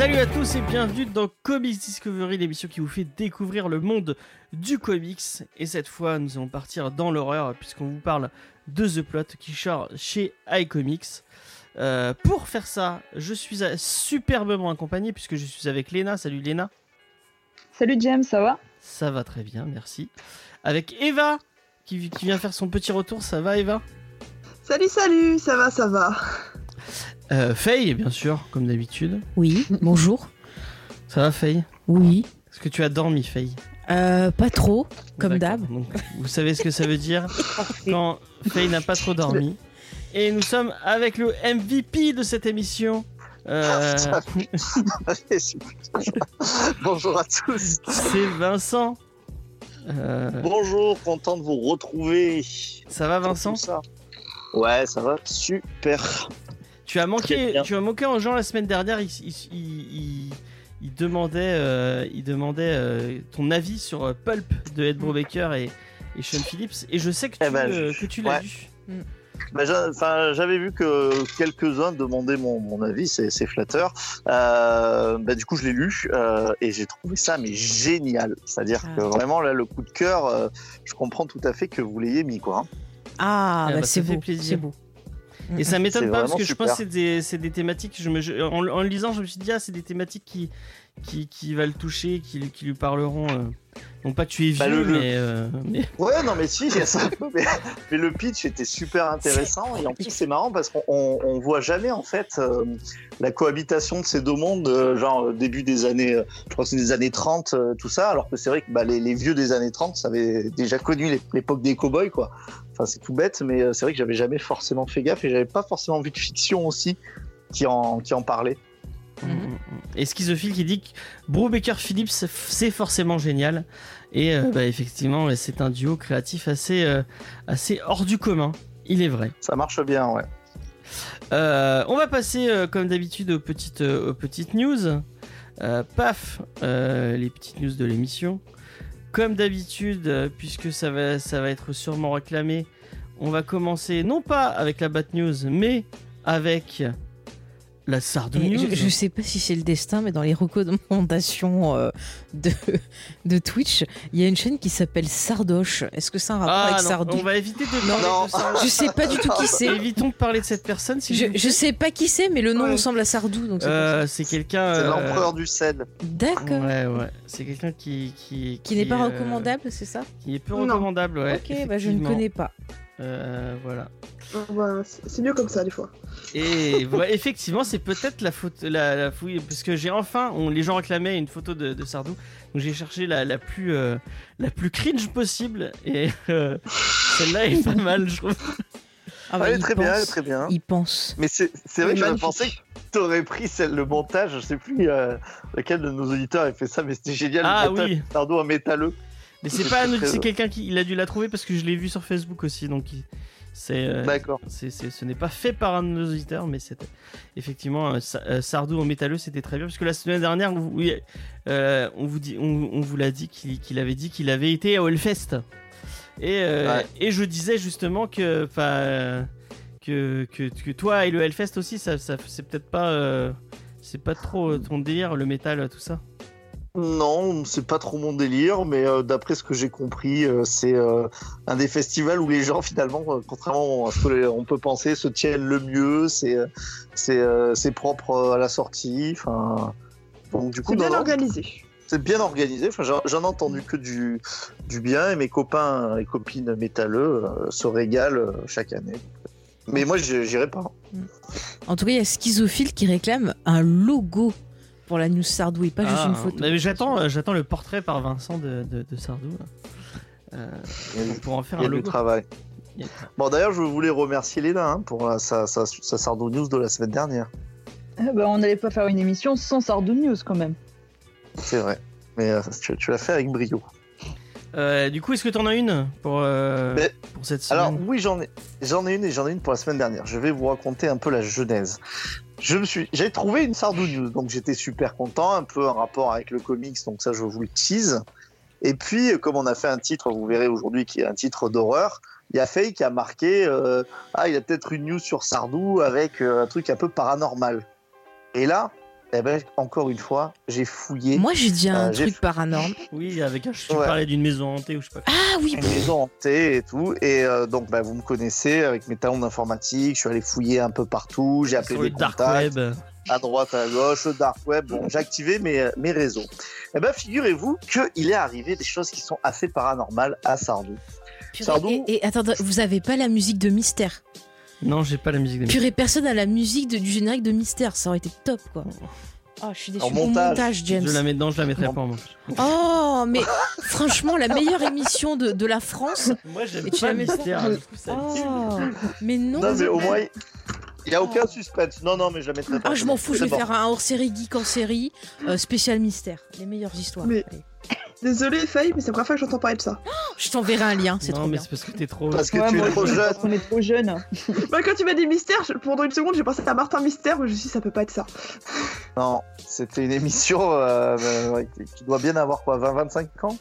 Salut à tous et bienvenue dans Comics Discovery, l'émission qui vous fait découvrir le monde du comics. Et cette fois, nous allons partir dans l'horreur puisqu'on vous parle de The Plot qui sort chez iComics. Euh, pour faire ça, je suis superbement accompagné puisque je suis avec Léna. Salut Léna. Salut James, ça va? Ça va très bien, merci. Avec Eva qui, qui vient faire son petit retour. Ça va Eva? Salut, salut, ça va, ça va. euh, Faye, bien sûr, comme d'habitude. Oui, bonjour. Ça va Faye? Oui. Est-ce que tu as dormi Faye? Euh, pas trop, comme d'hab. Vous savez ce que ça veut dire? Quand Faye n'a pas trop dormi. Et nous sommes avec le MVP de cette émission. Euh. Bonjour à tous. c'est Vincent. Euh, Bonjour, content de vous retrouver. ça va Vincent ça. Ouais, ça va super. Tu as manqué, tu as manqué en gens la semaine dernière. Il, il- il- il- il demandait, euh, il demandait euh, ton avis sur Pulp de Ed Brubaker et, et Sean Phillips. Et je sais que tu, Eh ben, euh, je- que tu l'as ouais. vu. J'avais vu que quelques-uns demandaient mon, mon avis, c'est flatteur. Euh, bah, du coup, je l'ai lu euh, et j'ai trouvé ça mais génial. C'est-à-dire Ah. que vraiment là, le coup de cœur, euh, je comprends tout à fait que vous l'ayez mis quoi. hein. Ah, Eh bah, bah, c'est beau, plaisir. c'est beau. Et ça m'étonne pas parce que je pense que c'est des, thématiques. Je me, je- en, en le lisant, je me suis dit, ah, c'est des thématiques qui, qui, qui va le toucher, qui, qui lui parleront. Non pas que tu es vieux, Bah, le- le- mais, euh, mais- Ouais, non, mais si, il y a ça un peu, mais, mais le pitch était super intéressant et en plus c'est marrant parce qu'on on, voit jamais en fait euh, la cohabitation de ces deux mondes, euh, genre début des années, euh, je crois que c'est des années 30, euh, tout ça, alors que c'est vrai que bah, les, les vieux des années 30, ça avait déjà connu l'é- l'époque des cowboys, quoi. Enfin, c'est tout bête, mais c'est vrai que j'avais jamais forcément fait gaffe et j'avais pas forcément vu de fiction aussi qui en, qui en parlait. Mhm. Et Schizophile qui dit que Brubaker Phillips c'est forcément génial. Et euh, bah, effectivement, c'est un duo créatif assez, euh, assez hors du commun. Il est vrai. Ça marche bien, ouais. Euh, on va passer, euh, comme d'habitude, aux petites, aux petites news. Euh, paf, euh, les petites news de l'émission. Comme d'habitude, puisque ça va, ça va être sûrement réclamé, on va commencer non pas avec la Bat News, mais avec la News. je, je sais pas si c'est le destin, mais dans les recommandations euh, de, de Twitch, il y a une chaîne qui s'appelle Sardoche. Est-ce que c'est un rapport Ah avec non, Sardou on va éviter de Non. parler Non. de Sardou. Je sais pas du tout qui c'est. Évitons de parler de cette personne. s'il Je, je sais pas qui c'est, mais le nom Ouais. ressemble à Sardou. Donc c'est Euh, c'est quelqu'un. C'est euh, l'empereur du ça. D'accord. Ouais, ouais. C'est quelqu'un qui, qui, Qui n'est pas euh, recommandable, c'est ça Qui est peu Non. recommandable, ouais. Ok, bah je ne connais pas. Euh, voilà. C'est mieux comme ça, des fois. Et voilà, effectivement, c'est peut-être la faute, la, la fouille, parce que j'ai enfin, on, les gens réclamaient une photo de, de Sardou, donc j'ai cherché la, la plus, euh, la plus cringe possible, et euh, celle-là est pas mal, je trouve. Ah bah, elle est il très bien, elle est pense. très bien. Il pense. Mais c'est c'est vrai que magnifique. pensé que t'aurais pris celle, le montage, je sais plus euh, lequel de nos auditeurs a fait ça, mais c'était génial. Ah le montage oui. de Sardo en métalleux. Mais c'est pas, c'est quelqu'un qui, il a dû la trouver parce que je l'ai vu sur Facebook aussi, donc c'est, euh, D'accord. ce n'est pas fait par un de nos auditeurs, mais c'est effectivement euh, euh, Sardou en métalleux, c'était très bien parce que la semaine dernière, vous- euh, on vous dit, on, on vous l'a dit qu'il, avait dit qu'il avait été au Hellfest, et Ouais. et je disais justement que, que, que que toi et le Hellfest aussi, ça, ça c'est peut-être pas, c'est pas trop ton délire, le métal, tout ça. Non, c'est pas trop mon délire, mais euh, d'après ce que j'ai compris, euh, c'est euh, un des festivals où les gens finalement, contrairement à ce qu'on peut penser, se tiennent le mieux. C'est c'est propre à la sortie. Enfin, donc du coup, C'est bien organisé. c'est bien organisé. Enfin, j'en- ai entendu que du du bien, et mes copains et copines métalleux se régalent chaque année. Mais moi, j'irai pas. En tout cas, il y a Schizophile qui réclame un logo pour la news Sardou et pas juste Ah, une photo. mais j'attends, euh, j'attends le portrait par Vincent de, de, de Sardou. Euh, pour en faire Il y un a du logo. travail. Bon, d'ailleurs, je voulais remercier Léna hein, pour sa, sa, sa Sardo News de la semaine dernière. Ah bah, On n'allait pas faire une émission sans Sardou News quand même. C'est vrai. Mais euh, tu, tu l'as fait avec brio. Euh, du coup, est-ce que t'en as une pour, euh, Mais- pour cette semaine? Alors oui, j'en ai, j'en ai une et j'en ai une pour la semaine dernière. Je vais vous raconter un peu la genèse. Je me suis, j'ai trouvé une Sardou News, donc j'étais super content, un peu en rapport avec le comics, donc ça je vous le tease. Et puis, comme on a fait un titre, vous verrez aujourd'hui, qui est un titre d'horreur, il y a Faye qui a marqué euh, Ah, il y a peut-être une news sur Sardou avec euh, un truc un peu paranormal. Et là, eh ben, encore une fois, j'ai fouillé Moi, j'ai dit un Euh, truc paranormal. Oui, avec un. Tu Ouais. parlais d'une maison hantée ou je sais pas. quoi. Ah oui, une maison hantée et tout. Et euh, donc, bah, vous me connaissez avec mes talents d'informatique. Je suis allé fouiller un peu partout. J'ai appelé Sur dark contacts web. à droite, à gauche, le dark web. Bon, j'ai activé mes, mes réseaux. Et ben, figurez-vous qu'il est arrivé des choses qui sont assez paranormales à Sardou. Purée, Sardou Et, et attends, vous avez pas la musique de Mystère Non, j'ai pas la musique de Purée, personne a la musique de- du générique de Mystère. Ça aurait été top, quoi. Oh, je suis déçue. En Bon montage. James. Je la mets dedans, je la mettrai Non. pas en montage. Oh, mais franchement, la meilleure émission de, de la France. Moi, j'aime pas la mystère. ça Oh, mais non. Non, mais au moins, il n'y a aucun suspense. Non, non, mais je la mettrai pas. Ah, je m'en fous, je vais bon. faire un hors-série geek en série, euh, spécial mystère. Les meilleures histoires. Mais- Allez. Désolé, Faye, mais c'est la première fois que j'entends parler de ça. Je t'enverrai un lien, c'est Non, trop mais bien. c'est parce que t'es trop. Parce que Ouais, tu moi es trop jeune. parce qu'on est trop jeune. Bah, quand tu m'as dit mystère, je- pendant une seconde, j'ai pensé à Martin Mystère, mais je me suis dit, ça peut pas être ça. Non, c'était une émission euh, euh, ouais, qui- doit bien avoir quoi, 20-25 ans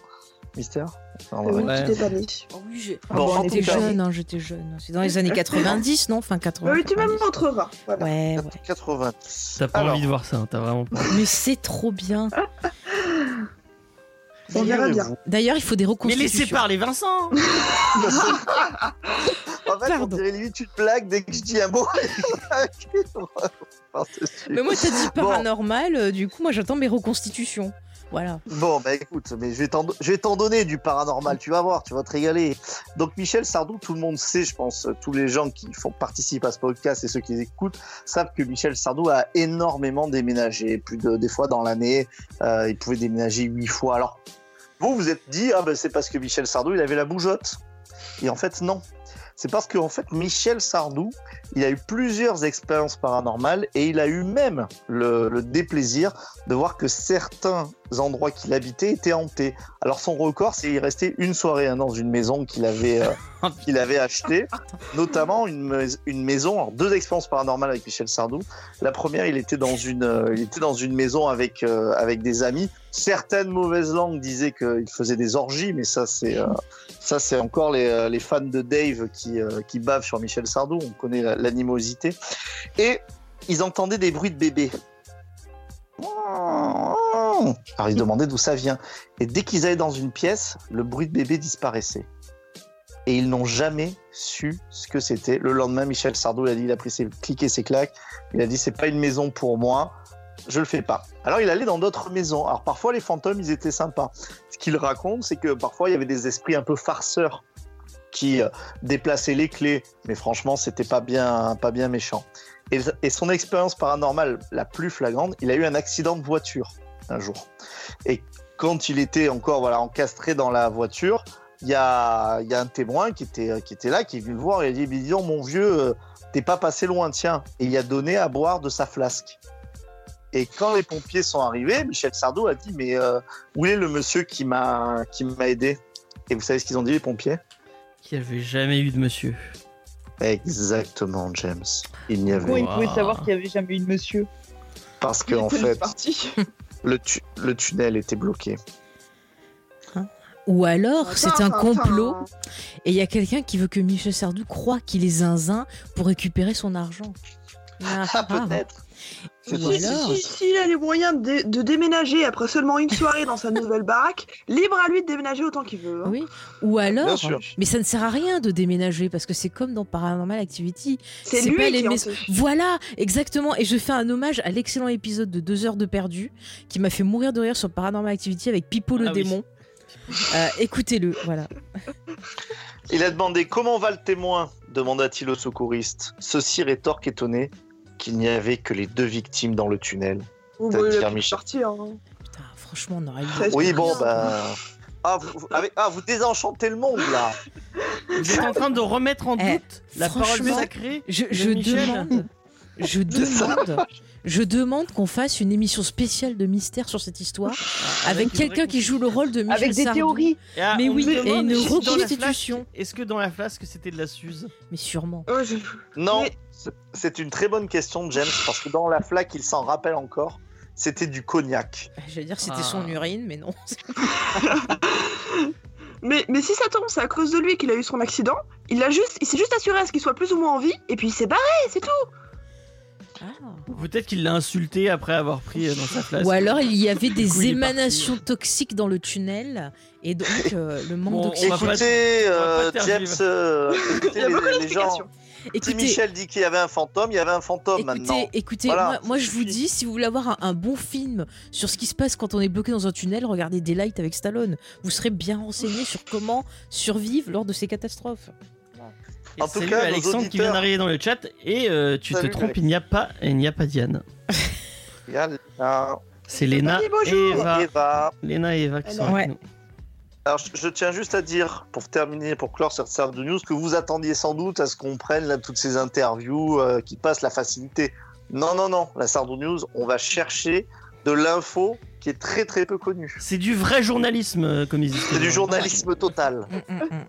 Mystère Non, ouais. Ouais. tu t'es. Oh oui, j'ai- Bon, j'étais cas- jeune, hein, j'étais jeune. C'est dans les années 90, non Enfin 80. Oui, tu me 90. montreras. Voilà. Ouais, ouais. 80. T'as pas Alors. envie de voir ça, hein, t'as vraiment pas. Mais c'est trop bien. On verra bien. Figurez-vous- D'ailleurs, il faut des Mais reconstitutions. laissez parler Vincent En fait, on Pardon. dirait limite une blague dès que je dis un mot. Mais moi, t'as dit paranormal, euh, du coup, moi, j'attends mes reconstitutions. Voilà. Bon, bah écoute, mais je vais t'en je vais t'en donner du paranormal, tu vas voir, tu vas te régaler. Donc Michel Sardou, tout le monde sait, je pense, tous les gens qui font participent à ce podcast et ceux qui les écoutent savent que Michel Sardou a énormément déménagé, plus de des fois dans l'année, euh, il pouvait déménager huit fois. Alors vous vous êtes dit ah ben c'est parce que Michel Sardou il avait la bougeotte. Et en fait non. C'est parce qu'en fait Michel Sardou, il a eu plusieurs expériences paranormales et il a eu même le déplaisir de voir que certains endroits qu'il habitait étaient hantés. Alors son record, c'est y rester une soirée hein, dans une maison qu'il avait, euh, qu'il avait achetée, notamment une, une maison, alors deux expériences paranormales avec Michel Sardou. La première, il était dans une, euh, il était dans une maison avec, euh, avec des amis. Certaines mauvaises langues disaient qu'il faisait des orgies, mais ça c'est, euh, ça c'est encore les, les fans de Dave qui, euh, qui bavent sur Michel Sardou. On connaît la- l'animosité. Et ils entendaient des bruits de bébés. Alors ils se demandaient d'où ça vient. Et dès qu'ils allaient dans une pièce, le bruit de bébé disparaissait. Et ils n'ont jamais su ce que c'était. Le lendemain, Michel Sardou il a dit, il a pris ses et ses claques. Il a dit c'est pas une maison pour moi, je le fais pas. Alors il allait dans d'autres maisons. Alors parfois les fantômes ils étaient sympas. Ce qu'il raconte, c'est que parfois il y avait des esprits un peu farceurs qui euh, déplaçaient les clés. Mais franchement, c'était pas bien, pas bien méchant. Et son expérience paranormale la plus flagrante, il a eu un accident de voiture un jour. Et quand il était encore voilà, encastré dans la voiture, il y a, il y a un témoin qui était, qui était là, qui est venu le voir et il a dit Mais Dis donc, mon vieux, euh, t'es pas passé loin, tiens. Et il a donné à boire de sa flasque. Et quand les pompiers sont arrivés, Michel Sardou a dit Mais euh, où est le monsieur qui m'a qui m'a aidé? Et vous savez ce qu'ils ont dit, les pompiers? Qui avait jamais eu de monsieur. Exactement, James. Il n'y avait Comment il pouvait Wow. savoir qu'il n'y avait jamais eu de monsieur? Parce que en Il était fait, parti. Le, tu- le tunnel était bloqué. Ou alors, c'est un complot et il y a quelqu'un qui veut que Michel Sardou croit qu'il est zinzin pour récupérer son argent. Ah, ah. Peut-être. Ou Si, alors- si, si, s'il a les moyens de, de déménager après seulement une soirée dans sa nouvelle baraque, libre à lui de déménager autant qu'il veut. hein. Oui. Ou alors, Bien sûr. mais ça ne sert à rien de déménager parce que c'est comme dans Paranormal Activity. C'est lui pas les qui en. Voilà, exactement. Et je fais un hommage à l'excellent épisode de 2 heures de perdu qui m'a fait mourir de rire sur Paranormal Activity avec Pipo le Ah oui. démon. Euh, Écoutez-le, voilà. Il a demandé comment va le témoin? demanda-t-il au secouriste. Ceci rétorque étonné qu'il n'y avait que les deux victimes dans le tunnel. Oh, T'as bah, il a Michel. partir. hein. Putain, franchement, on aurait eu. Oui, bon, bien. bah. Ah vous, avec- ah, vous désenchantez le monde là. Vous êtes en train de remettre en Eh, doute la parole sacrée Je, de je Michel. demande, je demande, je demande qu'on fasse une émission spéciale de mystère sur cette histoire avec une quelqu'un qui joue le rôle de Michel Avec des Sardou. théories. Ah, Mais on oui, et une reconstitution. Est-ce que dans la flasque c'était de la Suze? Mais sûrement. Oh, je- Non, Mais- c'est- une très bonne question, James, parce que dans la flaque, il s'en rappelle encore. C'était du cognac. J'allais dire que c'était Ah. son urine, mais non. Mais, mais si ça tombe, c'est à cause de lui qu'il a eu son accident. Il a juste, il s'est juste assuré à ce qu'il soit plus ou moins en vie, et puis il s'est barré, c'est tout. Ah. Peut-être qu'il l'a insulté après avoir pris euh, dans sa flasque. Ou alors il y avait coup, des émanations toxiques dans le tunnel et donc euh, le manque Bon, on d'oxygène. Écoutez, euh. James, euh, écoutez Il y a beaucoup les, les gens. D'explications. Si Écoutez, Michel dit qu'il y avait un fantôme, il y avait un fantôme maintenant. écoutez, écoutez, Voilà, moi, je vous dis, si vous voulez avoir un, un bon film sur ce qui se passe quand on est bloqué dans un tunnel, regardez Daylight avec Stallone. Vous serez bien renseigné sur comment survivre lors de ces catastrophes. Et En tout salut cas, Alexandre qui auditeurs- vient d'arriver dans le chat et euh, tu Salut, te trompes, Alex. il n'y a pas, il n'y a pas Diane. C'est Léna et. Eva. Eva. Léna et Eva qui sont Alors. avec Ouais. nous. Alors, je, tiens juste à dire, pour terminer, pour clore cette série de news, que vous attendiez sans doute à ce qu'on prenne là, toutes ces interviews euh, qui passent la facilité. Non, non, non, la Sardou News, on va chercher de l'info qui est très très peu connue. C'est du vrai journalisme, euh, comme ils disent. C'est du journalisme total. Mm, mm, mm.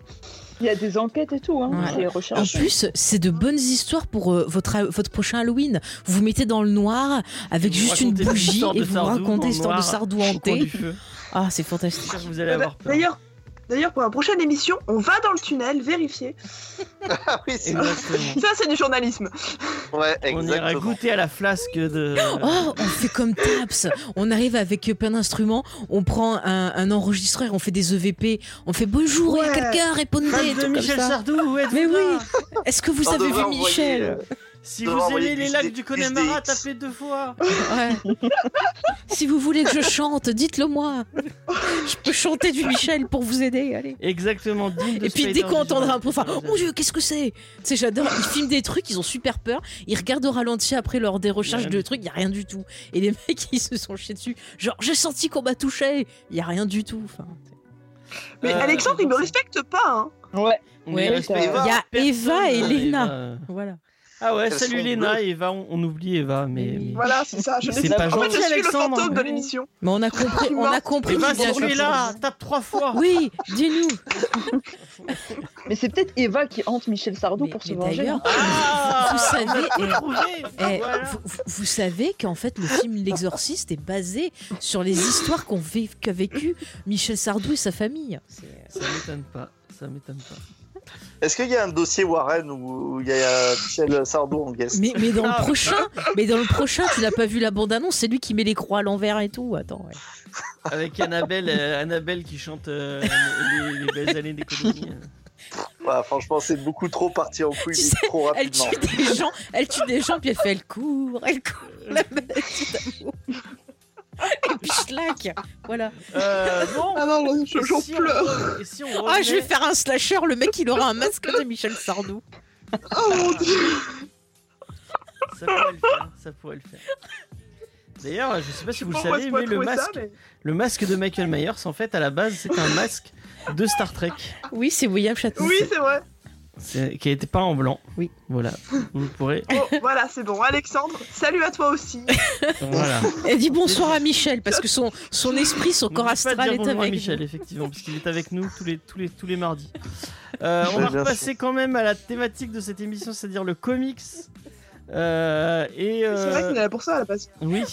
Il y a des enquêtes et tout, hein, Ouais. En plus, c'est de bonnes histoires pour euh, votre, votre prochain Halloween. Vous vous mettez dans le noir avec Vous juste une bougie et vous racontez l'histoire de Sardou hanté. Ah, c'est fantastique. J'espère que vous allez avoir peur. D'ailleurs, d'ailleurs, pour la prochaine émission, on va dans le tunnel vérifier. Ah oui, c'est Exactement. Ça, c'est du journalisme. ouais, On ira exactement. goûter à la flasque de. Oh, on fait comme Taps. On arrive avec plein d'instruments, on prend un, un enregistreur, on fait des EVP, on fait bonjour, il y a Ouais. quelqu'un, répondez, Michel ça. Sardou, où êtes-vous Mais oui. Est-ce que vous On avez vu envoyer, Michel euh, Si vous aimez les lacs du Connemara, tapez deux fois. Ouais. Si vous voulez que je chante, dites-le moi. Je peux chanter du Michel pour vous aider, allez. Exactement. Et puis dès qu'on entendra un peu, enfin, oh mon dieu, qu'est-ce que c'est? Tu sais, j'adore. Ils filment des trucs, ils ont super peur. Ils regardent au ralenti après lors des recherches de trucs, il y a rien du tout. Et les mecs, ils se sont chiés dessus. Genre, j'ai senti qu'on m'a touché. Il y a rien du tout. Enfin, Mais Euh, Alexandre, il me respecte pas. Hein. Ouais. Ouais, il y a Eva et Léna. Eva. voilà. Ah ouais, Elles salut Léna bleues. et Eva, on, on oublie Eva, mais. Voilà, c'est ça. Je C'est n'ai- pas en fait, gentil, je suis Alexandre. le fantôme de l'émission. Mais on a compris, on a compris. Eva, si tu es là, tape trois fois. Oui, dis-nous. Mais c'est peut-être Eva qui hante Michel Sardou Mais- pour se venger. d'ailleurs. Ah, Vous savez, eh. Eh, Voilà. vous, savez qu'en fait le film L'Exorciste est basé sur les histoires qu'ont vé- qu'a vécu Michel Sardou et sa famille. Ça m'étonne pas. Ça m'étonne pas. Est-ce qu'il y a un dossier Warren où il y a Michel Sardou en guest Mais, mais dans Ah. le prochain, mais dans le prochain, tu n'as pas vu la bande annonce, c'est lui qui met les croix à l'envers et tout. Attends, ouais. Avec Annabelle, euh, Annabelle qui chante euh, les, les belles années d'économie. Ouais, Franchement, c'est beaucoup trop parti en couille Tu sais, trop elle rapidement. tue des gens, elle tue des gens puis elle fait elle court, elle court, la. Et puis voilà. Euh, bon. Ah non, je- j'en si pleure. re- et si on Ah, je vais faire un slasher, le mec il aura un masque de Michel Sardou. Oh mon dieu. Ça pourrait le faire. Ça pourrait le faire. D'ailleurs, je sais pas si vous le savez, le ça, mais- le masque de Michael Myers, en fait, à la base, c'est un masque de Star Trek, Oui, c'est William Shatner. Oui, c'est vrai. C'est- qui a été peint en blanc. Oui. Voilà. Vous pourrez. Bon, voilà, c'est bon. Alexandre, salut à toi aussi. Voilà. Elle dit bonsoir à Michel parce que son, son esprit, son corps pas astral dire est bonjour à avec Michel, nous. effectivement, puisqu'il est avec nous tous les, tous les, tous les mardis. Euh, on va repasser quand même à la thématique de cette émission, c'est-à-dire le comics. Euh, et C'est vrai euh, qu'il est là pour ça à la base. oui,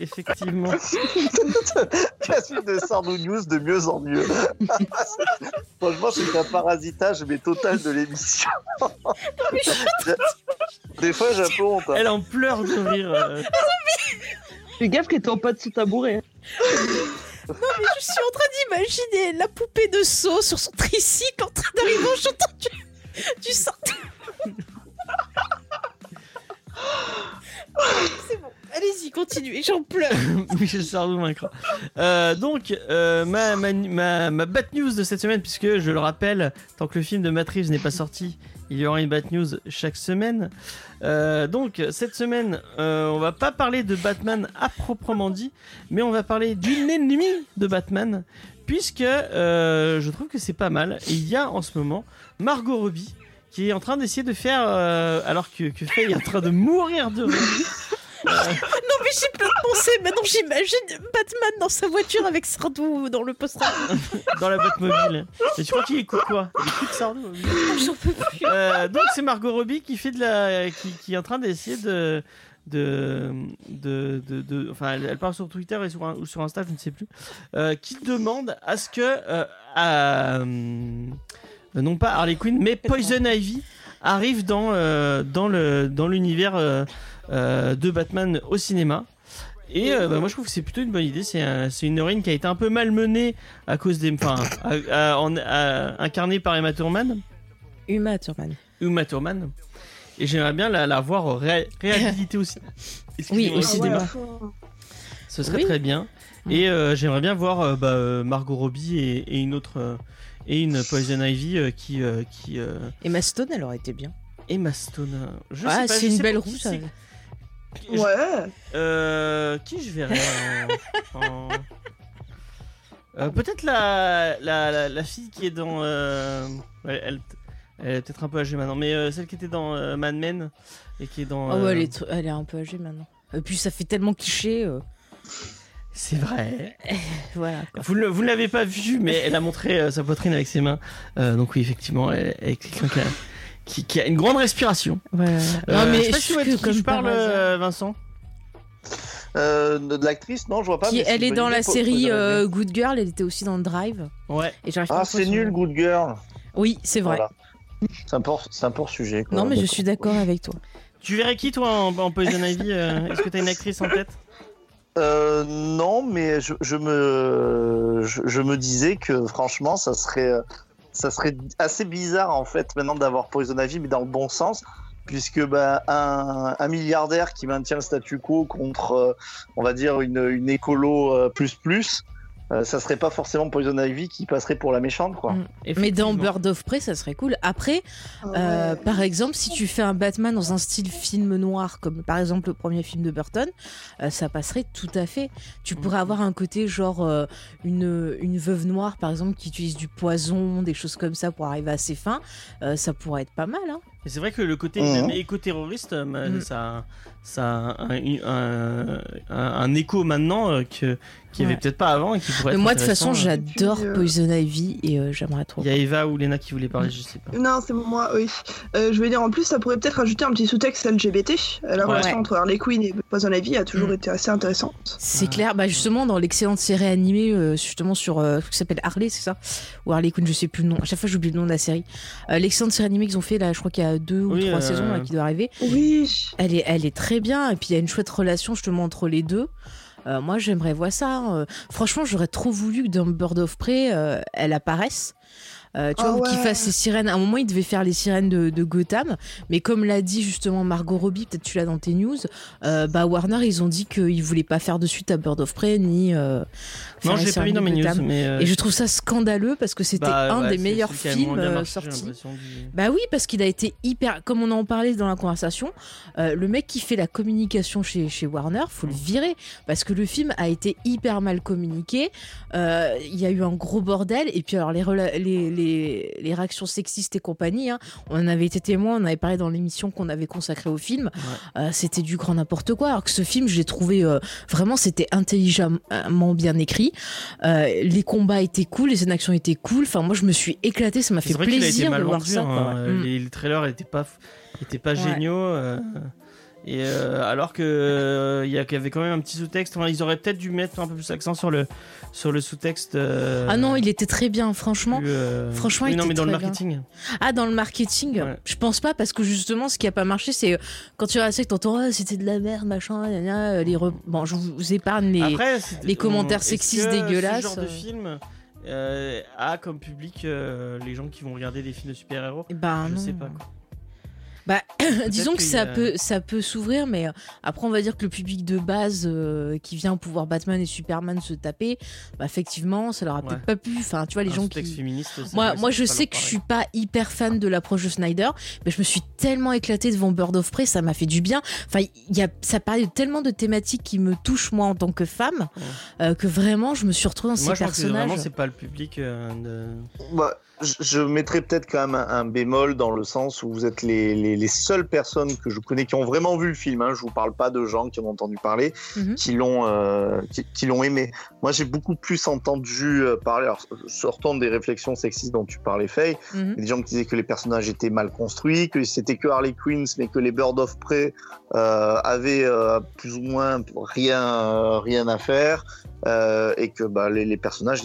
effectivement. La suite de Sardou News de mieux en mieux. Franchement, c'est un parasitage, mais total de l'émission. Des fois, j'ai un peu honte. hein. Elle en pleure de rire. euh. Fais gaffe qu'elle tombe pas de son tabouret. Mais je suis en train d'imaginer la poupée de saut sur son tricycle en train d'arriver en chantant du, du Sardou. C'est bon, allez-y, continuez, j'en pleure. Michel Sardou vaincra. Euh, donc, euh, ma, ma, ma, ma bad news de cette semaine, puisque je le rappelle, tant que le film de Reeves n'est pas sorti, il y aura une bad news chaque semaine. Euh, donc, cette semaine, euh, on va pas parler de Batman à proprement dit, mais on va parler d'une ennemie de Batman, puisque euh, je trouve que c'est pas mal. Il y a en ce moment Margot Robbie qui est en train d'essayer de faire, alors que, que Faye est en train de mourir de rire. Non, mais j'ai plein de pensées. Maintenant, j'imagine Batman dans sa voiture avec Sardou dans le poster. dans la boîte mobile. Et tu crois qu'il écoute quoi Il écoute Sardou. J'en peux plus. Euh, donc c'est Margot Robbie qui fait de la, qui, qui est en train d'essayer de, de, de, de, de- enfin elle, elle parle sur Twitter et sur, un- ou sur Insta, je ne sais plus, euh, qui demande à ce que, euh, à, euh, non pas Harley Quinn, mais Poison Ivy arrive dans, euh, dans le dans l'univers euh, euh, de Batman au cinéma. Et euh, bah, moi je trouve que c'est plutôt une bonne idée. C'est un- c'est une héroïne qui a été un peu malmenée à cause des, enfin, à- à- en- à- incarnée par Emma Thurman. Uma Thurman. Uma Thurman. Et j'aimerais bien la, la voir ré- réhabilitée aussi. Oui, au ouais, cinéma. Ce serait Oui. très bien. Et euh, j'aimerais bien voir euh, bah, euh, Margot Robbie et, et une autre euh, et une Poison Ivy euh, qui euh, qui euh, Emma Stone, elle aurait été bien. Emma Stone. euh, Je ah, c'est une belle pas qui Je- Ouais. Euh, qui je verrais en- en- Euh, Peut-être la, la, la, la fille qui est dans. euh, ouais, elle, elle est peut-être un peu âgée maintenant, mais euh, celle qui était dans Mad Men et qui est dans. Ah ouais, elle est, elle est un peu âgée maintenant. Et puis ça fait tellement cliché. C'est vrai. voilà. quoi. Vous ne, vous ne l'avez pas vu, mais elle a montré sa poitrine avec ses mains. Donc oui, effectivement, elle, elle est quelqu'un qui a, qui, qui a une grande respiration. Voilà. Euh, non, mais je sais pas je si tu vois de que je parle, euh, Vincent. Euh, de l'actrice, non, je vois pas. Qui, mais c'est elle est dans la série euh, Good Girl, elle était aussi dans Drive. Ouais. Et j'arrive pas Ah, c'est nul. Good Girl. Oui, c'est vrai. Voilà. C'est un port sujet. quoi. Non, mais je D'accord. suis d'accord avec toi. Tu verrais qui toi en, en Poison Ivy euh, Est-ce que t'as une actrice en tête? Euh, non, mais je, je me, je, je me disais que franchement, ça serait, ça serait assez bizarre en fait maintenant d'avoir Poison Ivy, mais dans le bon sens, puisque bah, un, un milliardaire qui maintient le statu quo contre, euh, on va dire une, une écolo euh, plus plus, euh, ça serait pas forcément Poison Ivy qui passerait pour la méchante, quoi. Mm. Mais dans. Bird of Prey, ça serait cool. Après, euh, Ouais. par exemple, si tu fais un Batman dans un style film noir, comme par exemple le premier film de Burton, euh, ça passerait tout à fait. Tu pourrais Mhm. avoir un côté genre euh, une, une veuve noire, par exemple, qui utilise du poison, des choses comme ça pour arriver à ses fins. Euh, ça pourrait être pas mal. Hein. Et c'est vrai que le côté Mhm. éco-terroriste, euh, Mm. ça, ça a un, un, un- un écho maintenant euh, que, qu'il n'y avait Ouais. peut-être pas avant et qui pourrait être moi, de toute façon, intéressant. j'adore euh, Poison Ivy et euh, j'aimerais trop. Il y a Eva ou Lena qui voulait parler, je sais pas. Non, c'est moi, oui. Euh, je veux dire, en plus, ça pourrait peut-être rajouter un petit sous-texte LGBT. La Ouais. relation entre Harley Quinn et Poison Ivy a toujours Mm. été assez intéressante. C'est Ah. clair, bah justement dans l'excellente série animée euh, justement sur euh, qui s'appelle Harley, c'est ça? Ou Harley Quinn, je sais plus le nom. À chaque fois j'oublie le nom de la série. Euh, l'excellente série animée qu'ils ont fait là, je crois qu'il y a deux ou Oui, trois euh, saisons là, qui doit arriver. Oui. Elle est, elle est très bien et puis il y a une chouette relation justement entre les deux. Euh, moi j'aimerais voir ça. hein. Euh, franchement j'aurais trop voulu que dans Bird of Prey euh, elle apparaisse. Euh, tu Ah vois, ou qu'il ouais. fasse les sirènes. À un moment, il devait faire les sirènes de, de Gotham, mais comme l'a dit justement Margot Robbie, peut-être tu l'as dans tes news, euh, bah Warner, ils ont dit qu'ils voulaient pas faire de suite à Bird of Prey ni. euh, faire Non, les je l'ai pas mis sirènes dans de mes news, Gotham. mais. euh, Et je trouve ça scandaleux parce que c'était bah, un ouais, des meilleurs qui films euh, sortis. du- Bah oui, parce qu'il a été hyper. Comme on en parlait dans la conversation, euh, le mec qui fait la communication chez, chez Warner, faut le virer. Parce que le film a été hyper mal communiqué. Euh, Il y a eu un gros bordel. Et puis, alors, les, les, les réactions sexistes et compagnie, hein, on en avait été témoin, on avait parlé dans l'émission qu'on avait consacrée au film. Euh, c'était du grand n'importe quoi. Alors que ce film, je l'ai trouvé euh, vraiment, c'était intelligemment bien écrit. Euh, les combats étaient cool, les scènes d'action étaient cool. Enfin, moi, je me suis éclatée, ça m'a fait qu'il a été plaisir mal de voir vendu. ça. hein, quoi. Mm. Les, les trailers étaient pas, étaient pas Ouais. géniaux. Et euh, alors que euh, il y a- qu'il y avait quand même un petit sous-texte. Enfin, ils auraient peut-être dû mettre un peu plus l'accent sur le sur le sous-texte. euh, Ah non, il était très bien, franchement. plus, euh, franchement, oui, il non, était mais dans le bien. marketing. Ah, dans le marketing, Ouais. je pense pas parce que justement, ce qui a pas marché, c'est quand tu restes que t'entends ah, c'était de la merde, machin, gna, gna, les re- bon, je vous épargne les. Après, les commentaires sexistes que dégueulasses, Ce genre de film a comme public les gens qui vont regarder des films de super-héros? Ben Je non. sais pas. Quoi. Bah, disons que ça a- peut, ça peut s'ouvrir, mais euh, après, on va dire que le public de base euh, qui vient pour voir Batman et Superman se taper, bah, effectivement, ça leur a Ouais. peut-être pas plu. Enfin, tu vois, les Un gens qui. féministe. Moi, moi je sais que je suis pas hyper fan de l'approche de Snyder, mais je me suis tellement éclatée devant Bird of Prey, ça m'a fait du bien. Enfin, il y a, ça parlait de tellement de thématiques qui me touchent moi en tant que femme, Ouais. euh, que vraiment je me suis retrouvée dans Moi, ces je pense que vraiment, personnages. c'est pas le public euh, de. Bah, je, mettrais peut-être quand même un, un bémol dans le sens où vous êtes les, les, les seules personnes que je connais qui ont vraiment vu le film. Hein. Je vous parle pas de gens qui ont entendu parler, Mhm. qui l'ont euh, qui, qui l'ont aimé. Moi, j'ai beaucoup plus entendu euh, parler. Alors, sortant des réflexions sexistes dont tu parlais, Faye, Mhm. des gens qui disaient que les personnages étaient mal construits, que c'était que Harley Quinn, mais que les Bird of Prey euh, avaient euh, plus ou moins rien, euh, rien à faire, euh, et que bah, les, les personnages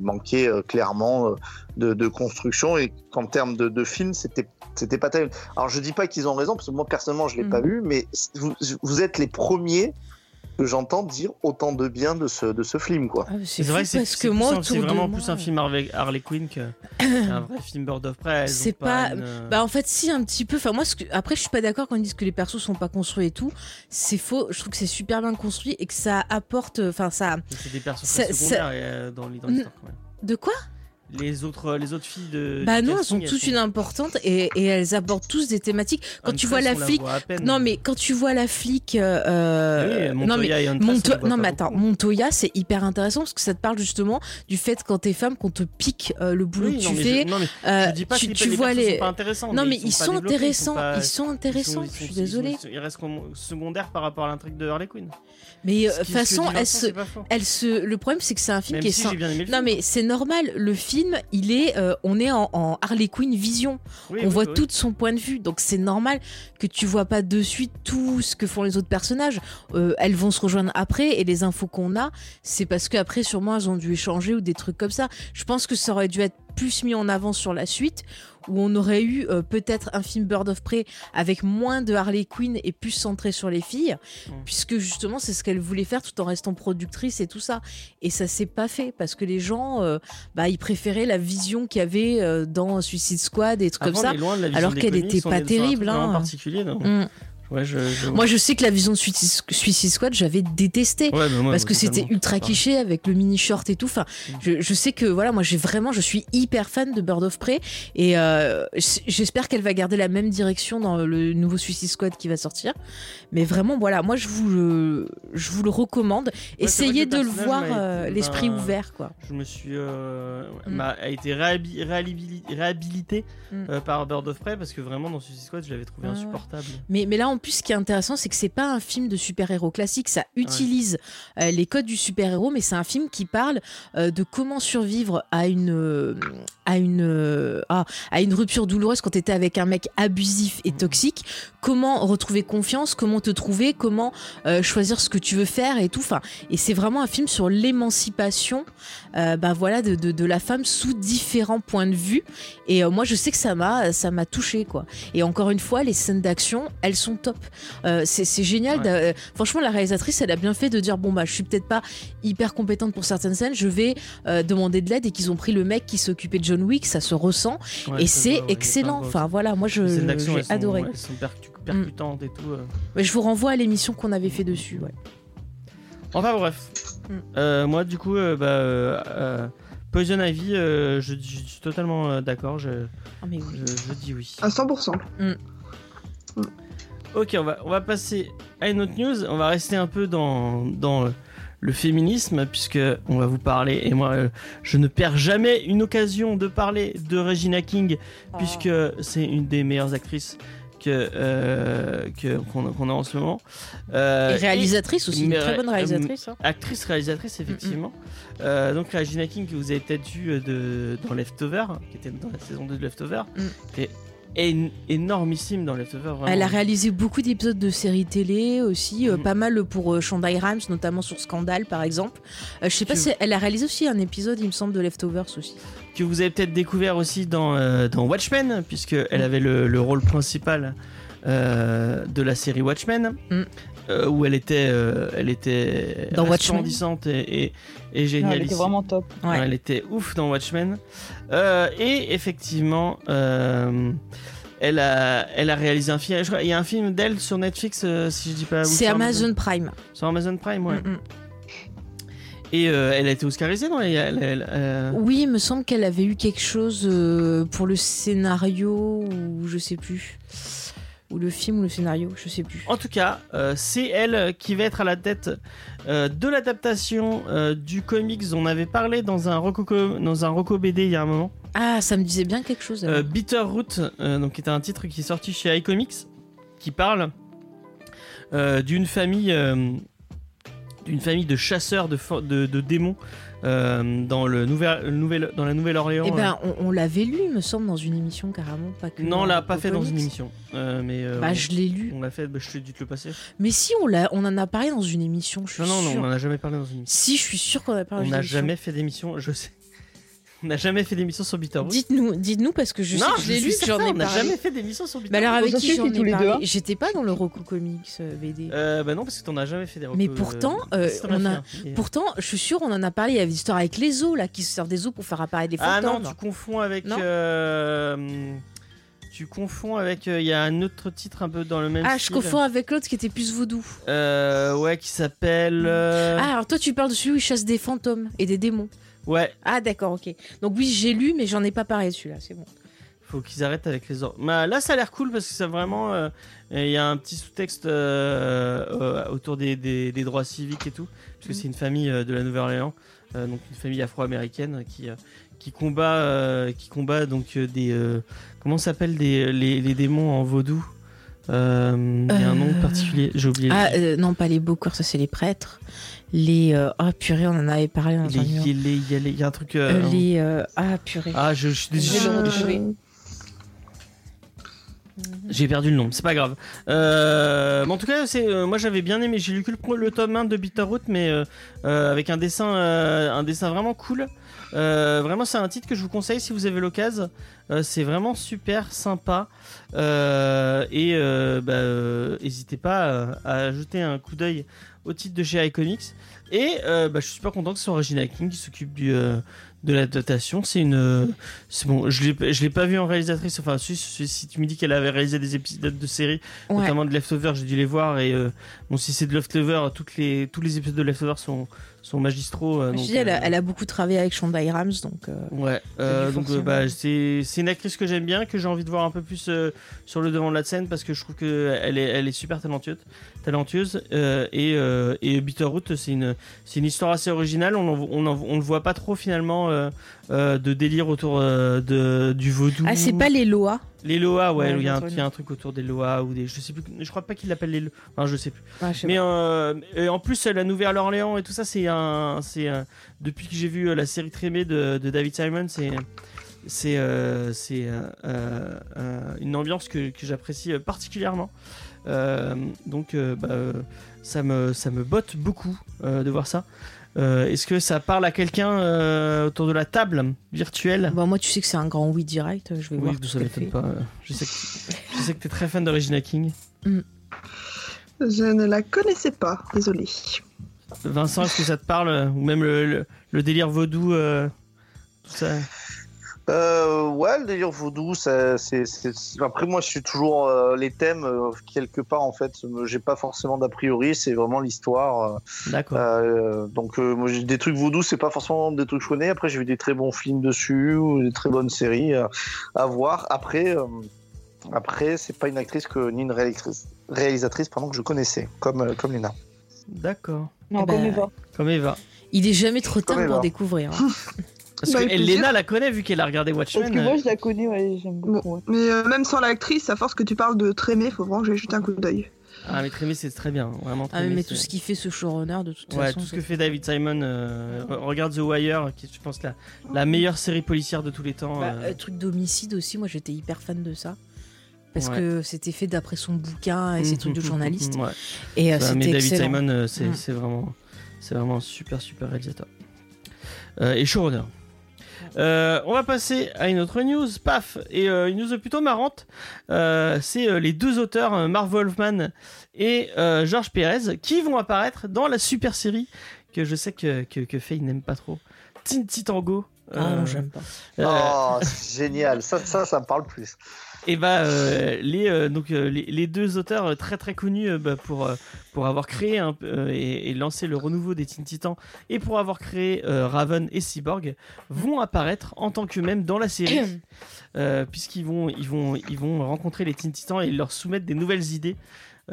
manquaient clairement euh, de, de construction, et qu'en termes de, de film, c'était c'était pas terrible. Alors je dis pas qu'ils ont raison, parce que moi personnellement je l'ai Mhm. pas vu, mais vous, vous êtes les premiers que j'entends dire autant de bien de ce, de ce film, quoi. Ah, c'est C'est vrai fou que c'est parce que moi, c'est vraiment moi, plus un film Harley, Harley Quinn qu'un vrai film Bird of Prey. C'est pas- une, euh, Bah en fait si un petit peu. Enfin moi ce que- après je suis pas d'accord quand ils disent que les persos sont pas construits et tout. C'est faux. Je trouve que c'est super bien construit et que ça apporte. Enfin ça. c'est des personnages ça- très secondaires euh, dans dans l'histoire. quand même. De quoi? Les autres, les autres filles de. Bah non elles sont toutes une importante et, et elles abordent tous des thématiques. Quand tu vois la flic. Non mais quand tu vois la flic. euh, euh, Oui, non mais Monto- non mais attends, beaucoup. Montoya c'est hyper intéressant parce que ça te parle justement du fait quand t'es femme qu'on te pique euh, le boulot Oui, que non, tu fais. Je, non, mais Euh, je dis pas tu, que tu les vois les. sont pas intéressants. Non mais ils sont intéressants, ils sont intéressants. Je suis désolée. Ils, restent secondaires par rapport à l'intrigue de Harley Quinn. Mais façon, elle se, elle se. Le problème c'est que c'est un film qui est Non mais c'est normal, le film, il est, euh, on est en, en Harley Quinn vision. Oui, on oui, voit oui. tout de son point de vue, donc c'est normal que tu vois pas de suite tout ce que font les autres personnages. Euh, elles vont se rejoindre après et les infos qu'on a, c'est parce qu'après sûrement elles ont dû échanger ou des trucs comme ça. Je pense que ça aurait dû être plus mis en avant sur la suite où on aurait eu euh, peut-être un film Bird of Prey avec moins de Harley Quinn et plus centré sur les filles, Mm. puisque justement c'est ce qu'elle voulait faire tout en restant productrice et tout ça. Et ça s'est pas fait parce que les gens, euh, bah, ils préféraient la vision qu'il y avait euh, dans Suicide Squad et trucs comme ça. est loin de la vision alors qu'elle comics, était on pas terrible, hein. particulier, non? Mm. Ouais, je, je- Moi, je sais que la vision de Suicide Squad, j'avais détesté. Ouais, mais moi, parce que c'était ultra cliché avec le mini short et tout. Enfin, Mm. je, je sais que voilà, moi j'ai vraiment, je suis hyper fan de Bird of Prey et euh, j'espère qu'elle va garder la même direction dans le nouveau Suicide Squad qui va sortir. Mais vraiment, voilà, moi je vous le, je vous le recommande. Ouais, Essayez de le voir euh, l'esprit ben, ouvert, quoi. Je me suis. Euh, Mm. a été réhabi- réhabili- réhabilité Mm. par Bird of Prey parce que vraiment dans Suicide Squad je l'avais trouvé Ah insupportable. Mais, mais là, en plus, ce qui est intéressant, c'est que c'est pas un film de super-héros classique. Ça utilise euh, les codes du super-héros, mais c'est un film qui parle euh, de comment survivre à une, euh, à une, ah, à une rupture douloureuse quand tu étais avec un mec abusif et toxique. Comment retrouver confiance, comment te trouver, comment choisir ce que tu veux faire et tout. Enfin, et c'est vraiment un film sur l'émancipation, euh, bah voilà, de, de, de la femme sous différents points de vue. Et euh, moi, je sais que ça m'a, ça m'a touché, quoi. Et encore une fois, les scènes d'action, elles sont top. Euh, c'est génial. Ouais. euh, franchement, la réalisatrice, elle a bien fait de dire bon bah, je suis peut-être pas hyper compétente pour certaines scènes. Je vais demander de l'aide et qu'ils ont pris le mec qui s'occupait de John Wick. Ça se ressent Ouais, et c'est ouais, excellent. Enfin voilà, moi je j'ai sont- adoré. Mm. Elles sont percu- percutantes et tout. Mais je vous renvoie à l'émission qu'on avait fait dessus. Ouais. Enfin bref. Mm. Euh, moi du coup, euh, bah, euh, Poison Ivy, euh, je, je suis totalement euh, d'accord. Je, Ah, mais oui. je, je dis oui. À 100%. Ok, on va, on va passer à une autre news. On va rester un peu dans, dans le féminisme, puisque on va vous parler. Et moi, euh, je ne perds jamais une occasion de parler de Regina King, puisque c'est une des meilleures actrices euh, qu'on a en ce moment. Euh, Et réalisatrice aussi, une très bonne réalisatrice. hein. Actrice, réalisatrice, effectivement. Euh, donc Regina King, que vous avez peut-être vu euh, de, dans Leftover, qui était dans la saison 2 de Leftover, Mm. énormissime dans Leftover. Vraiment. Elle a réalisé beaucoup d'épisodes de séries télé aussi, euh, Mhm. pas mal pour euh, Shonda Rhimes, notamment sur Scandale par exemple. Euh, je sais pas si elle a réalisé aussi un épisode, il me semble, de Leftovers aussi. Que vous avez peut-être découvert aussi dans, euh, dans Watchmen, puisque elle Mm. avait le, le rôle principal euh, de la série Watchmen, Mm. euh, où elle était, euh, elle était Dans Watchmen. et, et, et Non, elle était vraiment top. Ouais. Ouais, elle était ouf dans Watchmen. Euh, et effectivement, euh, elle, a, elle a réalisé un film. Il y a un film d'elle sur Netflix, euh, si je dis pas. C'est Amazon Prime. Sur Amazon Prime, ouais. Mm, mm. Et euh, elle a été oscarisée, non? Elle, elle- elle- euh, Oui, il me semble qu'elle avait eu quelque chose euh, pour le scénario ou je sais plus. Ou le film ou le scénario, je sais plus. En tout cas, c'est elle qui va être à la tête de l'adaptation du comics dont on avait parlé dans un Rococo, dans un Roco BD il y a un moment. Ah, ça me disait bien quelque chose. Bitterroot, euh, donc qui est un titre qui est sorti chez iComics, qui parle d'une famille, d'une famille de chasseurs de, de, de démons euh, dans le nouvel, nouvel- dans la Nouvelle-Orléans. Eh ben, on, on l'avait lu, il me semble, dans une émission carrément, pas que. non, on l'a pas fait dans une émission, Euh, mais euh, Bah, on- je l'ai lu. on l'a fait. bah, je t'ai dû te le passer. Mais si, on, l'a, on en a parlé dans une émission, je suis Non, non, non, on en a jamais parlé dans une émission. Si, je suis sûre qu'on a parlé On dans n'a une émission. jamais fait d'émission, je sais. On n'a jamais fait d'émission sur Bitterroot. Dites-nous, dites-nous parce que je non, sais que je l'ai suis lu, j'en on n'a jamais fait d'émission sur Bah Bitterroot. alors avec qui j'en ai parlé hein. J'étais pas dans le Roku Comics euh, BD. Euh, bah non, parce que t'en as jamais fait des Mais recos, pourtant, euh, on a- hein. Pourtant, je suis sûre, on en a parlé. Il y avait des histoires avec les os là qui se servent des os pour faire apparaître des Ah fantômes. non, tu confonds avec. Non euh, tu confonds avec. euh, Il y a un autre titre un peu dans le même ah, je confonds avec l'autre qui était plus vaudou. Euh, ouais, qui s'appelle. euh, Ah, alors toi, tu parles de celui où il chasse des fantômes et des démons. Ouais, Ah, d'accord, ok. Donc oui, j'ai lu, mais j'en ai pas parlé celui-là. C'est bon. faut qu'ils arrêtent avec les ordres. Bah, là, ça a l'air cool parce que c'est vraiment. euh, Il y a un petit sous-texte euh, euh, autour des, des- des droits civiques et tout. Parce que Mhm. c'est une famille de la Nouvelle-Orléans, donc une famille afro-américaine qui. qui combat, qui combat donc des comment s'appellent des les, les démons en vaudou. Il y a un nom particulier, j'ai oublié. Ah, non, pas les beaux-corps, ça c'est les prêtres. Les. euh, Ah, purée, on en avait parlé dans Les- un Il y, a un truc. Euh, euh, les. euh, Ah, purée. Ah, je, je suis Je. J'ai perdu le nom, c'est pas grave. Euh, mais en tout cas, c'est, euh, moi j'avais bien aimé. J'ai lu que le, le tome 1 de Bitterroot, mais euh, euh, avec un dessin, euh, un dessin vraiment cool. Euh, vraiment, c'est un titre que je vous conseille si vous avez l'occasion. Euh, c'est vraiment super sympa. Euh, et euh, bah, euh, n'hésitez pas à, à jeter un coup d'œil au titre de chez iComics. Et euh, bah, je suis super content que ce soit Regina King qui s'occupe du, euh, de l'adaptation. C'est une. euh, C'est bon, je je l'ai pas vu en réalisatrice. Enfin, si, tu me dis qu'elle avait réalisé des épisodes de série, Ouais. notamment de Leftover, j'ai dû les voir. Et bon, si c'est de Leftover, toutes les, tous les épisodes de Leftover sont, sont magistraux. Je donc, dis, elle, a, elle a beaucoup travaillé avec Shonda Rhimes, donc. Ouais, donc bah, c'est une actrice que j'aime bien, que j'ai envie de voir un peu plus sur le devant de la scène parce que je trouve que elle est, elle est super talentueuse, talentueuse euh, et, euh, et Bitterroot c'est une c'est une histoire assez originale. On en- on on le voit pas trop finalement euh, de délire autour de du vaudou. Ah, c'est pas les Loa. les Loa, ouais, Ouais, il y, a un- j'ai il y a un truc autour des Loa ou des je sais plus, je crois pas qu'il l'appelle les Loa, enfin, je sais plus. Ouais, je sais Mais en plus, la Nouvelle-Orléans et tout ça, c'est un, c'est depuis que j'ai vu la série Trémé de, de David Simon, c'est c'est euh, c'est euh, euh, euh, une ambiance que, que j'apprécie particulièrement. Euh, donc, euh, bah, ça me ça me botte beaucoup euh, de voir ça. Euh, Est-ce que ça parle à quelqu'un euh, autour de la table virtuelle? Bah, moi, tu sais que c'est un grand oui direct. Je vais Oui, voir tout ça m'étonne pas. Je sais que je sais que t'es très fan de Regina King. Je ne la connaissais pas, désolé. Vincent, est-ce que ça te parle Ou même le, le- le délire vaudou euh, Tout ça? Euh, ouais, le délire vaudou, ça, c'est, c'est- c'est- après moi je suis toujours euh, les thèmes euh, quelque part en fait, j'ai pas forcément d'a priori, c'est vraiment l'histoire. D'accord. Euh, donc euh, moi j'ai des trucs vaudou, c'est pas forcément des trucs que je connais. Après j'ai vu des très bons films dessus ou des très bonnes séries euh, à voir. Après, euh, après c'est pas une actrice que ni une réalisatrice, réalisatrice pardon que je connaissais comme euh, comme Lena. D'accord. Non, Eh ben, comme Eva. Comme Eva. Il est jamais trop tard pour découvrir. hein. Parce Bah, que avec elle, plaisir. Lena la connaît vu qu'elle a regardé Parce Watchmen. que moi, je la connais, ouais, j'aime beaucoup. ouais. Mais euh, même sans l'actrice, à force que tu parles de Trémé, faut vraiment que j'aille jeter un coup d'œil. Ah, mais Trémé, c'est très bien. Vraiment Ah, mais tout ce qu'il fait ce showrunner, de toute Ouais, façon. tout ce que fait David Simon. euh, re- regarde The Wire, qui est, je pense, la, la meilleure série policière de tous les temps. Bah, euh. euh, truc d'homicide aussi, moi j'étais hyper fan de ça. Parce Ouais. que c'était fait d'après son bouquin et ses trucs de journaliste. Ouais. Et euh, Bah, c'était David excellent. Simon, euh, c'est vraiment, c'est vraiment un super, super réalisateur. Euh, et showrunner. Euh, on va passer à une autre news, paf, et euh, une news plutôt marrante. Euh, c'est les deux auteurs, Marv Wolfman et Georges Pérez, qui vont apparaître dans la super série que je sais que, que, n'aime pas trop, Teen Titango. Ah Euh, non, j'aime pas. euh, Oh, c'est génial, ça, ça, ça me parle plus. et bah euh, les euh, donc euh, les, les deux auteurs euh, très très connus euh, bah, pour euh, pour avoir créé un euh, et, et lancé le renouveau des Teen Titans et pour avoir créé euh, Raven et Cyborg vont apparaître en tant qu'eux-mêmes dans la série euh, puisqu'ils vont ils vont ils vont rencontrer les Teen Titans et leur soumettre des nouvelles idées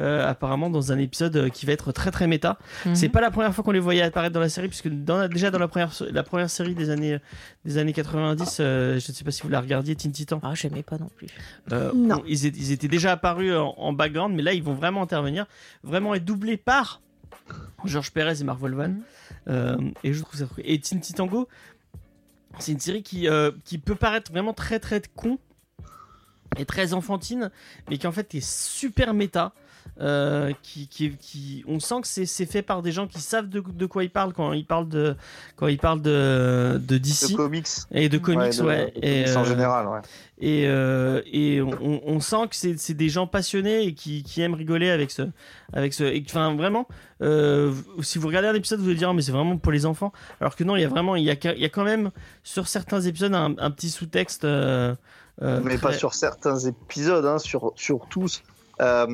euh, apparemment dans un épisode euh, qui va être très très méta. Mhm. C'est pas la première fois qu'on les voyait apparaître dans la série, puisque dans la- déjà dans la première, la première série des années, des années 90, euh, je ne sais pas si vous la regardiez, Teen Titan, Ah, j'aimais pas non plus. euh, Non. on- ils, étaient, ils étaient déjà apparus en, en background, mais là ils vont vraiment intervenir, vraiment être doublés par Georges Pérez et Mark Volvan. Mhm. Euh, et je trouve ça cool. Et Teen Titango, c'est une série qui, euh, qui peut paraître vraiment très très con et très enfantine, mais qui en fait est super méta. Euh, qui, qui, qui- on sent que c'est fait par des gens qui savent de, de quoi ils parlent quand ils parlent de quand ils parlent de, de De DC comics. et de comics de- ouais, de et, comics en euh, général, ouais. et, euh, et on, on sent que c'est des gens passionnés et qui, qui aiment rigoler avec ce avec ce enfin vraiment si vous regardez un épisode vous allez dire Ah, mais c'est vraiment pour les enfants alors que non il y a vraiment il y a, il y a quand même sur certains épisodes un, un petit sous-texte euh, mais très- pas sur certains épisodes, hein, sur, sur tous. Euh,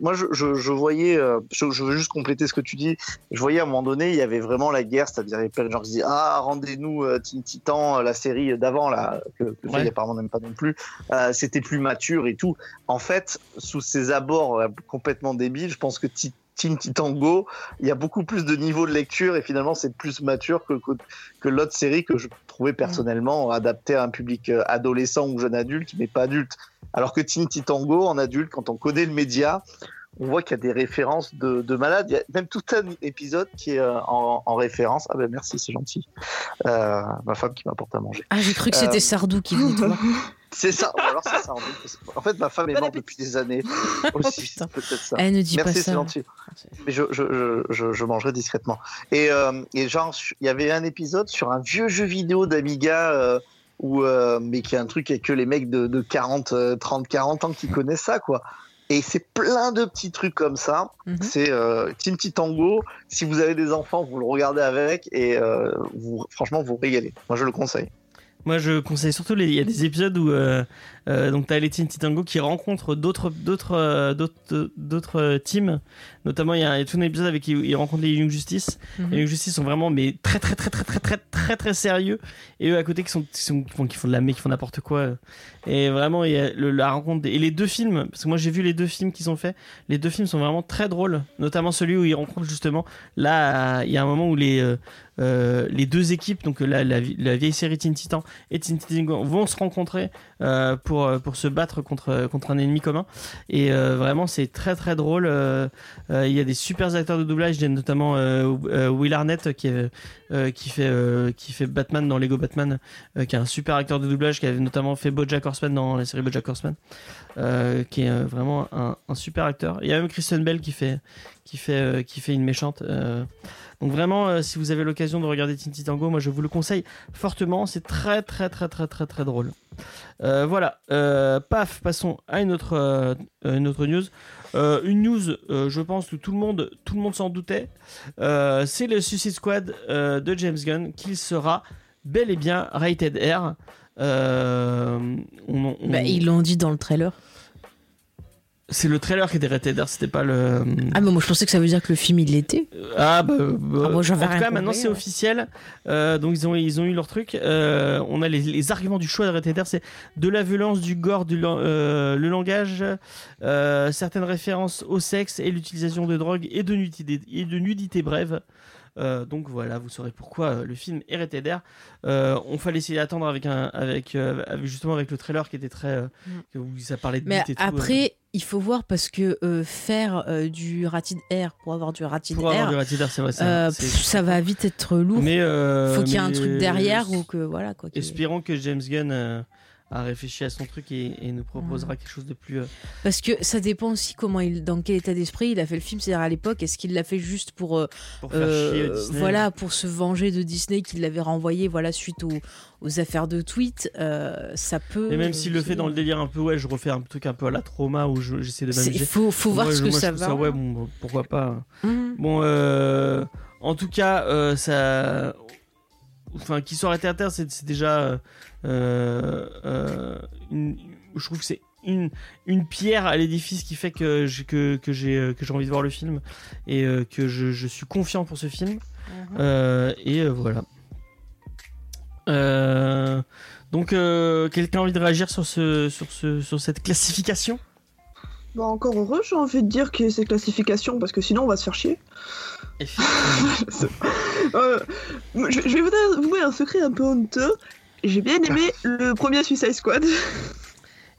moi, je, je, je voyais, euh, je, je veux juste compléter ce que tu dis. Je voyais à un moment donné, il y avait vraiment la guerre, c'est-à-dire il y avait plein de gens qui disaient Ah, rendez-nous euh, Teen Titan, la série d'avant, là, que, que Ouais. Apparemment n'aime pas non plus. C'était plus mature et tout. En fait, sous ces abords complètement débiles, je pense que Ti- Teen Titan Go, il y a beaucoup plus de niveau de lecture et finalement c'est plus mature que, que, que l'autre série que je trouvais personnellement adaptée à un public adolescent ou jeune adulte, mais pas adulte. Alors que Teen Titan Go, en adulte, quand on connaît le média, on voit qu'il y a des références de, de malades. Il y a même tout un épisode qui est euh, en, en référence. Ah ben merci, c'est gentil. Euh, ma femme qui m'apporte à manger. Ah, j'ai cru que c'était Euh, Sardou qui venait te voir. C'est ça. Ou alors c'est ça. En fait, ma femme est morte depuis des années. Aussi, c'est peut-être ça. Elle ne dit Merci, pas c'est ça. gentil. Mais je, je, je, je, je mangerai discrètement. Et, euh, et genre, il y avait un épisode sur un vieux jeu vidéo d'Amiga, euh, où, euh, mais qui est un truc que les mecs de, de 40, euh, 30, 40 ans qui connaissent ça, quoi. Et c'est plein de petits trucs comme ça. Mhm. C'est euh, Team Titango. Si vous avez des enfants, vous le regardez avec et euh, vous, franchement, vous régalez. Moi, je le conseille. Moi, je conseille surtout les. Il y a des épisodes où euh, donc t'as les Teen Titango qui rencontrent d'autres d'autres euh, d'autres d'autres teams. Notamment, il y a il y a tout un épisode avec ils, ils rencontrent les Young Justice. Mhm. Les Young Justice sont vraiment mais très très très très très très très très sérieux. Et eux à côté qui sont qui, sont, qui font, qui font de la mec, qui font n'importe quoi. Et vraiment, il y a le- la rencontre des- et les deux films. Parce que moi, j'ai vu les deux films qu'ils ont fait. Les deux films sont vraiment très drôles. Notamment celui où ils rencontrent justement. Là, il y a un moment où les euh, les deux équipes, donc la, la, la vieille série Teen Titan et Teen Titango vont se rencontrer euh, pour, euh, pour se battre contre, contre un ennemi commun. Et euh, vraiment, c'est très très drôle. Il y a des super acteurs de doublage, a notamment Will Arnett qui, qui, fait, qui fait Batman dans Lego Batman, qui est un super acteur de doublage, qui avait notamment fait Bojack Horseman dans la série Bojack Horseman, qui est vraiment un, un super acteur. Il y a même Kristen Bell qui fait, qui fait, euh, qui fait une méchante. euh, donc vraiment, euh, si vous avez l'occasion de regarder Teen Titango, moi je vous le conseille fortement. C'est très très très très très très drôle. Voilà. Paf, passons à une autre, une autre news. Euh, une news, euh, je pense que tout le monde, tout le monde s'en doutait. Euh, c'est le Suicide Squad de James Gunn qu'il sera bel et bien rated R. On- on- Bah, ils l'ont dit dans le trailer. C'est le trailer qui était rated R, c'était pas le. Ah, mais moi je pensais que ça veut dire que le film il l'était. Ah bah, bah, Ah, moi, j'avais en tout rien cas maintenant c'est officiel Euh, donc ils ont ils ont eu leur truc Euh, on a les, les arguments du choix de Rated R c'est de la violence du gore du euh, le langage euh, certaines références au sexe et l'utilisation de drogue et de nudité et de nudité brève Euh, donc voilà, vous saurez pourquoi euh, le film est rated R. Euh, on fallait essayer d'attendre avec un, avec, euh, avec- justement avec le trailer qui était très, Mm. où ça parlait de Mais tout, après, il faut voir parce que faire du rated R pour avoir du rated pour avoir du rated R, c'est vrai. pff, ça va vite être lourd. mais faut qu'il y ait un truc derrière ou que voilà quoi. Espérons que James Gunn a réfléchi à son truc et, et nous proposera quelque chose de plus. euh, Parce que ça dépend aussi comment il, dans quel état d'esprit il a fait le film. C'est-à-dire à l'époque, est-ce qu'il l'a fait juste pour, euh, pour faire euh, chier Disney. voilà, pour se venger de Disney qui l'avait renvoyé, voilà, suite aux, aux affaires de tweets. ça peut. Et même s'il le fait dans le délire un peu, ouais, je refais un truc un peu à la trauma où je- j'essaie de Il m'amuser. faut, faut voir Moi, ce je- que moi, ça va. ouais, bon, pourquoi pas. Mhm. Bon, en tout cas, ça. Enfin, qu'il soit arrêté à terre, c'est déjà. euh, euh, une- je trouve que c'est une, une pierre à l'édifice qui fait que j'ai que, que j'ai euh, que j'ai envie de voir le film et que je, je suis confiant pour ce film. Euh, et voilà. Euh, donc, euh, quelqu'un a envie de réagir sur, ce, sur, ce, sur cette classification? Bah, encore heureux, j'ai envie de dire qu'il y ait ces classifications, parce que sinon on va se faire chier. Euh, je, je vais vous avouer un secret un peu honteux. J'ai bien aimé le premier Suicide Squad.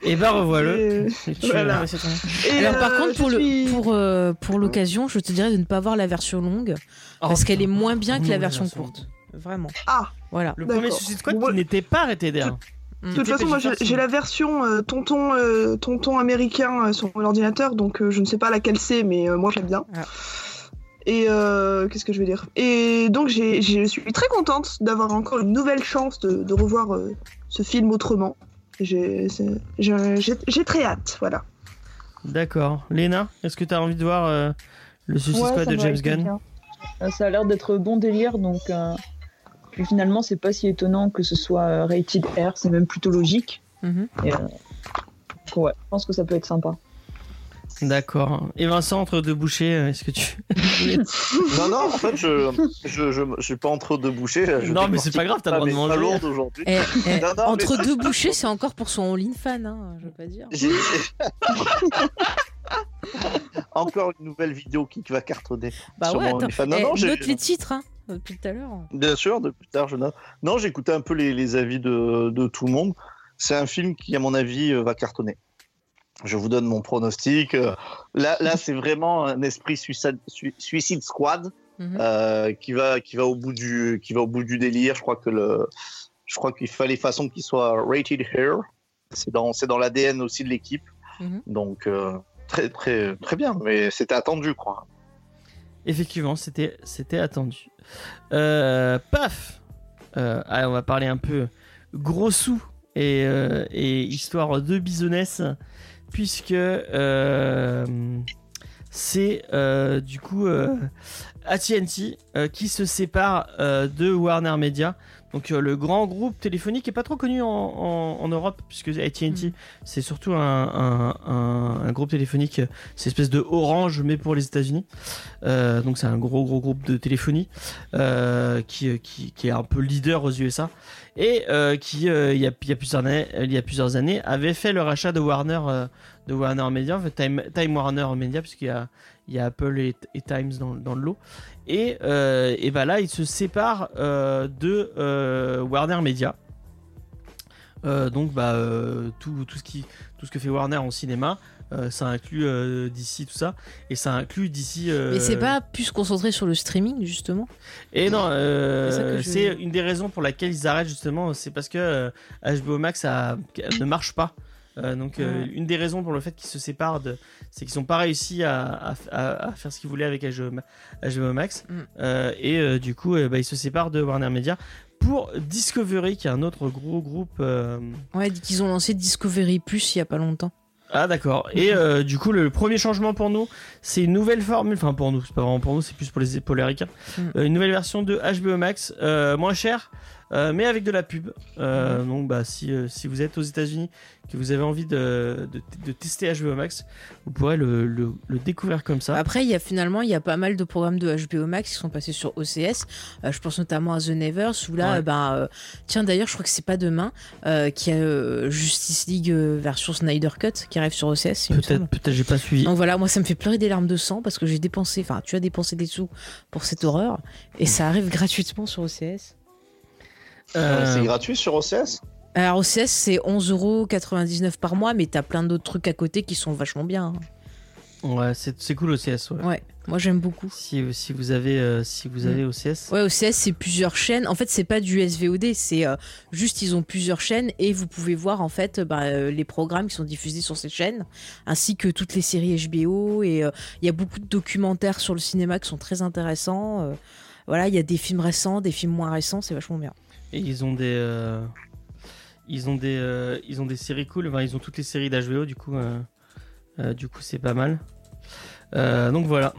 Et bah revois-le. Voilà. ouais, Alors par euh, contre je pour le pour euh, pour l'occasion, je te dirais de ne pas voir la version longue parce Oh, qu'elle est moins bien que la la version courte. Vraiment. Ah, Voilà. Le premier Suicide Squad qui n'était pas arrêté d'air. De toute façon, moi j'ai la version euh, tonton, euh, tonton américain euh, sur mon ordinateur, donc euh, je ne sais pas laquelle c'est, mais euh, moi je l'aime bien. Ah. Et euh, qu'est-ce que je vais dire? Et donc je suis très contente d'avoir encore une nouvelle chance de, de revoir euh, ce film autrement. J'ai très hâte, voilà. D'accord. Léna, est-ce que tu as envie de voir euh, le Suicide Ouais, Squad de me James Gunn? Euh, Ça a l'air d'être bon délire, donc. Puis finalement, c'est pas si étonnant que ce soit euh, rated R, c'est même plutôt logique. Mhm. Et, euh, donc ouais, je pense que ça peut être sympa. D'accord. Et Vincent, entre deux bouchées, euh, est-ce que tu. Non, non, en fait, je je, je, je suis pas entre deux bouchées. je Non, mais c'est pas grave, t'as le droit de manger. lourde aujourd'hui. Eh, eh, Non, non, mais entre ça, deux c'est bouchées, c'est encore pour son all-in fan, hein, je veux pas dire. Encore une nouvelle vidéo qui va cartonner. Bah sur ouais, mon attends. Eh, non, j'ai- note les titres, hein, depuis tout à l'heure. Bien sûr, de plus tard, je. Non, écouté un peu les, les avis de, de tout le monde. C'est un film qui, à mon avis, euh, va cartonner. Je vous donne mon pronostic. Euh, Là, là c'est vraiment un esprit Suicide, Sui- Suicide Squad euh, qui va qui va au bout du qui va au bout du délire. Je crois que le je crois qu'il fallait façon qu'il soit rated here. C'est dans c'est dans l'ADN aussi de l'équipe. Mhm. Donc euh, très très très bien. Mais c'était attendu quoi. Effectivement, c'était attendu. Euh, paf Euh, allez, on va parler un peu gros sous et, euh, histoire de bisonnesse, puisque c'est du coup AT&T qui se sépare de Warner Media. Donc euh, le grand groupe téléphonique est pas trop connu en, en- en Europe puisque AT&T Mhm. c'est surtout un, un- un- un groupe téléphonique, c'est espèce de Orange mais pour les États-Unis. Euh, donc c'est un gros gros groupe de téléphonie euh, qui, qui, qui est un peu leader aux USA et euh, qui euh, il, y a, plusieurs années il y a plusieurs années avait fait le rachat de Warner euh, de Media, en fait, Time, Warner Media puisqu'il y a Apple et, Times dans, le lot et, et bah là il se sépare de Warner Media. Donc bah tout, tout ce qui tout ce que fait Warner en cinéma euh, ça inclut euh, d'ici tout ça et ça inclut d'ici Mais c'est pas plus se concentrer sur le streaming, justement? Et non, euh, C'est je- une des raisons pour laquelle ils arrêtent justement, c'est parce que euh, HBO Max a- ne marche pas. Euh, donc euh, Ouais. une des raisons pour le fait qu'ils se séparent, de- c'est qu'ils n'ont pas réussi à, à- à- à faire ce qu'ils voulaient avec HBO, Ma- HBO Max. Mm. Euh, et euh, du coup, euh, bah, ils se séparent de Warner Media pour Discovery, qui est un autre gros groupe. euh, Ouais, qu'ils ont lancé Discovery Plus il y a pas longtemps. Ah d'accord. Et euh, du coup, le premier changement pour nous, c'est une nouvelle formule. Enfin pour nous, c'est pas vraiment pour nous, c'est plus pour les pour les ricains. Mm. Euh, une nouvelle version de HBO Max, euh, moins cher, euh, mais avec de la pub. Euh, Donc bah si euh, si vous êtes aux États-Unis, que vous avez envie de, de, de tester HBO Max, vous pourrez le, le, le découvrir comme ça. Après, il y a finalement, il y a pas mal de programmes de HBO Max qui sont passés sur OCS. Euh, je pense notamment à The Nevers, où là, Ouais. ben, tiens, d'ailleurs, je crois que c'est pas demain, qu'il y a Justice League version Snyder Cut qui arrive sur OCS. Peut-être peut-être j'ai pas suivi. Donc voilà, moi ça me fait pleurer des larmes de sang parce que j'ai dépensé, enfin tu as dépensé des sous pour cette horreur et ça arrive gratuitement sur OCS. Euh, C'est gratuit sur OCS. Alors OCS c'est 11,99€ par mois mais t'as plein d'autres trucs à côté qui sont vachement bien. hein. ouais, c'est c'est cool OCS. Ouais. Ouais, moi j'aime beaucoup. Si, si vous avez euh, si vous Mm. avez OCS. Ouais, OCS c'est plusieurs chaînes. En fait c'est pas du SVOD, c'est euh, juste ils ont plusieurs chaînes et vous pouvez voir en fait bah, euh, les programmes qui sont diffusés sur ces chaînes ainsi que toutes les séries HBO et euh, il y a beaucoup de documentaires sur le cinéma qui sont très intéressants. euh, voilà, il y a des films récents, des films moins récents, c'est vachement bien. Et ils ont des euh, ils ont des euh, ils ont des séries cool. Enfin, ils ont toutes les séries d'HBO du coup euh, euh, du coup c'est pas mal. Euh, donc voilà.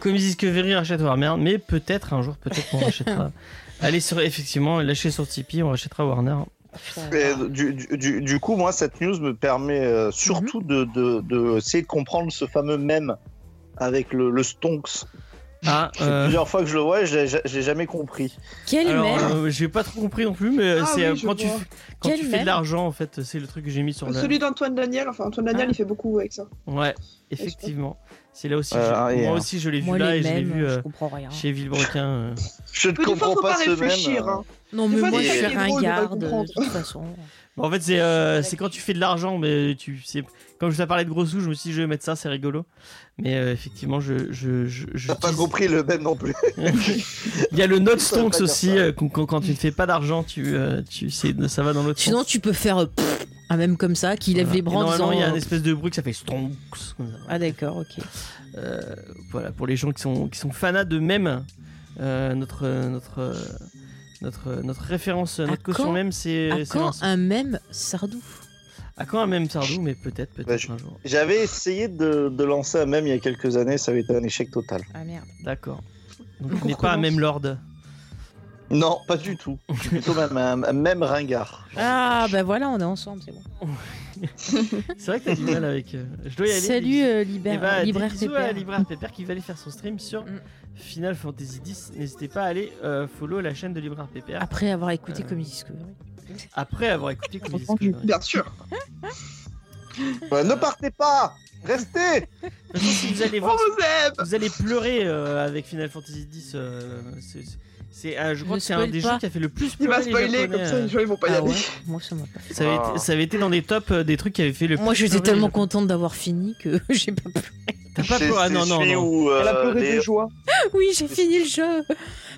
Comme Discovery rachète Warner, mais peut-être un jour peut-être qu'on rachètera. Allez sur effectivement lâchez sur Tipeee, on rachètera Warner. Et du, du- du- du coup, moi, cette news me permet euh, surtout de, de, de essayer de comprendre ce fameux mème avec le, le Stonks Ah, euh, Plusieurs fois que je le vois, je je l'ai jamais compris. Quel alors, mème euh, j'ai pas trop compris non plus, mais Ah c'est oui, euh, je quand, tu, quand tu fais de l'argent, en fait, c'est le truc que j'ai mis sur le. Celui d'Antoine Daniel, enfin Antoine Daniel, Ah. il fait beaucoup avec ça. Ouais, effectivement. C'est là aussi. que Euh, j'ai- et, moi euh, aussi, je l'ai vu là et je l'ai vu euh, je comprends rien. chez Villebrequin. euh. Je ne comprends faut pas pas ce réfléchir. même. hein. Non, mais moi, je suis ringarde, de toute façon. En fait, c'est c'est quand tu fais de l'argent, mais tu sais. Comme je t'ai parlé de gros sous, je me suis dit, je vais mettre ça, c'est rigolo. Mais euh, effectivement, je. je, je, je T'as pas compris le même non plus. Il y a le note stonks aussi, euh, quand, tu ne fais pas d'argent, tu, euh, tu sais, ça va dans l'autre Sinon, sens. tu peux faire euh, pff, un même comme ça, qui lève Voilà. les bras en Normalement, disant. il y a un espèce de bruit que ça fait stonks. Ah, d'accord, ok. Euh, voilà, pour les gens qui sont, qui sont fanas de mèmes, euh, notre, notre, notre, notre référence, notre caution quand- même, c'est quand un même Sardou À quand un même Sardou, mais peut-être, peut-être Bah, je- un jour. J'avais essayé de, de lancer un même il y a quelques années, ça avait été un échec total. Ah merde. D'accord. Donc, on n'est pas un même lord. Non, pas du tout. Je suis plutôt même un, un même ringard. Ah, bah voilà, on est ensemble, c'est bon. C'est vrai que t'as du mal avec. euh, Je dois y aller. Salut, des euh, bisous. Liber- Eh bah, des Libraire bisous à Pépère. Libraire Pépère qui va aller faire son stream sur Mm. Final Fantasy X. N'hésitez pas à aller euh, follow la chaîne de Libraire Pépère Après avoir écouté Euh, Comedy Discovery. Après avoir écouté Comedy Entendu. Discovery. Bien sûr. Ouais, ne partez pas Restez si vous allez On voir vous aime Vous allez pleurer euh, avec Final Fantasy X. euh, c'est- euh, je crois que c'est un des pas. jeux qui a fait le plus Il pleurer va les spoiler, Japonais, comme ça euh. les gens ils vont pas y Ah aller. ouais Moi, ça m'a pas fait. ça, avait Ah. été, ça avait été dans des tops euh, des trucs qui avaient fait le Moi, plus j'étais pleurer les tellement contente d'avoir fini que j'ai pas pu. T'as pas pleuré Ah non, non, non. où, euh, Elle a pleuré les- de joie. Oui, j'ai fini le jeu.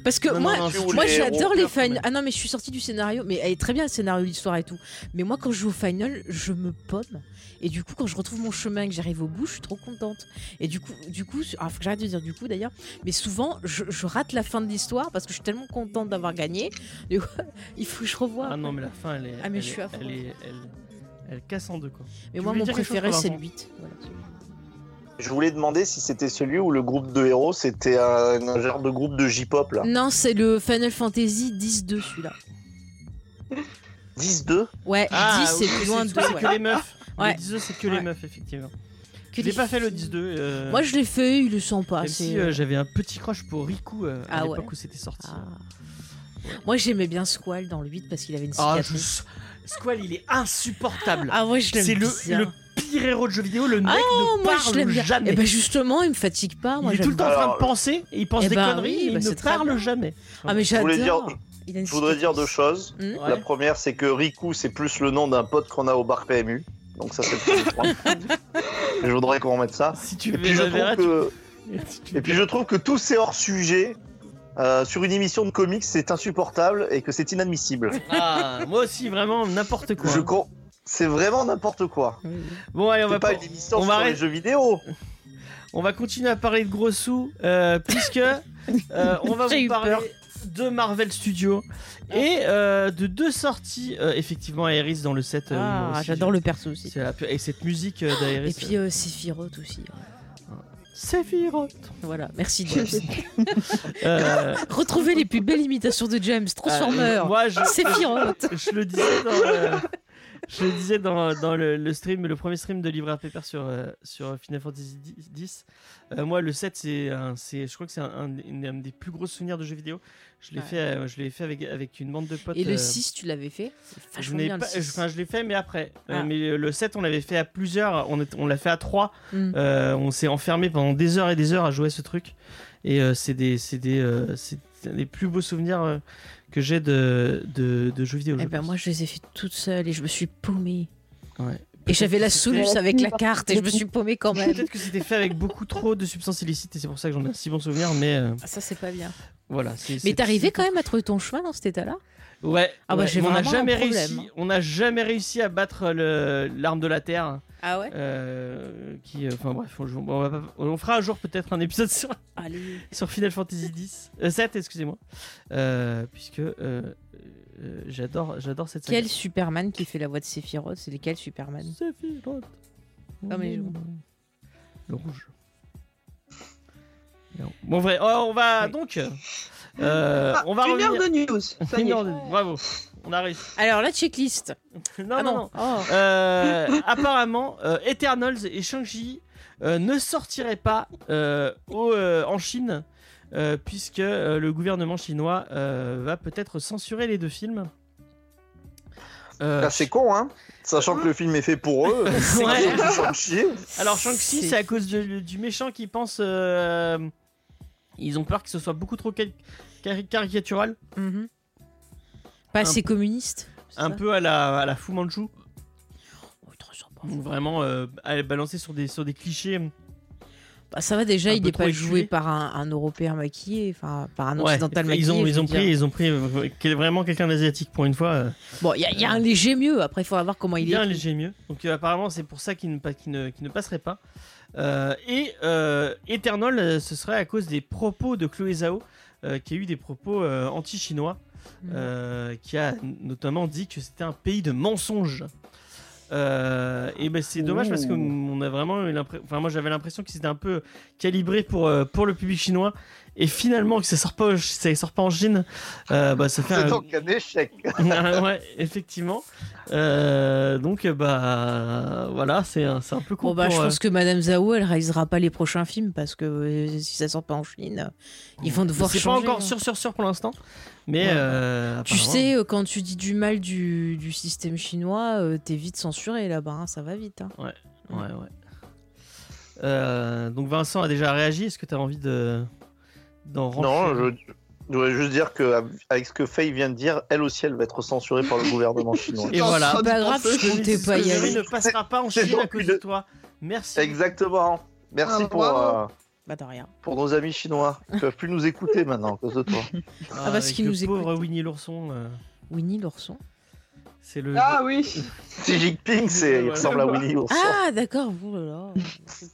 Parce que Non, moi, non, non, moi j'adore les pleurent quand final. même. Ah non, mais je suis sortie du scénario. Mais elle est très bien le scénario, l'histoire et tout. Mais moi, quand je joue au final, je me pomme. Et du coup, quand je retrouve mon chemin et que j'arrive au bout, je suis trop contente. Et du coup, du coup, ah, faut que j'arrête de dire du coup d'ailleurs. Mais souvent, je, je rate la fin de l'histoire parce que je suis tellement contente d'avoir gagné. Du coup, il faut que je revoie. Ah non, mais la fin, elle est. Ah, mais elle je suis à fond. Elle, est, elle, elle casse en deux, quoi. mais tu moi, mon préféré, c'est le 8. Voilà. Je voulais demander si c'était celui où le groupe de héros, c'était un, un genre de groupe de J-pop là. Non, c'est le Final Fantasy 10-2 celui-là. 10-2 Ouais, 10 Ah, c'est oui, plus loin de C'est 2. que les meufs. Ouais. Le 10 c'est que les Ouais. meufs, effectivement. Que Je l'ai des pas fait le filles. 10-2. euh, Moi, je l'ai fait, il est sympa. Même c'est, si euh, j'avais un petit crush pour Riku euh, à Ah l'époque ouais. où c'était sorti. Ah. Moi, j'aimais bien Squall dans le 8 parce qu'il avait une Ah, cicatrice. je- Squall, il est insupportable. Ah, ouais, je l'aime c'est le, bien. le pire héros de jeu vidéo. Le mec Oh, ne moi, parle je l'aime bien. jamais. Et ben justement, il me fatigue pas. Moi, il est tout le temps en train de penser, et il pense eh des ben conneries, oui, et bah, il ne parle jamais. Ah, mais j'adore. Il Je voudrais dire deux choses. Hmm Ouais. La première, c'est que Riku, c'est plus le nom d'un pote qu'on a au bar PMU. Donc ça, c'est le premier point. Et je voudrais qu'on remette ça. Si tu Et puis, je trouve que, tu- et puis je trouve que tous ces hors-sujets euh, sur une émission de comics, c'est insupportable et que c'est inadmissible. Ah, moi aussi, vraiment, n'importe quoi. Je com- C'est vraiment n'importe quoi. Bon, allez, on va, pas une émission on sur va les jeux vidéo. on va continuer à parler de gros sous, euh, puisque euh, on va vous parler peur. de Marvel Studios et euh, de deux sorties, euh, effectivement, Aeris dans le set. euh, Ah, j'adore le perso aussi. c'est la- Et cette musique euh, d'Aeris. Et puis euh, Sephiroth aussi. Sephiroth. Voilà, merci James. Euh, Retrouvez les plus belles imitations de James, Transformer, euh, moi, je, Sephiroth. je le disais dans, euh, je le, disais dans, dans le, le stream, le premier stream de Libraire Paper sur, euh, sur Final Fantasy X. Euh, moi, le 7, c'est je crois que c'est un, un- une- un des plus gros souvenirs de jeux vidéo. Je l'ai Ouais. fait, euh, je l'ai fait avec, avec une bande de potes. Et le euh, 6, tu l'avais fait? C'est je vachement n'ai bien, le pas, 6. enfin, je l'ai fait, mais après. Ah. mais le 7, on l'avait fait à plusieurs. On, est- on l'a fait à 3. Mm. Euh, on s'est enfermé pendant des heures et des heures à jouer à ce truc. Et c'est des, des, des plus beaux souvenirs que j'ai de, de, de jeux vidéo. Eh ben pense. moi je les ai fait toute seule et je me suis paumée. Ouais. Et j'avais la soluce avec la carte et je me suis paumée quand même. Peut-être que c'était fait avec beaucoup trop de substances illicites et c'est pour ça que j'en ai un si bon souvenir, mais euh, Ah, Ça c'est pas bien. voilà. Mais t'arrivais quand même à trouver ton chemin dans cet état-là? Ouais. Ah bah, ouais, on n'a jamais problème, réussi. hein. On n'a jamais réussi à battre l'arme de la terre. Ah ouais? Euh, qui, euh, enfin bref, on, on va pas- on fera un jour peut-être un épisode sur Allez. sur Final Fantasy X, euh, 7, excusez-moi, Euh, puisque j'adore, j'adore cette saga. Quel Superman qui fait la voix de Sephiroth? C'est lesquels Superman? Sephiroth. Ah, mais je- Le rouge. Non. Bon, vrai, oh, on va Oui. donc. Euh, Ah, on va une revenir. heure de news. Ça y Une est. heure de- Bravo, on a réussi. Alors la checklist. non, ah non, non. non. Oh. Euh, apparemment, euh, Eternals et Shang-Chi euh, ne sortiraient pas euh, au, euh, en Chine euh, puisque euh, le gouvernement chinois euh, va peut-être censurer les deux films. Euh, Ah, c'est con, hein Sachant que le film est fait pour eux, chier. Alors Shang-Chi, C'est- c'est à cause de- du méchant qui pense... euh, ils ont peur que ce soit beaucoup trop cari- cari- caricatural, Mhm. Pas Un assez communiste. un ça peu à la, à la Fu Manchu. Oh. Donc vraiment euh, à balancer sur des, sur des clichés. Bah, ça va déjà, Un il n'est pas éculé. joué par un, un Européen maquillé, enfin par un Ouais, Occidental maquillé. ils ont, ils ont pris, ils ont pris euh, vraiment quelqu'un d'asiatique pour une fois. euh, Bon, il y, a- il y a un léger mieux. Après, il faudra voir comment il est. bien écrit. léger mieux. Donc euh, apparemment c'est pour ça qu'il ne, qu'il ne, qu'il ne passerait pas. Euh, et euh, Eternal, euh, ce serait à cause des propos de Chloé Zhao, euh, qui a eu des propos anti-chinois, Mhm. qui a notamment dit que c'était un pays de mensonges. Et ben c'est dommage parce Ouh. qu'on a vraiment eu l'impression, enfin moi j'avais l'impression que c'était un peu calibré pour pour le public chinois et finalement que ça sort pas ça sort pas en Chine, euh, bah ça fait C'est un, donc un échec. ouais, effectivement. Euh, donc, bah, voilà, c'est un, c'est un peu con. Bon, bah, pour, je euh, pense que Madame Zhao, elle réalisera pas les prochains films parce que euh, si ça sort pas en Chine, ils vont devoir C'est pas changer. encore hein. sûr, sûr, sûr pour l'instant. Mais, Ouais. euh, Tu sais, euh, quand tu dis du mal du, du système chinois, euh, t'es vite censuré là-bas, hein, ça va vite. hein. Ouais, ouais. Euh, donc, Vincent a déjà réagi. Est-ce que tu as envie de. Non, je, je voudrais juste dire qu'avec ce que Faye vient de dire, elle aussi, elle va être censurée par le gouvernement chinois. Et voilà. C'est pas grave, je comptais pas y aller. ne passera pas en C'est Chine à cause de toi. Merci. Exactement. Merci Ah, pour, euh, Bah, de rien. pour nos amis chinois. Ils peuvent plus nous écouter maintenant à cause de toi. Ah, parce avec qu'il le nous pauvre écoute. Winnie l'ourson. euh, Winnie l'ourson. c'est le. Ah oui. Xi Jinping, c'est, il ressemble à Winnie l'ourson. Ah, d'accord. Oh là c'est.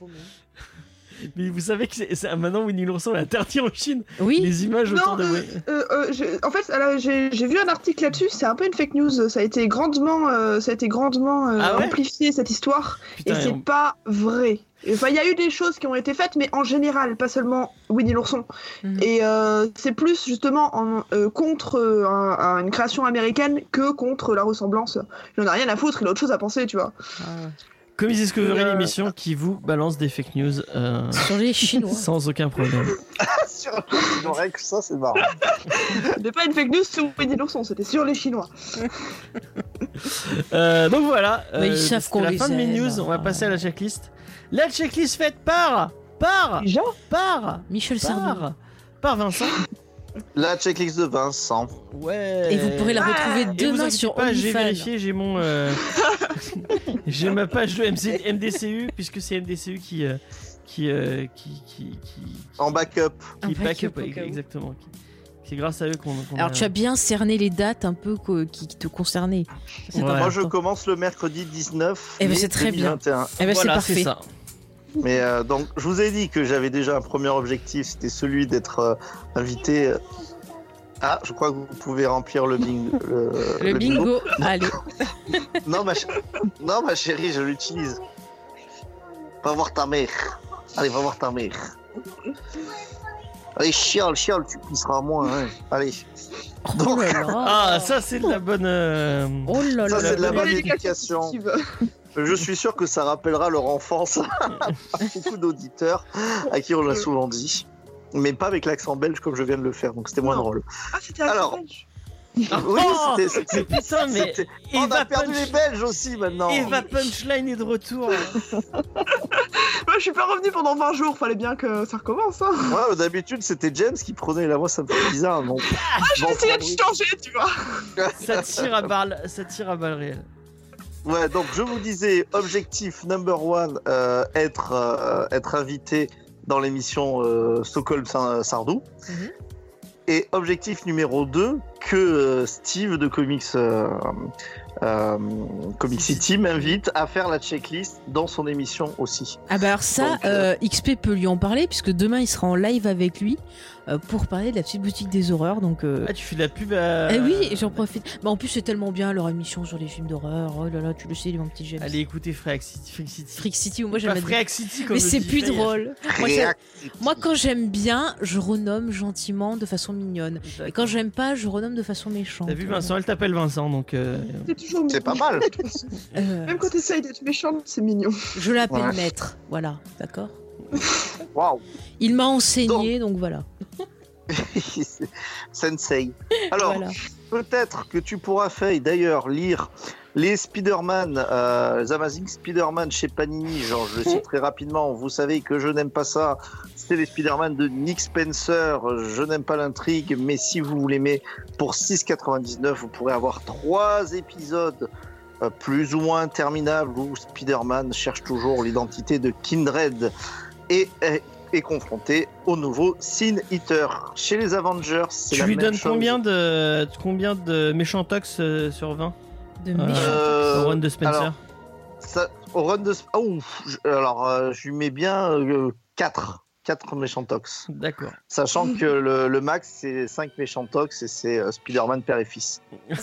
Mais vous savez que c'est, maintenant Winnie l'ourson est interdit en Chine. Oui. Les images Non, autour de. euh, euh, euh, en fait, j'ai vu un article là-dessus. C'est un peu une fake news. Ça a été grandement, euh, ça a été grandement euh, Ah ouais amplifié cette histoire, Putain, et c'est on- pas vrai. Enfin, il y a eu des choses qui ont été faites, mais en général, pas seulement Winnie l'ourson. Mhm. Et euh, c'est plus justement en, euh, contre euh, un- un- une création américaine que contre la ressemblance. J'en ai rien à foutre. Il a autre chose à penser, tu vois. Ah, Comme ils Discovery, Euh, l'émission qui vous balance des fake news euh, Sur les Chinois. sans aucun problème. Sur le règle, ça, c'est marrant. C'était pas une fake news sur Winnie l'ourson. C'était sur les Chinois. Euh, donc voilà, Mais ils savent c'était qu'on la les fin de mes news. On va passer à la checklist. La checklist faite par, par, Déjà par, Michel Sardou. par Vincent. La checklist de Vincent. Ouais. Et vous pourrez la retrouver Et vous demain sur pas, j'ai vérifié, j'ai mon, euh, j'ai ma page de MC MDCU puisque c'est MDCU qui, euh, qui, euh, qui, qui, qui, En backup. Qui backup backup, où. exactement. qui- C'est grâce à eux qu'on. qu'on Alors a- tu as bien cerné les dates un peu qui qui te concernaient. Ouais. Moi, je commence le mercredi 19 Eh ben, c'est très bien. 2021. Eh ben, Voilà, c'est parfait. ça. Mais euh, donc, je vous ai dit que j'avais déjà un premier objectif, c'était celui d'être euh, invité. euh, Ah, je crois que vous pouvez remplir le, bing... le, Le bingo. Allez. Non, ma, ch- non, ma chérie, je l'utilise. Va voir ta mère. Allez, va voir ta mère. Allez, chiale, chiale, tu pisseras moins. hein. Allez. Oh là là. Ah, ça c'est de la bonne. euh, Oh là Ça, là. c'est de la bonne éducation. Je suis sûr que ça rappellera leur enfance à beaucoup d'auditeurs à qui on l'a souvent dit. Mais pas avec l'accent belge comme je viens de le faire, donc c'était moins Non. drôle. Ah, c'était Alors. un belge. Oui, Oh c'était- Putain, mais On Eva a perdu Punch- les Belges aussi maintenant. Eva Punchline est de retour. Moi, je suis pas revenu pendant 20 jours. Fallait bien que ça recommence. Hein. Ouais, d'habitude c'était James qui prenait la voix, ça me fait bizarre. Non. Je vais essayer de changer, tu vois. ça tire à balle, ça tire à balle réelle. Ouais, donc je vous disais, objectif number one, euh, être, euh, être invité dans l'émission euh, Stockholm Sa- Sardou. Mhm. Et objectif numéro 2, que Steve de Comics, euh, euh, Comic City m'invite à faire la checklist dans son émission aussi. Ah bah alors ça, Donc, XP peut lui en parler puisque demain il sera en live avec lui pour parler de la petite boutique des horreurs. Donc euh, Ah, tu fais de la pub à. eh oui, j'en profite. Bah en plus c'est tellement bien leur émission sur les films d'horreur. Oh là là, tu le sais, mon petit James. Allez écouter Freak City. Freak City. Freak City, moi Pas j'aime bien. Freak City comme Mais c'est plus drôle. Moi. Moi quand j'aime bien, je renomme gentiment de façon mignonne. Et quand j'aime pas, je renomme de façon méchante. T'as vu Vincent, elle t'appelle Vincent donc. euh, C'est pas mal. Euh, Même quand t'essayes d'être méchante, c'est mignon. je l'appelle Ouais. maître. Voilà, d'accord Waouh Il m'a enseigné, donc, voilà. Sensei. Alors, Voilà. peut-être que tu pourras, Faye, d'ailleurs, lire les Spider-Man, euh, les Amazing Spider-Man chez Panini. Genre, je le cite très rapidement. Vous savez que je n'aime pas ça. C'est les Spider-Man de Nick Spencer. Je n'aime pas l'intrigue, mais si vous l'aimez, pour 6,99, vous pourrez avoir trois épisodes euh, plus ou moins interminables où Spider-Man cherche toujours l'identité de Kindred et est, est confronté au nouveau Sin Eater. Chez les Avengers, c'est Tu la lui même donnes chose. combien de, combien de méchants tox euh, sur 20 De Euh, méchants. Euh, au run de Spencer alors, Ça, au run de. Ah, ouf, je- alors, euh, je lui mets bien 4. 4 méchants tox. D'accord. Sachant que le, le max, c'est 5 méchants tox et c'est euh, Spider-Man père et fils.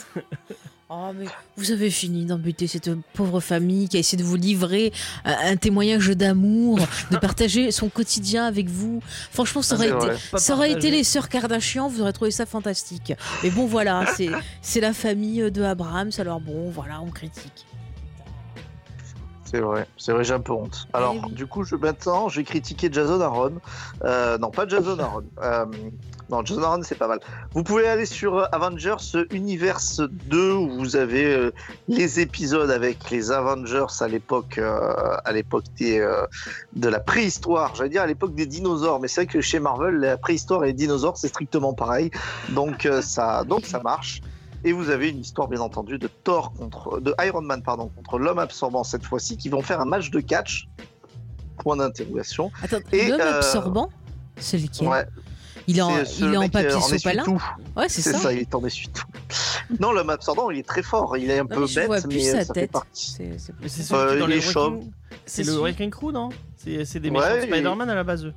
Oh, mais vous avez fini d'embuter cette pauvre famille qui a essayé de vous livrer un, un témoignage d'amour, de partager son quotidien avec vous. Franchement, ça Ah, aurait, été, ça aurait les sœurs Kardashian, vous aurez trouvé ça fantastique. Mais bon, voilà, c'est la famille de Abraham, alors bon, voilà, on critique. C'est vrai, c'est vrai, j'ai un peu honte. Alors, Eh oui. du coup, je, maintenant, je vais critiquer Jason Aaron. Euh, non, pas Jason Aaron. Euh, non, Jason Aaron, c'est pas mal. Vous pouvez aller sur euh, Avengers Universe 2 où vous avez euh, les épisodes avec les Avengers à l'époque, à l'époque des, de la préhistoire. J'allais dire à l'époque des dinosaures, mais c'est vrai que chez Marvel, la préhistoire et les dinosaures, c'est strictement pareil. Donc ça, donc ça marche. Et vous avez une histoire, bien entendu, de Thor contre, de Iron Man, pardon, contre l'homme absorbant cette fois-ci, qui vont faire un match de catch. Point d'interrogation. Et, l'homme euh, absorbant? C'est lequel Ouais, Il est en, il est en papier euh, sopalin? Ouais, c'est ça. ça. il est en essuie-tout. Non, l'homme absorbant, il est très fort. Il est un Non, peu mais bête, mais sa ça fait tête. partie. C'est- celui Euh, qui les C'est le celui- Wrecking Crew, non? C'est des Ouais, méchants il- Spider-Man à la base.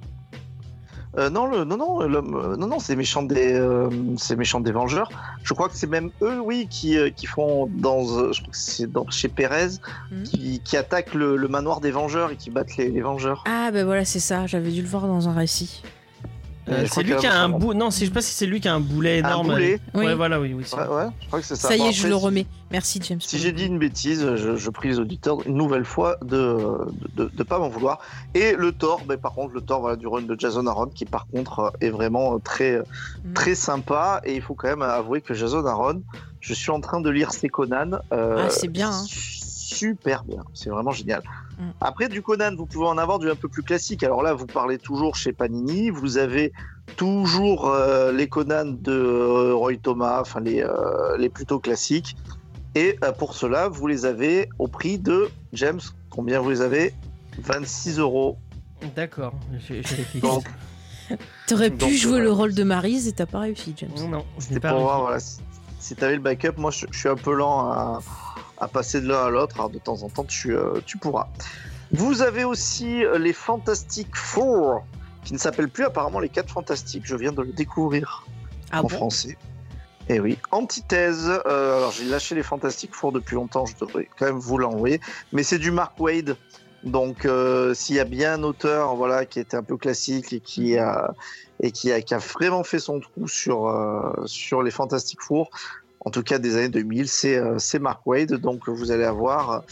Euh, non, le, non, non, euh, non, non, c'est méchant des, euh, c'est méchant des Vengeurs. Je crois que c'est même eux, oui, qui, euh, qui font dans, je crois que c'est dans chez Perez, Mhm. qui, qui attaquent le, le manoir des Vengeurs et qui battent les, les Vengeurs. Ah, ben voilà, c'est ça, j'avais dû le voir dans un récit. Euh, crois c'est lui qui a un bout. Non, c'est- je sais pas si c'est lui qui a un boulet Un énorme. boulet. Oui. Ouais, voilà, oui, Ouais, je crois que c'est ça. Ça y Bon, est, je après, le si- remets. Merci, James. Si j'ai dit une bêtise, je, je prie les auditeurs une nouvelle fois de de, de pas m'en vouloir. Et le Thor, ben, par contre, le Thor voilà, du run de Jason Aaron, qui par contre euh, est vraiment euh, très Mm. très sympa. Et il faut quand même avouer que Jason Aaron, je suis en train de lire ses Conan. euh, Ah, c'est bien, hein. Super bien, c'est vraiment génial. Mm. Après du Conan, vous pouvez en avoir du un peu plus classique. Alors là, vous parlez toujours chez Panini, vous avez toujours euh, les Conan de euh, Roy Thomas, enfin les, euh, les plutôt classiques. Et euh, pour cela, vous les avez au prix de James. Combien vous les avez? 26 euros. D'accord. j'ai-. Donc, T'aurais Donc, pu jouer le rôle de Maryse et t'as pas réussi, James. Non, non, c'était pour réussi. voir voilà, si, si tu avais le backup. Moi, je, je suis un peu lent à, à passer de l'un à l'autre. Alors, de temps en temps, tu, euh, tu pourras. Vous avez aussi euh, les Fantastic Four, qui ne s'appellent plus apparemment les 4 Fantastiques. Je viens de le découvrir Ah en bon? français. Et oui, antithèse. euh, alors j'ai lâché les Fantastic Four depuis longtemps, je devrais quand même vous l'envoyer. Mais c'est du Mark Wade. Donc euh, s'il y a bien un auteur voilà, qui était un peu classique et qui a, et qui a, qui a vraiment fait son trou sur, euh, sur les Fantastic Four, en tout cas des années 2000, c'est euh, c'est Mark Wade. Donc vous allez avoir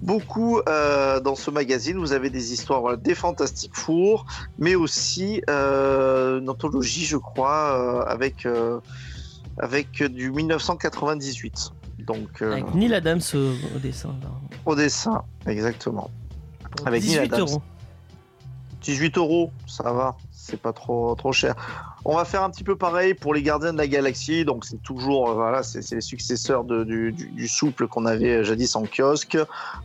beaucoup euh, dans ce magazine. Vous avez des histoires voilà, des Fantastic Four, mais aussi euh, une anthologie, je crois, euh, avec, avec du 1998. Donc Avec Neil Adams au, au dessin. là. au dessin, exactement. Avec Neil 18 Adams. euros. 18 euros, ça va, c'est pas trop trop cher. On va faire un petit peu pareil pour les Gardiens de la Galaxie, donc c'est toujours euh, voilà, c'est les successeurs du, souple qu'on avait euh, jadis en kiosque.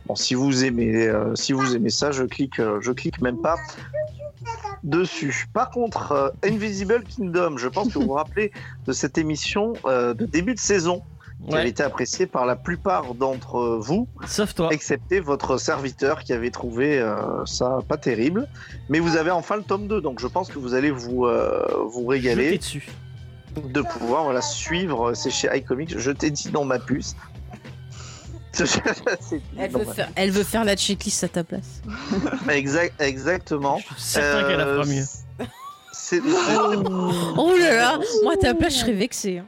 Bon, si vous aimez euh, si vous aimez ça, je clique je clique même pas dessus. Par contre, Invisible Kingdom, je pense que vous vous rappelez de cette émission de début de saison qui avait Ouais. été appréciée par la plupart d'entre vous Sauf toi. excepté votre serviteur qui avait trouvé euh, ça pas terrible. Mais vous avez enfin le tome 2, donc je pense que vous allez vous, euh, vous Jeter régaler dessus. de pouvoir voilà, suivre. C'est chez iComics, je t'ai dit dans ma puce. Elle veut, faire, elle veut faire la checklist à ta place. Exact, exactement. Je suis certain qu'elle la fera Euh, mieux. Oh là là Moi, à ta place, je serais vexée. hein.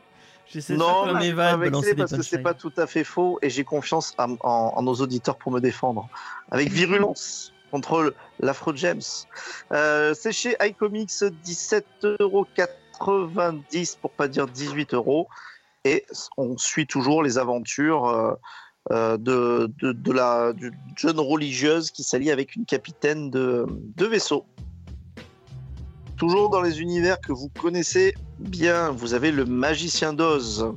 J'essaie de non, faire de avec balancer c'est des parce que c'est pas tout à fait faux et j'ai confiance en, en- en nos auditeurs pour me défendre avec virulence. contre l'Afro James. Euh, c'est chez iComics 17,90€ pour pas dire 18 euros. Et on suit toujours les aventures euh, euh, de, de, de la d'une jeune religieuse qui s'allie avec une capitaine de, de vaisseau. Toujours dans les univers que vous connaissez bien, vous avez le Magicien d'Oz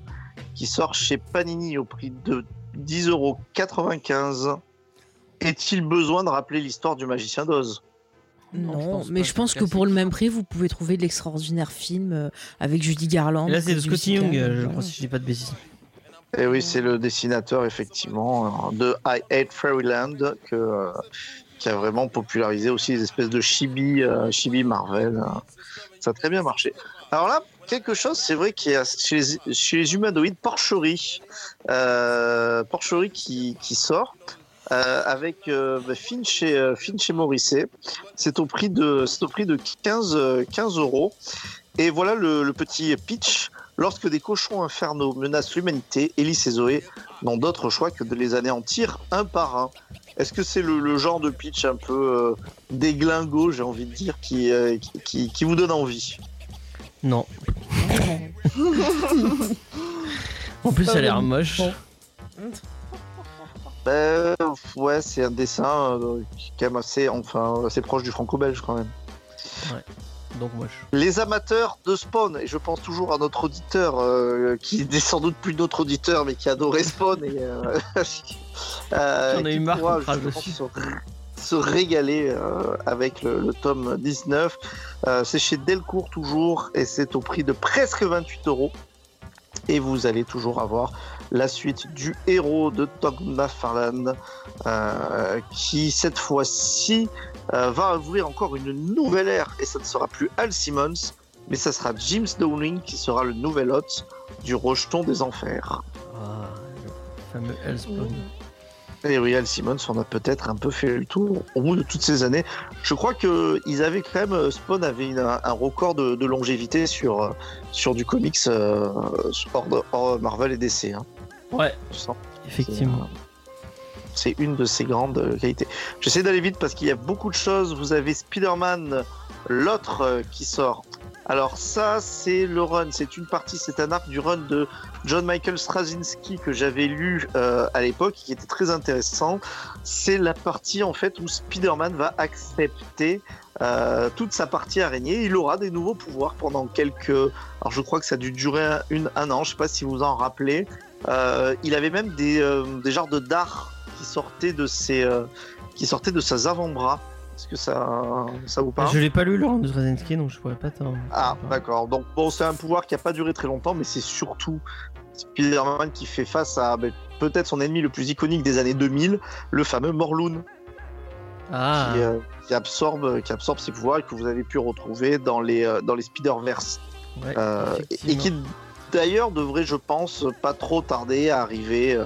qui sort chez Panini au prix de 10,95€. Est-il besoin de rappeler l'histoire du Magicien d'Oz? Non, je Non, pense mais je pense que pour le même prix, vous pouvez trouver de l'extraordinaire film euh, avec Judy Garland. Et là, c'est de Scotty Young, euh, je crois, si je dis pas de bêtises. Et oui, c'est le dessinateur, effectivement, euh, de I Hate Fairyland, que, euh, qui a vraiment popularisé aussi les espèces de chibi, euh, chibi Marvel. euh. Ça a très bien marché. Alors là, quelque chose, c'est vrai qu'il y a chez les, chez les humanoïdes, Porcherie, euh, Porcherie qui, qui sort. euh, avec euh, bah, Finch, et, euh, Finch et. C'est au prix de, au prix de 15, euh, 15 euros. Et voilà le, le petit pitch. Lorsque des cochons infernaux menacent l'humanité, Elise et Zoé n'ont d'autre choix que de les anéantir un par un. Est-ce que c'est le, le genre de pitch un peu euh, déglingo, j'ai envie de dire, qui, euh, qui, qui- qui vous donne envie? Non. En plus, ça a l'air moche. Ben, Ouais, c'est un dessin euh, qui est quand même assez, enfin, assez proche du franco-belge quand même. Donc moche. Les amateurs de Spawn, et je pense toujours à notre auditeur, euh, qui n'est sans doute plus notre auditeur, mais qui adorait Spawn, et euh, euh, J'en ai qui eu marre pourra. Se, se régaler euh, avec le, le tome 19. Euh, c'est chez Delcourt toujours, et c'est au prix de presque 28 euros. Et vous allez toujours avoir la suite du héros de Todd McFarlane, euh, qui cette fois-ci euh, va ouvrir encore une nouvelle ère et ça ne sera plus Al Simmons, mais ça sera James Dowling qui sera le nouvel hôte du rejeton des enfers. Ah, le fameux Hellspawn. Et oui, Al Simmons, on a peut-être un peu fait le tour au bout de toutes ces années. Je crois que ils avaient quand même, euh, Spawn avait une- un, record de, de longévité sur, euh, sur du comics euh, hors, de- hors Marvel et DC. hein. Ouais, effectivement. C'est une de ses grandes euh, qualités. J'essaie d'aller vite parce qu'il y a beaucoup de choses. Vous avez Spider-Man, l'autre euh, qui sort. Alors ça, c'est le run. C'est une partie, c'est un arc du run de John Michael Straczynski que j'avais lu euh, à l'époque, qui était très intéressant. C'est la partie en fait où Spider-Man va accepter toute sa partie araignée. Il aura des nouveaux pouvoirs pendant quelques. Alors je crois que ça a dû durer un, an. Je sais pas si vous en rappelez. Il avait même des, des genres de dards qui sortaient de ses, euh, qui sortaient de ses avant-bras. Est-ce que ça, ça vous parle Je l'ai pas lu, Laurent de Straczynski, donc je pourrais pas t'en. Ah, d'accord. Donc bon, c'est un pouvoir qui a pas duré très longtemps, mais c'est surtout Spider-Man qui fait face à ben, peut-être son ennemi le plus iconique des années 2000, le fameux Morloon, Ah, qui, euh, qui absorbe, qui absorbe ses pouvoirs et que vous avez pu retrouver dans les, euh, dans les Spider-Verse. ouais, Euh, et, qui d'ailleurs devrait, je pense, pas trop tarder à arriver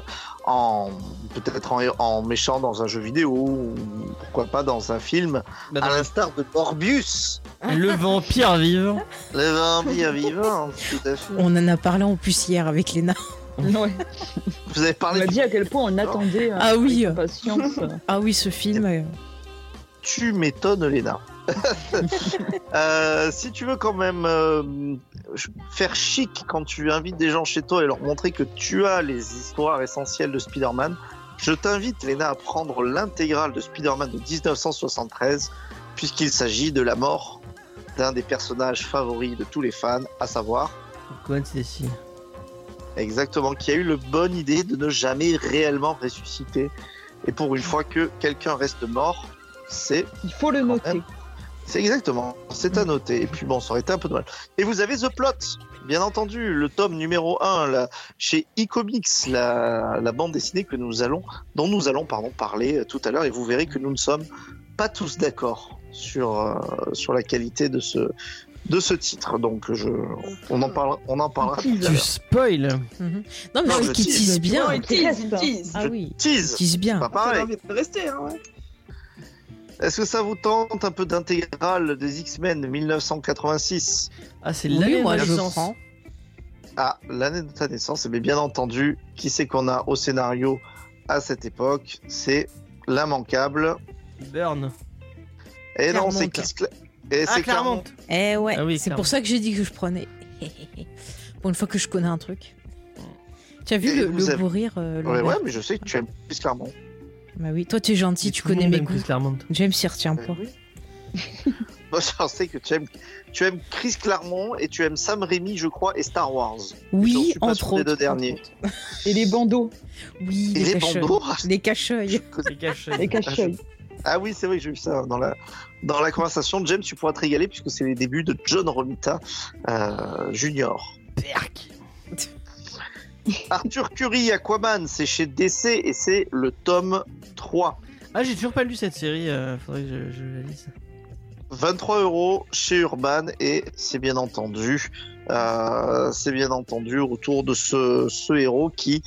en peut-être en, en méchant dans un jeu vidéo ou pourquoi pas dans un film, Bah, à dans l'instar de Morbius, Le vampire vivant. le vampire vivant. Tout à fait. On en a parlé en plus hier avec Léna. Ouais. Vous avez On parlé m'a du dit à quel point on attendait euh, Ah oui. avec impatience. Ah oui, ce film. euh, Tu m'étonnes, Léna. Euh, si tu veux quand même euh, faire chic quand tu invites des gens chez toi et leur montrer que tu as les histoires essentielles de Spider-Man, je t'invite, Léna, à prendre l'intégrale de Spider-Man de 1973, puisqu'il s'agit de la mort d'un des personnages favoris de tous les fans, à savoir, Gwen Stacy. exactement, qui a eu le bonne idée de ne jamais réellement ressusciter. Et pour une fois que quelqu'un reste mort, c'est Il faut le noter. C'est exactement, c'est à noter. Et puis bon, ça aurait été un peu dommage. Et vous avez The Plot, bien entendu, le tome numéro 1 là, chez eComics, la, la bande dessinée que nous allons, dont nous allons pardon, parler euh, tout à l'heure. Et vous verrez que nous ne sommes pas tous d'accord sur, euh, sur la qualité de ce, de ce titre. Donc je, on, en parle, on en parlera. tout à Tu l'heure. spoil mhm. Non, mais Non, qu'il tease. bien. il tease, il tease. Ah oui, Tease, tease bien. pas pareil. envie de rester, hein, ouais. Est-ce que ça vous tente un peu d'intégrale des X-Men 1986 Ah, c'est Oui, l'année moi de je naissance. prends. Ah, l'année de ta naissance, mais bien entendu, qui c'est qu'on a au scénario à cette époque? C'est l'immanquable Burn. Et non, Claremont. c'est Chris Cla- et Ah, c'est Claremont. Eh ouais, Ah oui, c'est pour ça que j'ai dit que je prenais. pour une fois que je connais un truc. Tu as vu Et le, vous le avez- beau rire euh, le Ouais, verre ouais, mais je sais que tu aimes Chris Claremont. Bah oui, toi tu es gentil, tu connais mes goûts. Chris Claremont. James s'y retient pas. Moi, je sais que tu aimes, tu aimes Chris Claremont et tu aimes Sam Raimi, je crois, et Star Wars. Oui, entre autres. deux derniers. Et les bandeaux, Oui, Et les, les bandeaux Les cache-œils. Les cache les cache-œils. Ah oui, c'est vrai que j'ai vu ça dans la, dans la conversation. James, tu pourras te régaler puisque c'est les débuts de John Romita euh, Junior. Perk. Arthur Curry, Aquaman, c'est chez DC et c'est le tome 3. Ah, j'ai toujours pas lu cette série. euh, faudrait que je, je la lise. 23 euros chez Urban et c'est bien entendu, euh, c'est bien entendu autour de ce, ce héros qui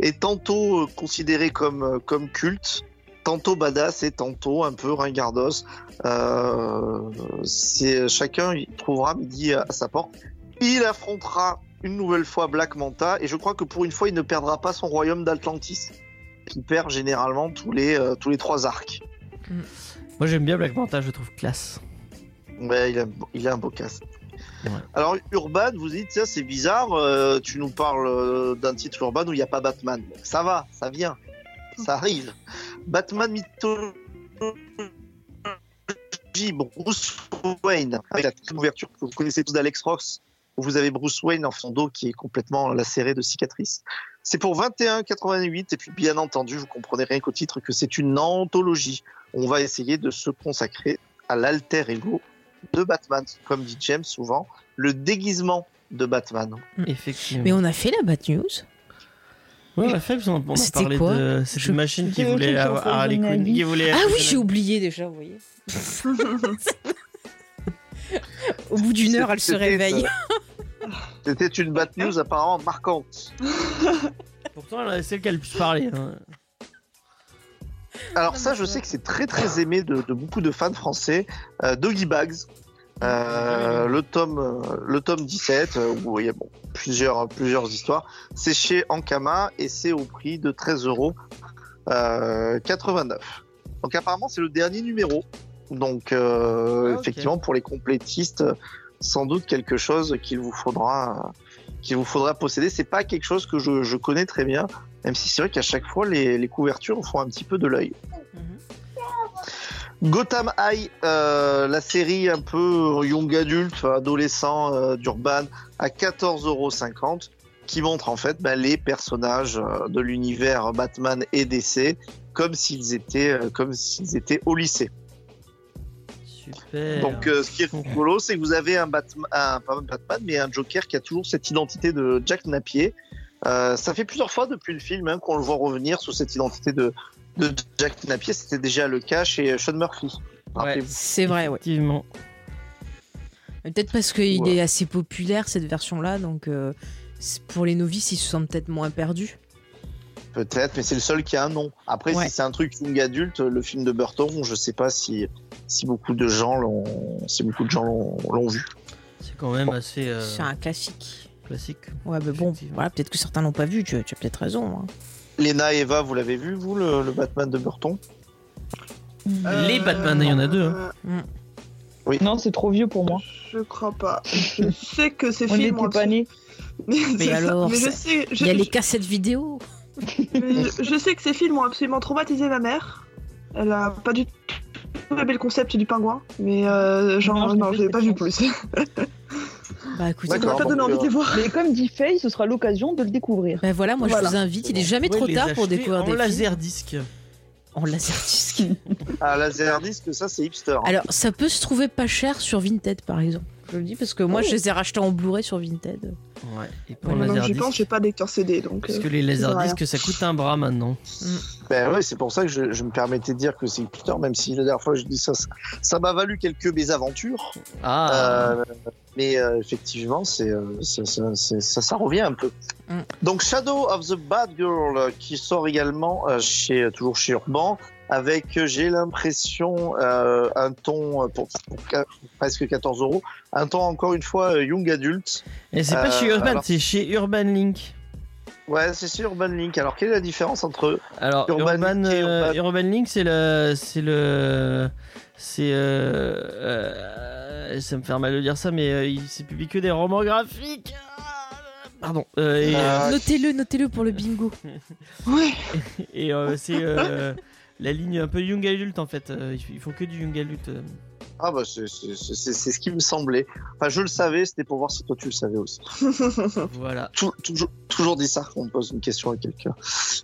est tantôt euh, considéré comme, euh, comme culte, tantôt badass et tantôt un peu ringardos. Euh, c'est chacun y trouvera midi à sa porte. Il affrontera une nouvelle fois Black Manta et je crois que pour une fois il ne perdra pas son royaume d'Atlantis qui perd généralement tous les, euh, tous les trois arcs. Moi, j'aime bien Black Manta, je le trouve classe. Ouais, il a, il a un beau casque. Ouais. Alors, Urban, vous dites, tiens, c'est bizarre, euh, tu nous parles euh, d'un titre Urban où il n'y a pas Batman. Ça va, ça vient, ça arrive. Batman Mythologie, Bruce Wayne, avec la couverture que vous connaissez tous d'Alex Ross, vous avez Bruce Wayne en fond d'eau qui est complètement lacéré de cicatrices. C'est pour 21,88 et puis bien entendu, vous comprenez rien qu'au titre que c'est une anthologie. On va essayer de se consacrer à l'alter ego de Batman, comme dit James souvent, le déguisement de Batman. Effectivement. Mais on a fait la Bat News. Ouais, on a fait, on a C'était parlé quoi de cette Je- machine qui voulait avoir Harley Quinn. Ah oui, j'ai oublié déjà, vous voyez. Au bout d'une heure, elle se réveille. euh, C'était une Bat News apparemment marquante. Pourtant, elle- c'est elle qui a le plus parlé. hein. Alors ça, je sais que c'est très très aimé de, de beaucoup de fans français. Euh, Doggy Bags, euh, le tome le tome 17 euh, où il y a bon, plusieurs plusieurs histoires. C'est chez Ankama et c'est au prix de 13 euros 89. Donc apparemment c'est le dernier numéro. Donc euh, Ah, effectivement pour les complétistes, sans doute quelque chose qu'il vous faudra qu'il vous faudra posséder. C'est pas quelque chose que je, je connais très bien, même si c'est vrai qu'à chaque fois les, les couvertures font un petit peu de l'œil. Gotham High, euh, la série un peu young adulte, adolescent euh, d'Urban, à 14,50€, qui montre en fait bah, les personnages de l'univers Batman et DC comme s'ils étaient, comme s'ils étaient au lycée. Super. Donc, euh, ce qui est rigolo, c'est que vous avez un Batman, un, pas un Batman, mais un Joker qui a toujours cette identité de Jack Napier. Euh, ça fait plusieurs fois depuis le film hein, qu'on le voit revenir sous cette identité de, de Jack Napier. C'était déjà le cas chez Sean Murphy. C'est vrai, ouais. Effectivement. Peut-être parce qu'il Ouais. est assez populaire, cette version-là, donc euh, pour les novices, ils se sentent peut-être moins perdus. Peut-être, mais c'est le seul qui a un nom. Après, Ouais. si c'est un truc young adulte, le film de Burton, je sais pas si, si beaucoup de gens l'ont, si beaucoup de gens l'ont, vu. C'est quand même assez euh, C'est un classique. classique. Ouais, mais bon, voilà, peut-être que certains l'ont pas vu, tu, tu as peut-être raison. hein. Lena et Eva, vous l'avez vu, vous, le, le Batman de Burton? Les Batman, il y en a deux. hein. Euh, Non, c'est trop vieux pour moi. Je crois pas. Je sais que ces On films n'était ont pas nés. Mais, Mais c'est ça. alors, Mais je ça- sais, je, Il y a les cassettes vidéo. Je- je sais que ces films ont absolument traumatisé ma mère. Elle a pas du tout aimé le concept du pingouin, mais euh, genre Non, fait pas vu plus. Bah écoutez, Ça m'a pas donné envie de les voir. Mais comme dit Faye, ce sera l'occasion de le découvrir. bah voilà, moi Voilà. je vous invite, il est jamais Vous trop tard pour découvrir en des films. laserdisc. En laserdisc. Ah, Laserdisc, ça, c'est hipster. hein. Alors, ça peut se trouver pas cher sur Vinted, par exemple. Je le dis parce que moi, Oh. je les ai rachetés en Blu-ray sur Vinted. Ouais. Et pour Ouais, j'y pense, j'ai pas de lecteur CD, donc. Parce euh, que les laserdiscs, ça coûte un bras maintenant. Ben ouais, c'est pour ça que je, je me permettais de dire que c'est hipster, même si la dernière fois je dis ça, ça- ça m'a valu quelques mésaventures. Ah. Euh, mais euh, effectivement, c'est, ça, ça, c'est- ça, ça revient un peu. Mm. Donc Shadow of the Bad Girl qui sort également chez toujours chez Urban avec euh, j'ai l'impression euh, un ton euh, pour, presque 14 euros, un ton encore une fois euh, young adulte. Et c'est pas chez Urban, alors- c'est chez Urban Link. Ouais, c'est sur Urban Link. Alors, quelle est la différence entre Alors, Urban Urban, Link et euh, Urban- Urban Link, c'est le. C'est le. C'est. euh, euh, ça me fait mal de dire ça, mais euh, il s'est publié que des romans graphiques. Pardon. Euh, et Ah, Notez-le, notez-le pour le bingo. Ouais. et, euh, c'est euh, la ligne un peu young adult en fait. Euh, ils font que du young adult. euh. Ah bah c'est ce qui me semblait. Enfin, je le savais, c'était pour voir si toi tu le savais aussi. Voilà. Tou- toujours, toujours dit ça quand on pose une question à quelqu'un.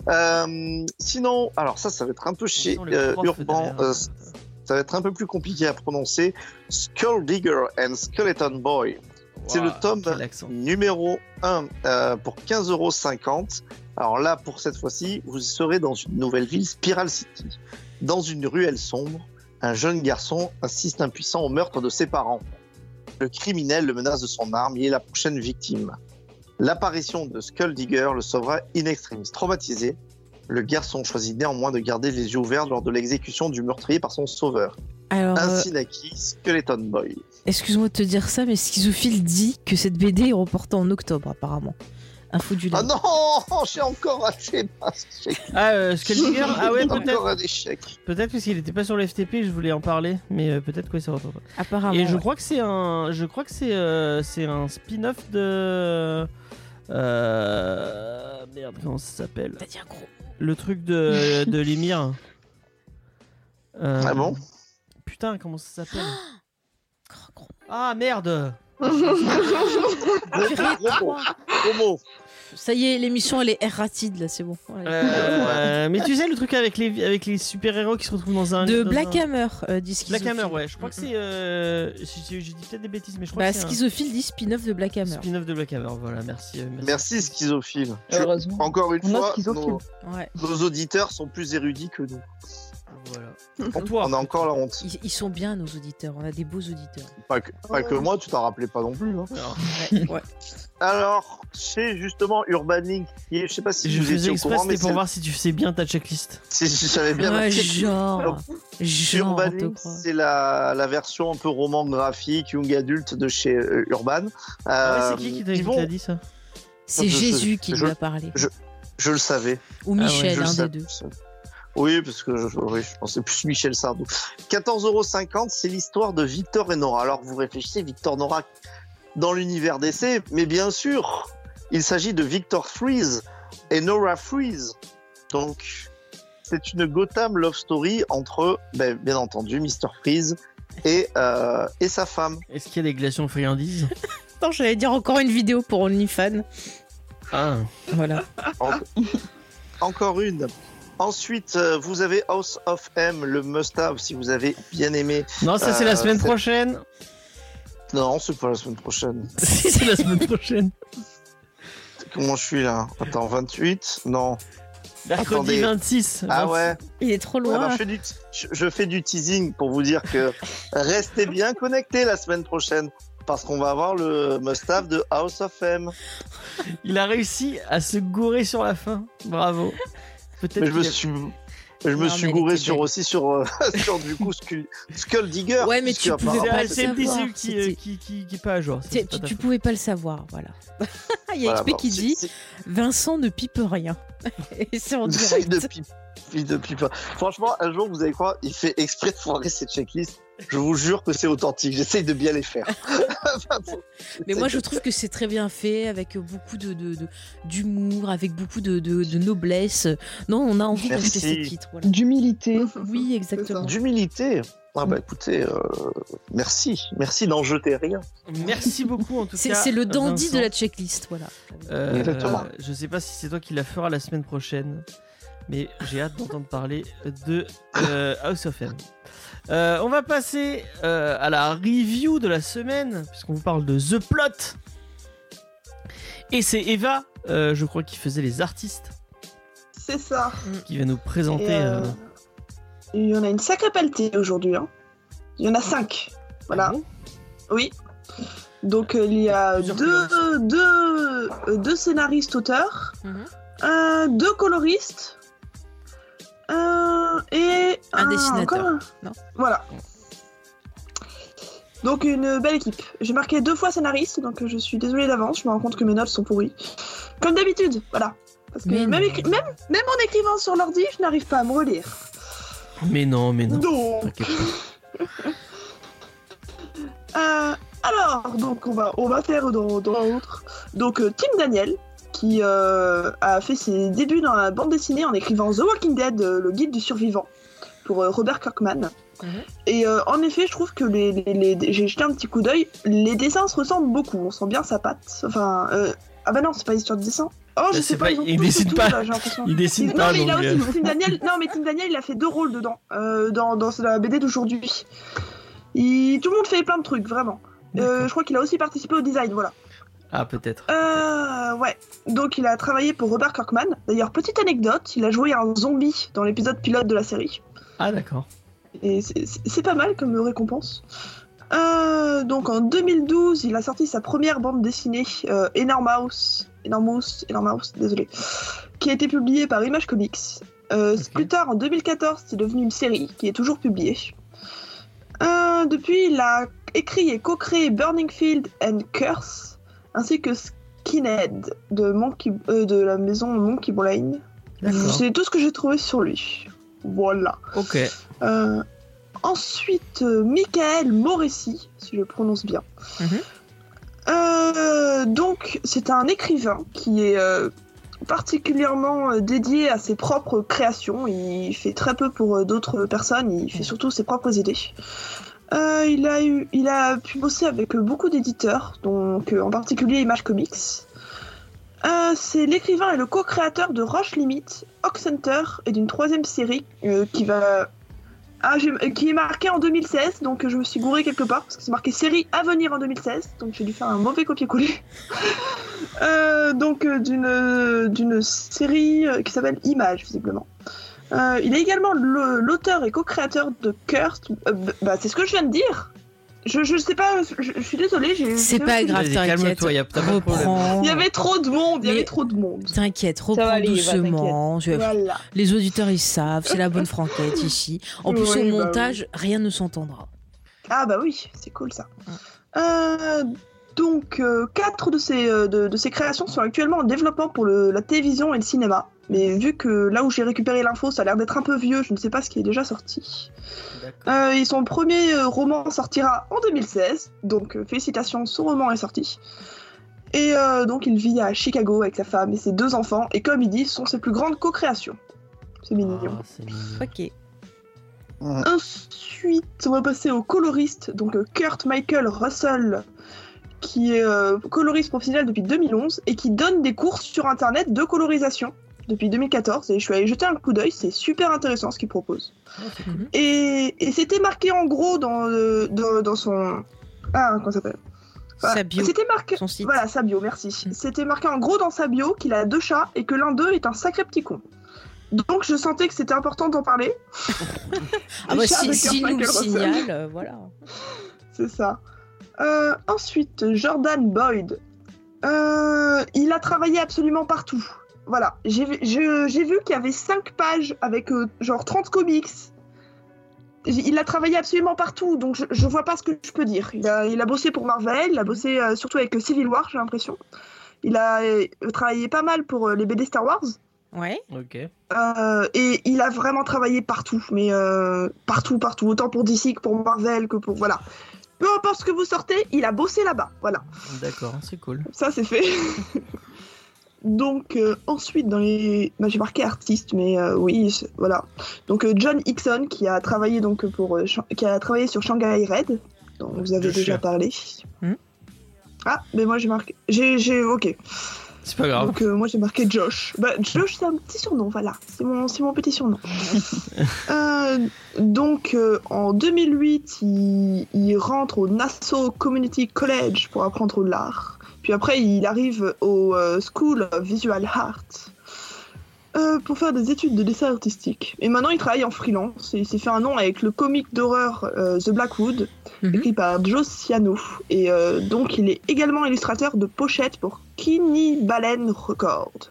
Euh, sinon, alors ça, ça va être un peu chez euh, Urban, euh, ça va être un peu plus compliqué à prononcer. Skull Digger and Skeleton Boy. C'est le tome numéro 1 euh, pour 15,50€. Alors là, pour cette fois-ci, vous serez dans une nouvelle ville, Spiral City. Dans une ruelle sombre, un jeune garçon assiste impuissant au meurtre de ses parents. Le criminel le menace de son arme et est la prochaine victime. L'apparition de Skull Digger le sauvera in extremis. Traumatisé, le garçon choisit néanmoins de garder les yeux ouverts lors de l'exécution du meurtrier par son sauveur. Alors, euh, Ainsi naquit Skeleton Boy. Excuse-moi de te dire ça, mais Schizophile dit que cette BD est reportée en octobre, apparemment. Info du Ah non, j'ai encore raté ma chèque. Ah, euh, Ah ouais, encore peut-être. un échec. Peut-être parce qu'il n'était pas sur le FTP, je voulais en parler, mais euh, peut-être que ça retrouve pas. Apparemment. Et je ouais. crois que c'est un, je crois que c'est, euh, c'est un spin-off de, euh, merde, comment ça s'appelle? T'as dit un gros. Le truc de, de l'émir. Euh, Ah bon? Putain, comment ça s'appelle? Ah merde. Ça y est, l'émission elle est erratide là, c'est bon. Ouais. Euh, Mais tu sais le truc avec les, avec les super-héros qui se retrouvent dans un... de dans Black un- Hammer, euh, dit Black Schizophile. Hammer, ouais. Je crois que c'est... Euh... J'ai j'ai dit peut-être des bêtises, mais je crois Bah, que c'est un Schizophile dit spin-off de Black Hammer. spin-off de Black Hammer. Voilà, merci. euh, merci. Merci schizophile. Je- Heureusement. Encore une On fois, schizophile. nos, Ouais. nos auditeurs sont plus érudits que nous. Voilà. Pour toi. On a encore la honte. Ils, ils sont bien nos auditeurs, on a des beaux auditeurs. Pas que, pas que moi, tu t'en rappelais pas non plus. hein. Alors, Ouais, ouais. Alors, c'est justement Urban est, je sais pas si je vous faisais étiez au exprès, courant, mais c'était pour c'est- voir si tu sais bien ta checklist. si je savais bien Ouais, ma checklist. genre, genre, Urban croit. c'est la, la version un peu roman graphique, young adulte de chez euh, Urban. Ah ouais, Euh, c'est qui qui t'a vont- dit ça C'est je- Jésus qui je- lui a parlé. je- Je le savais. Ou Ah ouais, Michel, le un des deux. Oui, parce que je, oui, je pensais plus Michel Sardou. 14,50€, c'est l'histoire de Victor et Nora. Alors vous réfléchissez, Victor Nora dans l'univers d'essai, mais bien sûr, il s'agit de Victor Freeze et Nora Freeze. Donc, c'est une Gotham love story entre, ben, bien entendu, Mr. Freeze et, euh, et sa femme. Est-ce qu'il y a des glaçons friandises? Attends, j'allais dire encore une vidéo pour OnlyFans. Ah. Voilà. En- Encore une. Ensuite, euh, vous avez House of M, le must-have, si vous avez bien aimé. Non, ça c'est la Euh, semaine prochaine. Non, c'est pas la semaine prochaine. si, c'est la semaine prochaine. Comment je suis là? Attends, 28 Non. Mercredi Attendez. 26. Ah 26. ouais, Il est trop loin. je, fais du, je, je fais du teasing pour vous dire que restez bien connectés la semaine prochaine. Parce qu'on va avoir le must-have de House of M. Il a réussi à se gourer sur la fin. Bravo. Peut-être je me suis, je me Non, suis gouré sur aussi sur, euh, sur du coup Skull, Skull Digger. Ouais, mais tu pouvais pas le savoir, qui, euh, qui, qui, qui pas à jour. ça, Tu, pas tu- pouvais pas le savoir, voilà. Il y a voilà, XP bon, qui dit Vincent ne pipe rien. Et c'est en direct. de pipe, de pipe. Franchement, un jour, vous allez croire, il fait exprès de foirer cette checklist. Je vous jure que c'est authentique. J'essaye de bien les faire. Mais moi, je trouve que c'est très bien fait, avec beaucoup de de- de- d'humour, avec beaucoup de, de- de noblesse. Non, on a envie d'acheter ces titres. Voilà. D'humilité. Oui, exactement. D'humilité. Ah bah écoutez, euh, merci, merci d'en jeter rien. Merci beaucoup en tout C'est cas. c'est le dandy Vincent. de la checklist, voilà. Euh, Exactement. Je sais pas si c'est toi qui la fera la semaine prochaine, mais j'ai hâte d'entendre parler de euh, House of M. Euh, on va passer euh, à la review de la semaine, puisqu'on vous parle de The Plot. Et c'est Eva, euh, je crois, qui faisait les artistes, C'est ça. qui va nous présenter. Euh, euh, Il y en a une sacrée pelletée aujourd'hui. hein. Il y en a cinq. Voilà. ah Oui. Donc euh, il y a deux, deux, deux scénaristes auteurs, Mhm. euh, deux coloristes euh, et Un dessinateur. un. Non. Voilà. Donc une belle équipe. J'ai marqué deux fois scénariste, donc euh, je suis désolée d'avance. Je me rends compte que mes notes sont pourries. Comme d'habitude, voilà. Parce que Mais même, écri- même, même en écrivant sur l'ordi, je n'arrive pas à me relire. Mais non, mais non. Donc. Euh, alors, donc on va, on va faire dans, dans l'autre. Donc euh, Tim Daniel, qui euh, a fait ses débuts dans la bande dessinée en écrivant The Walking Dead, euh, le guide du survivant, pour euh, Robert Kirkman. Mhm. Et euh, en effet, je trouve que les, les- les- j'ai jeté un petit coup d'œil. Les dessins se ressemblent beaucoup. On sent bien sa patte. Enfin, euh, ah bah non, c'est pas histoire de dessin. Oh, je Bah, sais pas, pas- il dessine tout, pas. là. Il dessine non, pas, mais il a aussi Tim Daniel. Non, mais Tim Daniel, il a fait deux rôles dedans, euh, dans, dans la BD d'aujourd'hui. Il... Tout le monde fait plein de trucs, vraiment. Euh, je crois qu'il a aussi participé au design, voilà. Ah, peut-être. Euh, ouais. Donc il a travaillé pour Robert Kirkman. D'ailleurs, petite anecdote, il a joué un zombie dans l'épisode pilote de la série. Ah, d'accord. Et c'est- pas mal comme récompense. Euh, donc en 2012, il a sorti sa première bande dessinée, euh, Enormous, Enormous, Enormous, désolé, qui a été publiée par Image Comics. Euh. Plus tard, en 2014, c'est devenu une série qui est toujours publiée. Depuis, il a écrit et co-créé Burning Field and Curse, ainsi que Skinhead de, Monkey, euh, de la maison Monkey Brain. C'est tout ce que j'ai trouvé sur lui. Voilà. Ok. Euh, ensuite, euh, Michael Moressi, si je le prononce bien. Mhm. Donc, c'est un écrivain qui est particulièrement dédié à ses propres créations. Il fait très peu pour d'autres personnes, il fait surtout ses propres idées. Euh, il, a eu, il a pu bosser avec euh, beaucoup d'éditeurs, donc euh, en particulier Image Comics. C'est l'écrivain et le co-créateur de Rush Limit, Ox Hunter et d'une troisième série qui va ah, qui est marquée en 2016, donc je me suis gouré quelque part parce que c'est marqué série à venir en 2016, donc j'ai dû faire un mauvais copier-coller. Donc d'une d'une série qui s'appelle Image visiblement. Euh, il est également le- l'auteur et co-créateur de Cursed. euh, bah, c'est ce que je viens de dire. Je, je sais pas, je, je suis désolée. j'ai- C'est pas grave, t'inquiète. Il y avait trop de monde, il y avait trop de monde. T'inquiète, reprends aller, va, doucement. Je- Voilà. Les auditeurs, ils savent, c'est la bonne franquette ici. En plus, Oui, au bah montage, rien ne s'entendra. Ah bah oui, c'est cool ça. Euh, donc, euh, quatre de ces, euh, de, de ces créations sont actuellement en développement pour le- la télévision et le cinéma. Mais vu que là où j'ai récupéré l'info, ça a l'air d'être un peu vieux, je ne sais pas ce qui est déjà sorti. Euh, et son premier euh, roman sortira en 2016, donc euh, félicitations, son roman est sorti. Et euh, donc il vit à Chicago avec sa femme et ses deux enfants, et comme il dit, ce sont ses plus grandes co-créations. C'est mignon. Ah, mignon. Ok. Ensuite, on va passer au coloriste, donc Kurt Michael Russell, qui est euh, coloriste professionnel depuis 2011 et qui donne des cours sur internet de colorisation depuis 2014. Et je suis allée jeter un coup d'œil, c'est super intéressant ce qu'il propose. Cool. Mhm. Et, et c'était marqué en gros dans, le- dans, dans son. Ah, comment ça s'appelle? Bio, C'était marqué. son site. Voilà, sa bio, merci. Mm. C'était marqué en gros dans sa bio qu'il a deux chats et que l'un d'eux est un sacré petit con. Donc je sentais que c'était important d'en parler. Ah bah, si, nous le signale, euh, voilà. C'est ça. Euh, ensuite, Jordan Boyd. Euh, il a travaillé absolument partout. Voilà. J'ai vu, je- j'ai vu qu'il y avait 5 pages avec euh, genre 30 comics. Il a travaillé absolument partout, donc je, je vois pas ce que je peux dire. Il a, il a bossé pour Marvel, il a bossé euh, surtout avec euh, Civil War, j'ai l'impression. Il a euh, travaillé pas mal pour euh, les BD Star Wars. Ouais. Ok. Euh, et il a vraiment travaillé partout, mais euh, partout, partout, autant pour DC que pour Marvel, que pour voilà. Peu importe ce que vous sortez, il a bossé là-bas, voilà. D'accord, c'est cool. Ça c'est fait. Donc euh, ensuite dans les, bah, j'ai marqué artiste, mais euh, oui, voilà. Donc euh, John Hickson qui a travaillé donc pour, qui a travaillé sur Shanghai Red, dont vous avez déjà chien. parlé. Hmm. Ah, mais moi j'ai marqué, j'ai, ok. C'est pas grave. Donc moi j'ai marqué Josh. Bah, Josh c'est un petit surnom, voilà. C'est mon, c'est mon petit surnom. Donc en 2008, il, il rentre au Nassau Community College pour apprendre l'art. Puis après, il arrive au euh, School of Visual Art euh, pour faire des études de dessin artistique. Et maintenant, il travaille en freelance. Et il s'est fait un nom avec le comic d'horreur euh, The Blackwood, Mhm. écrit par Joe Ciano. Et euh, donc, il est également illustrateur de pochettes pour Kinney Balen Records.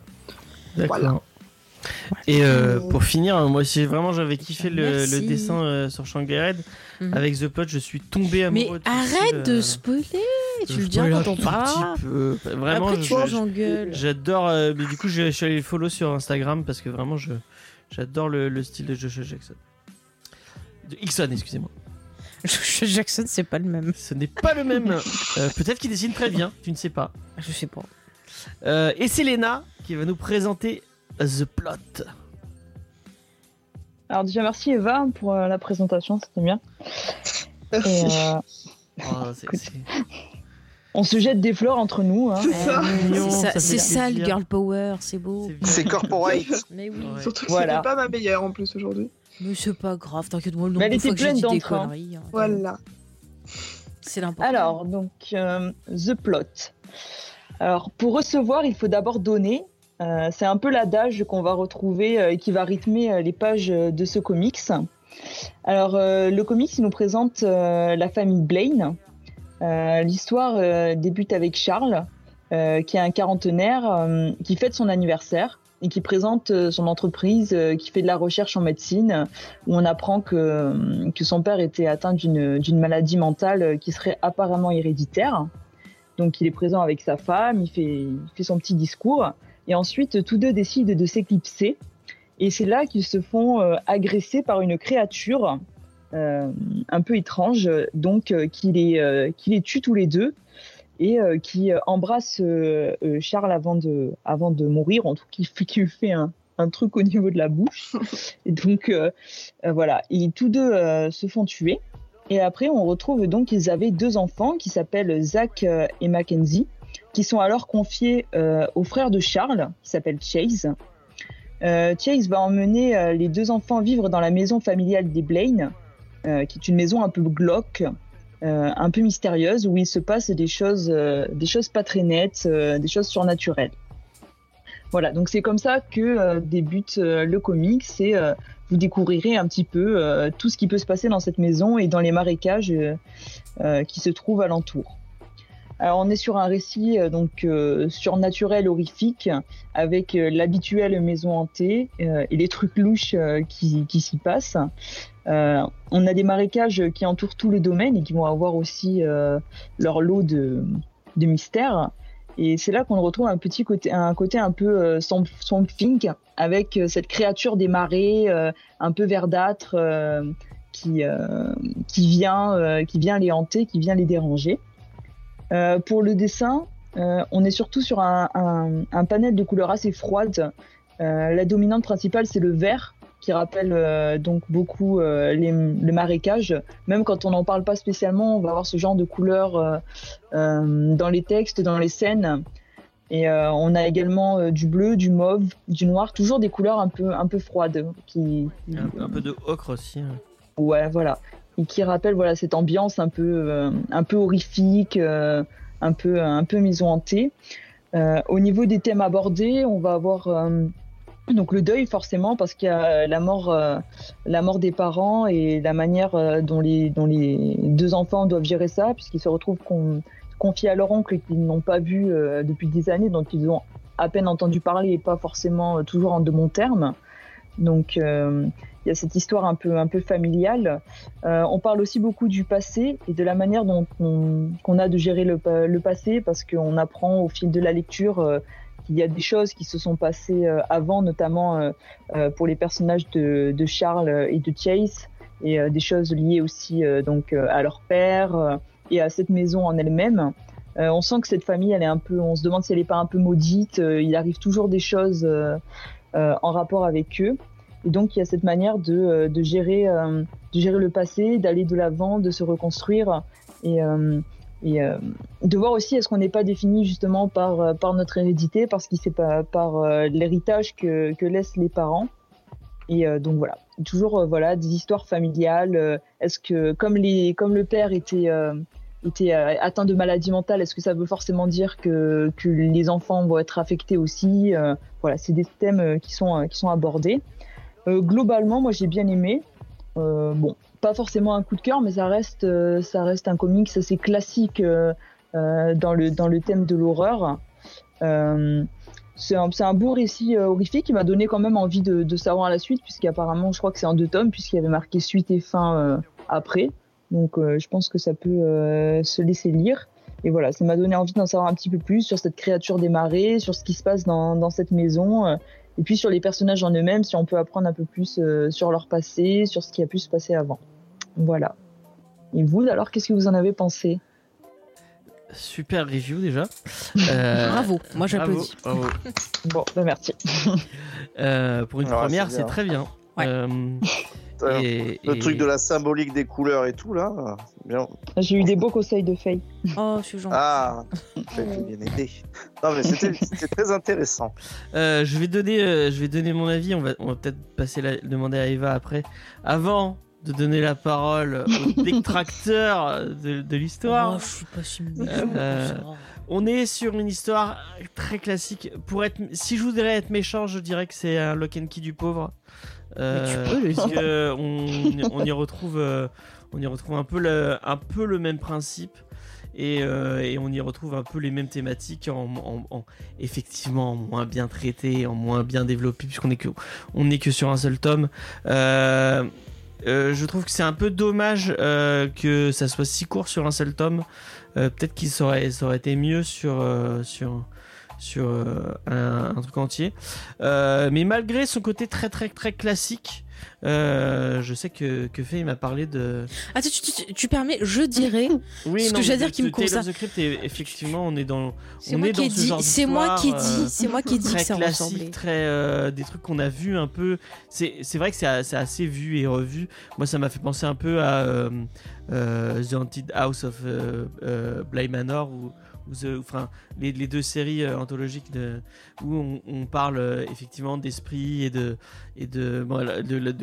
D'accord. Voilà. Et pour finir, moi si vraiment j'avais kiffé le, dessin euh, sur Shanghai Red, Mhm. avec The Pod, je suis tombé amoureux Mais de arrête de euh, spoiler tu Je le diras spoil quand on parlera. peu. Vraiment, Après, tu j'engueule. J'adore. euh, mais du coup, je, je suis allé le follow sur Instagram parce que vraiment, je j'adore le, le style de Joshua Jackson. De Hickson, excusez-moi. Jackson, c'est pas le même. Ce n'est pas le même. Euh, Peut-être qu'il dessine très bien, tu ne sais pas. Je sais pas. Euh, et c'est Léna qui va nous présenter The Plot. Alors déjà merci Eva pour euh, la présentation, c'était bien. Et, Merci. euh, Oh, c'est- c'est- on se jette des fleurs entre nous. hein. C'est ça. ça, le girl power, c'est beau. c'est C'est corporate. Mais oui. Ouais. Surtout que Voilà. c'était pas ma meilleure en plus aujourd'hui. Mais c'est pas grave, t'inquiète moi, le Mais elle était pleine d'entrain. hein. Voilà. C'est l'important. Alors, donc, euh, The Plot. Alors, pour recevoir, il faut d'abord donner. Euh, c'est un peu l'adage qu'on va retrouver euh, et qui va rythmer euh, les pages de ce comics. Alors, euh, le comics, il nous présente euh, la famille Blaine. Euh, L'histoire euh, débute avec Charles, euh, qui est un quarantenaire qui fête son anniversaire et qui présente son entreprise, qui fait de la recherche en médecine, où on apprend que, que son père était atteint d'une maladie mentale qui serait apparemment héréditaire. Donc il est présent avec sa femme, il fait, il fait son petit discours, et ensuite tous deux décident de s'éclipser. Et c'est là qu'ils se font agresser par une créature un peu étrange, donc euh, qui, les, euh, qui les tue tous les deux et euh, qui euh, embrasse euh, euh, Charles avant de, avant de mourir, en tout cas qui, lui fait un, un truc au niveau de la bouche. Et donc euh, euh, voilà, et tous deux euh, se font tuer. Et après, on retrouve donc qu'ils avaient deux enfants qui s'appellent Zach euh, et Mackenzie, qui sont alors confiés euh, au frère de Charles, qui s'appelle Chase. Euh, Chase va emmener euh, les deux enfants vivre dans la maison familiale des Blaine, euh, qui est une maison un peu glauque, euh, un peu mystérieuse, où il se passe des choses, euh, des choses pas très nettes, des choses surnaturelles. Voilà, donc c'est comme ça que débute le comic. C'est vous découvrirez un petit peu tout ce qui peut se passer dans cette maison et dans les marécages qui se trouvent alentour. Alors on est sur un récit donc surnaturel horrifique avec l'habituelle maison hantée et les trucs louches qui s'y passent. Euh, on a des marécages qui entourent tout le domaine et qui vont avoir aussi euh, leur lot de, mystères. Et c'est là qu'on retrouve un petit côté, un côté un peu euh, avec euh, cette créature des euh, un peu verdâtre qui, vient, qui vient les hanter, qui vient les déranger. Pour le dessin, on est surtout sur un, un, panel de couleurs assez froides. La dominante principale, c'est le vert, qui rappelle euh, donc beaucoup euh, les, le marécage. Même quand on n'en parle pas spécialement, on va avoir ce genre de couleurs euh, dans les textes, dans les scènes. Et on a également du bleu, du mauve, du noir, toujours des couleurs un peu, un peu froides. Qui, Un, un peu de ocre aussi. hein. Ouais, voilà. Et qui rappelle voilà cette ambiance un peu, un peu horrifique, un peu, un peu maison hantée. Au niveau des thèmes abordés, on va avoir donc le deuil forcément parce qu'il y a la mort, euh, la mort des parents et la manière euh, dont les, deux enfants doivent gérer ça, puisqu'ils se retrouvent con- confiés à leur oncle qu'ils n'ont pas vu euh, depuis des années, donc ils ont à peine entendu parler et pas forcément toujours en de bons termes. Donc il y a cette histoire un peu, un peu familiale. On parle aussi beaucoup du passé et de la manière dont on, a de gérer le, pa- le passé parce qu'on apprend au fil de la lecture qu'il y a des choses qui se sont passées euh, avant, notamment euh, euh, pour les personnages de, de Charles et de Chase et des choses liées aussi donc à leur père et à cette maison en elle-même. Euh, on sent que cette famille, elle est un peu, on se demande si elle n'est pas un peu maudite. Euh, il arrive toujours des choses euh, en rapport avec eux. Et donc, il y a cette manière de, de, gérer, de gérer le passé, d'aller de l'avant, de se reconstruire et, et euh, de voir aussi est-ce qu'on n'est pas défini justement par, euh, par notre hérédité, parce qu'il c'est pas par euh, l'héritage que, que laissent les parents. Et euh, donc voilà, toujours euh, voilà des histoires familiales. euh, est-ce que comme les comme le père était était atteint de maladie mentale, est-ce que ça veut forcément dire que que les enfants vont être affectés aussi Voilà, c'est des thèmes qui sont qui sont abordés. Globalement, moi j'ai bien aimé. Bon, pas forcément un coup de cœur, mais ça reste, euh, ça reste un comics assez classique euh, euh, dans, le, dans le thème de l'horreur. C'est un, un beau récit horrifique qui m'a donné quand même envie de, savoir la suite, puisqu'apparemment, je crois que c'est en deux tomes, puisqu'il y avait marqué suite et fin après. Donc, je pense que ça peut se laisser lire. et voilà, ça m'a donné envie d'en savoir un petit peu plus sur cette créature des marais, sur ce qui se passe dans, dans cette maison, et puis sur les personnages en eux-mêmes, si on peut apprendre un peu plus euh, sur leur passé, sur ce qui a pu se passer avant. Voilà. Et vous, alors, qu'est-ce que vous en avez pensé? Super review déjà. Euh, Bravo, moi j'applaudis. bravo, bravo. Bon, bah merci. Euh, pour une première, c'est très bien. Ouais. Euh, et- Le et- truc de la symbolique des couleurs et tout, là, c'est bien. J'ai eu des beaux conseils de Faye. Oh, je suis gentil. Ah, été bien aidé. Non, mais c'était c'était très intéressant. Euh, je vais donner, euh, je vais donner mon avis. On va, on va peut-être passer la, demander à Eva après. Avant de donner la parole au détracteur de, de l'histoire. Oh, je suis pas si Euh. On est sur une histoire très classique. Pour être, si je voudrais être méchant, je dirais que c'est un lock and key du pauvre. Euh, Mais tu peux le parce dire. que on, on y retrouve, euh, on y retrouve un peu le, un peu le même principe. Et, euh, et on y retrouve un peu les mêmes thématiques en, en- en- effectivement en moins bien traité, en moins bien développé puisqu'on est que on n'est que sur un seul tome. Je trouve que c'est un peu dommage que ça soit si court sur un seul tome. Peut-être qu'il ça aurait, ça aurait été mieux sur sur sur euh, un, un truc entier. Euh, mais malgré son côté très très très classique, euh, je sais que que Faye m'a parlé de. Attends, tu, tu- tu permets, je dirais, Oui, Ce que non, j'allais mais dire qui me of concerne. the Crypt, et effectivement, on est dans c'est On moi est dans ce dit, genre c'est moi qui ai dit, c'est moi qui ai dit que ça ressemblait. classique, très euh, des trucs qu'on a vu un peu. C'est vrai que c'est assez vu et revu. Moi, ça m'a fait penser un peu à euh, The Haunted House of Bly Manor ou, enfin les, deux séries euh, anthologiques où on, parle euh, effectivement d'esprit et de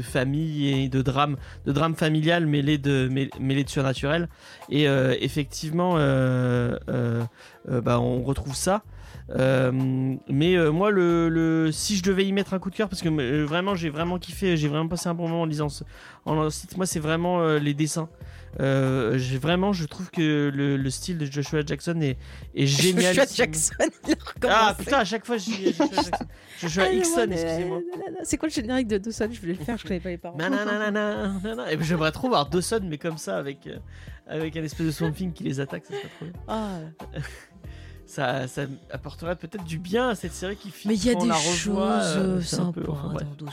famille et de drame de drame familial mêlé de mêlé surnaturel et euh, effectivement euh, euh, euh, bah, on retrouve ça euh, mais euh, moi, si je devais y mettre un coup de cœur, parce que euh, vraiment, j'ai vraiment kiffé, j'ai vraiment passé un bon moment en lisant ce, en. Moi, c'est vraiment euh, les dessins. Euh, vraiment, je trouve que le, le style de Joshua Jackson est, est génial. Joshua Jackson, il. Ah putain, à chaque fois, je dis Joshua Jackson. Joshua Ah, Hickson, non, excusez-moi. C'est quoi le générique de Dawson? Je voulais le faire, je connais pas les paroles. Nananana, nanana. Et ben, j'aimerais trop voir Dawson, mais comme ça, avec, euh, avec un espèce de Swamp Thing qui les attaque, ça serait trop bien. Ah, Ça, ça apporterait peut-être du bien à cette série qui mais il y a des choses euh, euh, sympas peu- enfin, dans.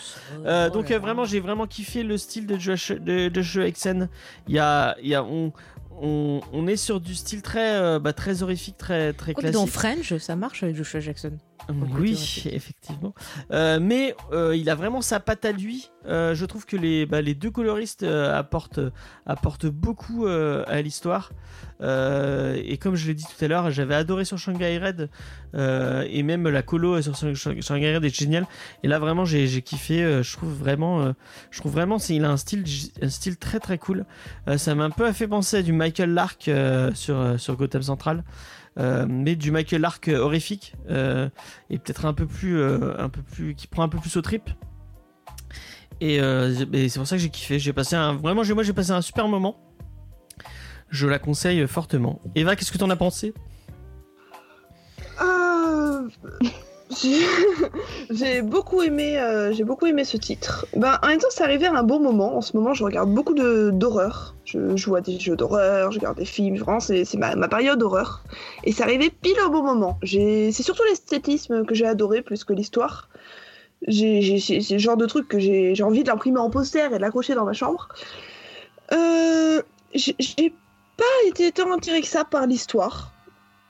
Euh, Oh donc vraiment j'ai vraiment kiffé le style de Joshua, de Joshua Exen. Il y a, il y a on, on, on est sur du style très bah, très horrifique, très très dans classique. French, ça marche avec Joshua Jackson. Oui, effectivement. Euh, mais euh, il a vraiment sa patte à lui. Euh, je trouve que les, bah, les deux coloristes apportent, apportent beaucoup à l'histoire. Et comme je l'ai dit tout à l'heure, j'avais adoré sur Shanghai Red. et même la colo sur Shang- Shanghai Red est géniale. Et là, vraiment, j'ai kiffé. je trouve vraiment, je trouve vraiment, c'est- il a un style, un style très très cool. Ça m'a un peu fait penser à du Michael Lark sur, sur Gotham Central. Euh, mais du Michael Lark horrifique euh, et peut-être un peu plus euh, un peu plus qui prend un peu plus au trip. Et, c'est pour ça que j'ai kiffé. J'ai passé un vraiment moi j'ai passé un super moment. Je la conseille fortement. Eva qu'est-ce que t'en as pensé? j'ai- beaucoup aimé, euh, j'ai beaucoup aimé ce titre. Ben, en même temps, c'est arrivé à un bon moment. En ce moment, je regarde beaucoup d'horreur. Je joue à des jeux d'horreur, je regarde des films. Vraiment, c'est ma, ma période d'horreur. Et c'est arrivé pile au bon moment. C'est surtout l'esthétisme que j'ai adoré plus que l'histoire. C'est le genre de truc que j'ai envie de l'imprimer en poster et de l'accrocher dans ma chambre. Euh, j'ai pas été tant attirée que ça par l'histoire.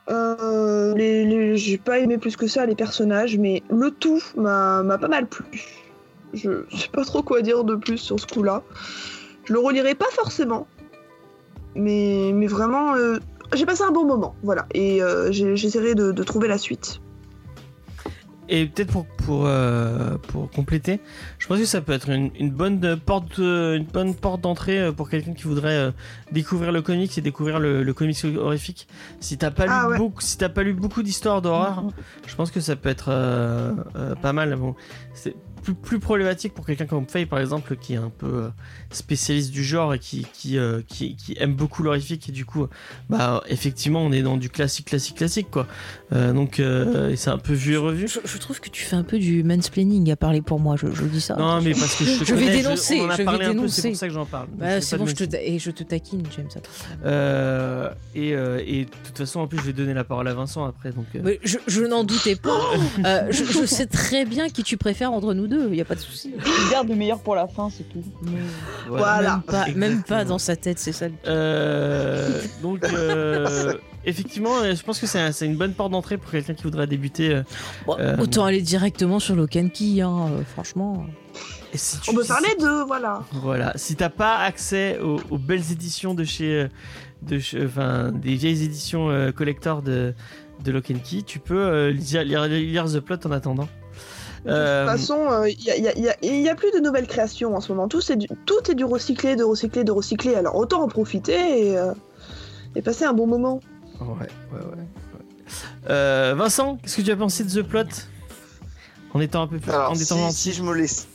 Euh, les, j'ai pas aimé plus que ça les personnages, mais le tout m'a pas mal plu. Je sais pas trop quoi dire de plus sur ce coup-là. Je le relirai pas forcément, mais, mais vraiment, euh, j'ai passé un bon moment, voilà. Et euh, j'essaierai de trouver la suite. Et peut-être pour pour euh, pour compléter je pense que ça peut être une, une bonne porte euh, une bonne porte d'entrée euh, pour quelqu'un qui voudrait euh, découvrir le comics et découvrir le, le comics horrifique si t'as pas Ah lu ouais. beaucoup si t'as pas lu beaucoup d'histoires d'horreur Je pense que ça peut être euh, pas mal. Bon, c'est- plus, plus problématique pour quelqu'un comme Faye, par exemple, qui est un peu spécialiste du genre et qui, qui, qui, qui aime beaucoup l'horrifique. Et du coup, bah, effectivement, on est dans du classique, classique, classique, quoi. Euh, donc, euh, c'est un peu vu et revu. Je, je trouve que tu fais un peu du mansplaining à parler pour moi, je, je dis ça. Non, mais parce que je te Je vais dénoncer, on en a je vais parlé un peu, dénoncer. c'est pour ça que j'en parle. Bah, je c'est bon, je te, et je te taquine, j'aime ça. Euh, et, euh, et de toute façon, en plus, je vais donner la parole à Vincent après. Donc, euh, Mais je je n'en doutais pas. Euh, je, je sais très bien qui tu préfères entre nous deux, il n'y a pas de souci. Je garde le meilleur pour la fin, c'est tout. Voilà. Même pas, même pas dans sa tête, c'est ça. le- Euh, donc, euh, effectivement, euh, je pense que c'est un- c'est une bonne porte d'entrée pour quelqu'un qui voudrait débuter. euh, Bon, Euh, Autant aller directement sur Key, hein, euh, franchement. et si tu- On peut si- parler de voilà. Voilà, si t'as pas accès aux, aux belles éditions de chez, de chez- enfin, des vieilles éditions euh, collector de, de Lock and Key, tu peux euh, lire, lire- lire The Plot en attendant. De toute façon, il n'y a, plus de nouvelles créations en ce moment. Tout, c'est du, tout est du recyclé, de recyclé, de recyclé. Alors autant en profiter et, euh, et passer un bon moment. Ouais, ouais, ouais. ouais. Euh, Vincent, qu'est-ce que tu as pensé de The Plot? En étant un peu plus, Alors, en étant si, gentil. si je me laisse.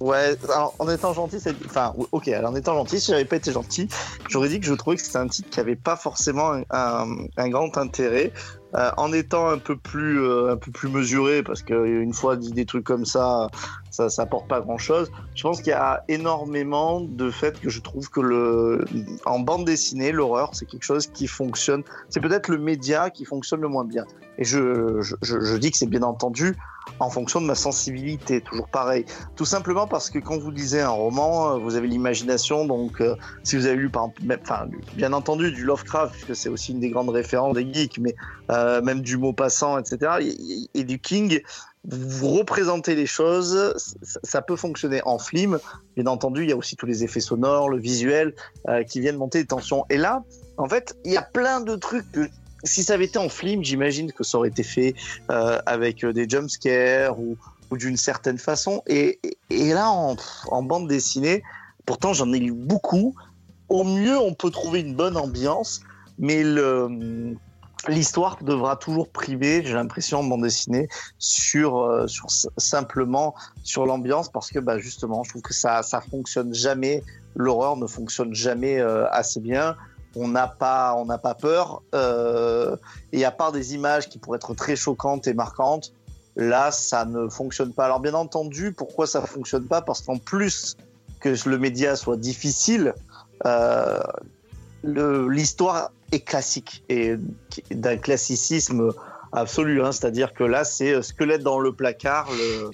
Ouais, alors en étant gentil, c'est. Enfin, ok, alors en étant gentil, si j'avais pas été gentil, j'aurais dit que je trouvais que c'était un titre qui avait pas forcément un, un- un grand intérêt. Euh, en étant un peu plus, euh, un peu plus mesuré, parce qu'une fois dit des trucs comme ça, ça, ça apporte pas grand chose. Je pense qu'il y a énormément de fait que je trouve que le, en bande dessinée, l'horreur, c'est quelque chose qui fonctionne. C'est peut-être le média qui fonctionne le moins bien. Et je, je, je, dis que c'est bien entendu en fonction de ma sensibilité, toujours pareil. Tout simplement parce que quand vous lisez un roman, euh, vous avez l'imagination, donc euh, si vous avez lu par enfin, bien entendu du Lovecraft, puisque c'est aussi une des grandes références des geeks, mais euh, même du mot passant, etc., et, et du King, vous représentez les choses, ça, peut fonctionner en film. Bien entendu, il y a aussi tous les effets sonores, le visuel, euh, qui viennent monter les tensions. Et là, en fait, il y a plein de trucs que si ça avait été en film, j'imagine que ça aurait été fait euh, avec euh, des jumpscares ou, d'une certaine façon. Et, là, en bande dessinée, pourtant j'en ai lu beaucoup. Au mieux, on peut trouver une bonne ambiance, mais le, l'histoire devra toujours priver, j'ai l'impression, en bande dessinée, sur, euh, sur simplement sur l'ambiance, parce que bah, justement, je trouve que ça, ça fonctionne jamais. L'horreur ne fonctionne jamais euh, assez bien. On n'a pas, on n'a pas peur. euh, et à part des images qui pourraient être très choquantes et marquantes, là, ça ne fonctionne pas. Alors bien entendu, pourquoi ça fonctionne pas? Parce qu'en plus que le média soit difficile, euh, l'histoire est classique et d'un classicisme absolu. hein. C'est-à-dire que là, c'est euh, squelette dans le placard, le,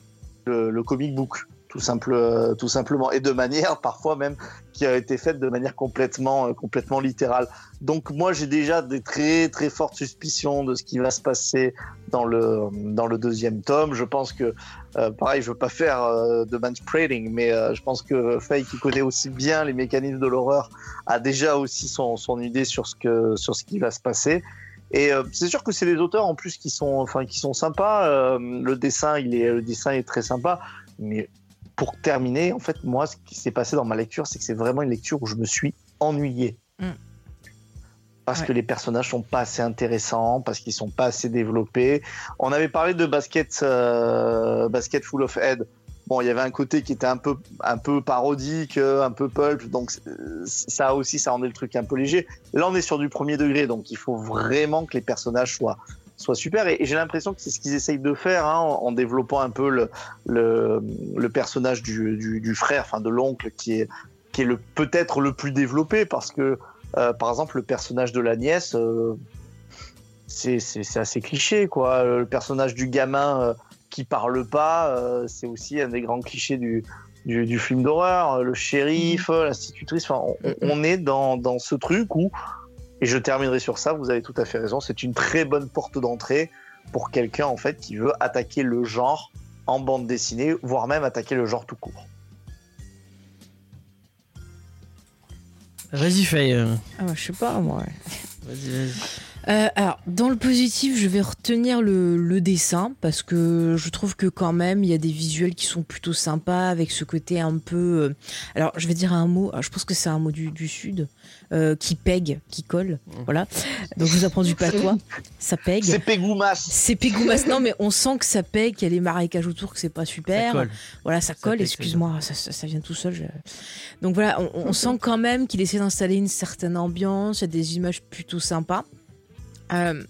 le, le comic book, tout, simple, euh, tout simplement, et de manière parfois même qui a été faite de manière complètement, euh, complètement littérale. Donc moi, j'ai déjà des très très fortes suspicions de ce qui va se passer dans le dans le deuxième tome. Je pense que, euh, pareil, je veux pas faire euh, de mansplaining, mais euh, je pense que Faye, qui connaît aussi bien les mécanismes de l'horreur, a déjà aussi son, son idée sur ce que sur ce qui va se passer. Et euh, c'est sûr que c'est les auteurs en plus qui sont enfin qui sont sympas. Le dessin, il est le dessin est très sympa, mais pour terminer, en fait, moi, ce qui s'est passé dans ma lecture, c'est que c'est vraiment une lecture où je me suis ennuyé. Mm. Parce Ouais. que les personnages sont pas assez intéressants, parce qu'ils sont pas assez développés. On avait parlé de basket, euh, basket full of head. Bon, il y avait un côté qui était un peu, un peu parodique, un peu pulp, donc euh, ça aussi, ça rendait le truc un peu léger. Là, on est sur du premier degré, donc il faut vraiment que les personnages soient, soient super. Et, et j'ai l'impression que c'est ce qu'ils essayent de faire hein, en, en développant un peu le, le, le personnage du, du, du frère, enfin de l'oncle, qui est, qui est le peut-être le plus développé, parce que euh, par exemple le personnage de la nièce, euh, c'est assez cliché, quoi. Euh, Le personnage du gamin euh, qui parle pas, c'est aussi un des grands clichés du, du, du film d'horreur. Le shérif, l'institutrice, enfin, on, on est dans, dans ce truc où, et je terminerai sur ça, vous avez tout à fait raison, c'est une très bonne porte d'entrée pour quelqu'un en fait qui veut attaquer le genre en bande dessinée, voire même attaquer le genre tout court. Vas-y, Faye. euh, Ah, je sais pas, moi. Vas-y, vas-y. Euh, alors, dans le positif, je vais retenir le, le dessin parce que je trouve que quand même, il y a des visuels qui sont plutôt sympas avec ce côté un peu. euh, alors, je vais dire un mot, je pense que c'est un mot du, du Sud, euh, qui pègue, qui colle. Voilà. Donc, je vous apprends du patois. Ça pègue. C'est Pégoumas. C'est pégoumas. Non, mais on sent que ça pègue, qu'il y a les marécages autour, que c'est pas super. Ça colle. Voilà, ça colle, excuse-moi, ça, ça, ça vient tout seul. je- Donc voilà, on, on sent quand même qu'il essaie d'installer une certaine ambiance, il y a des images plutôt sympas. Euh,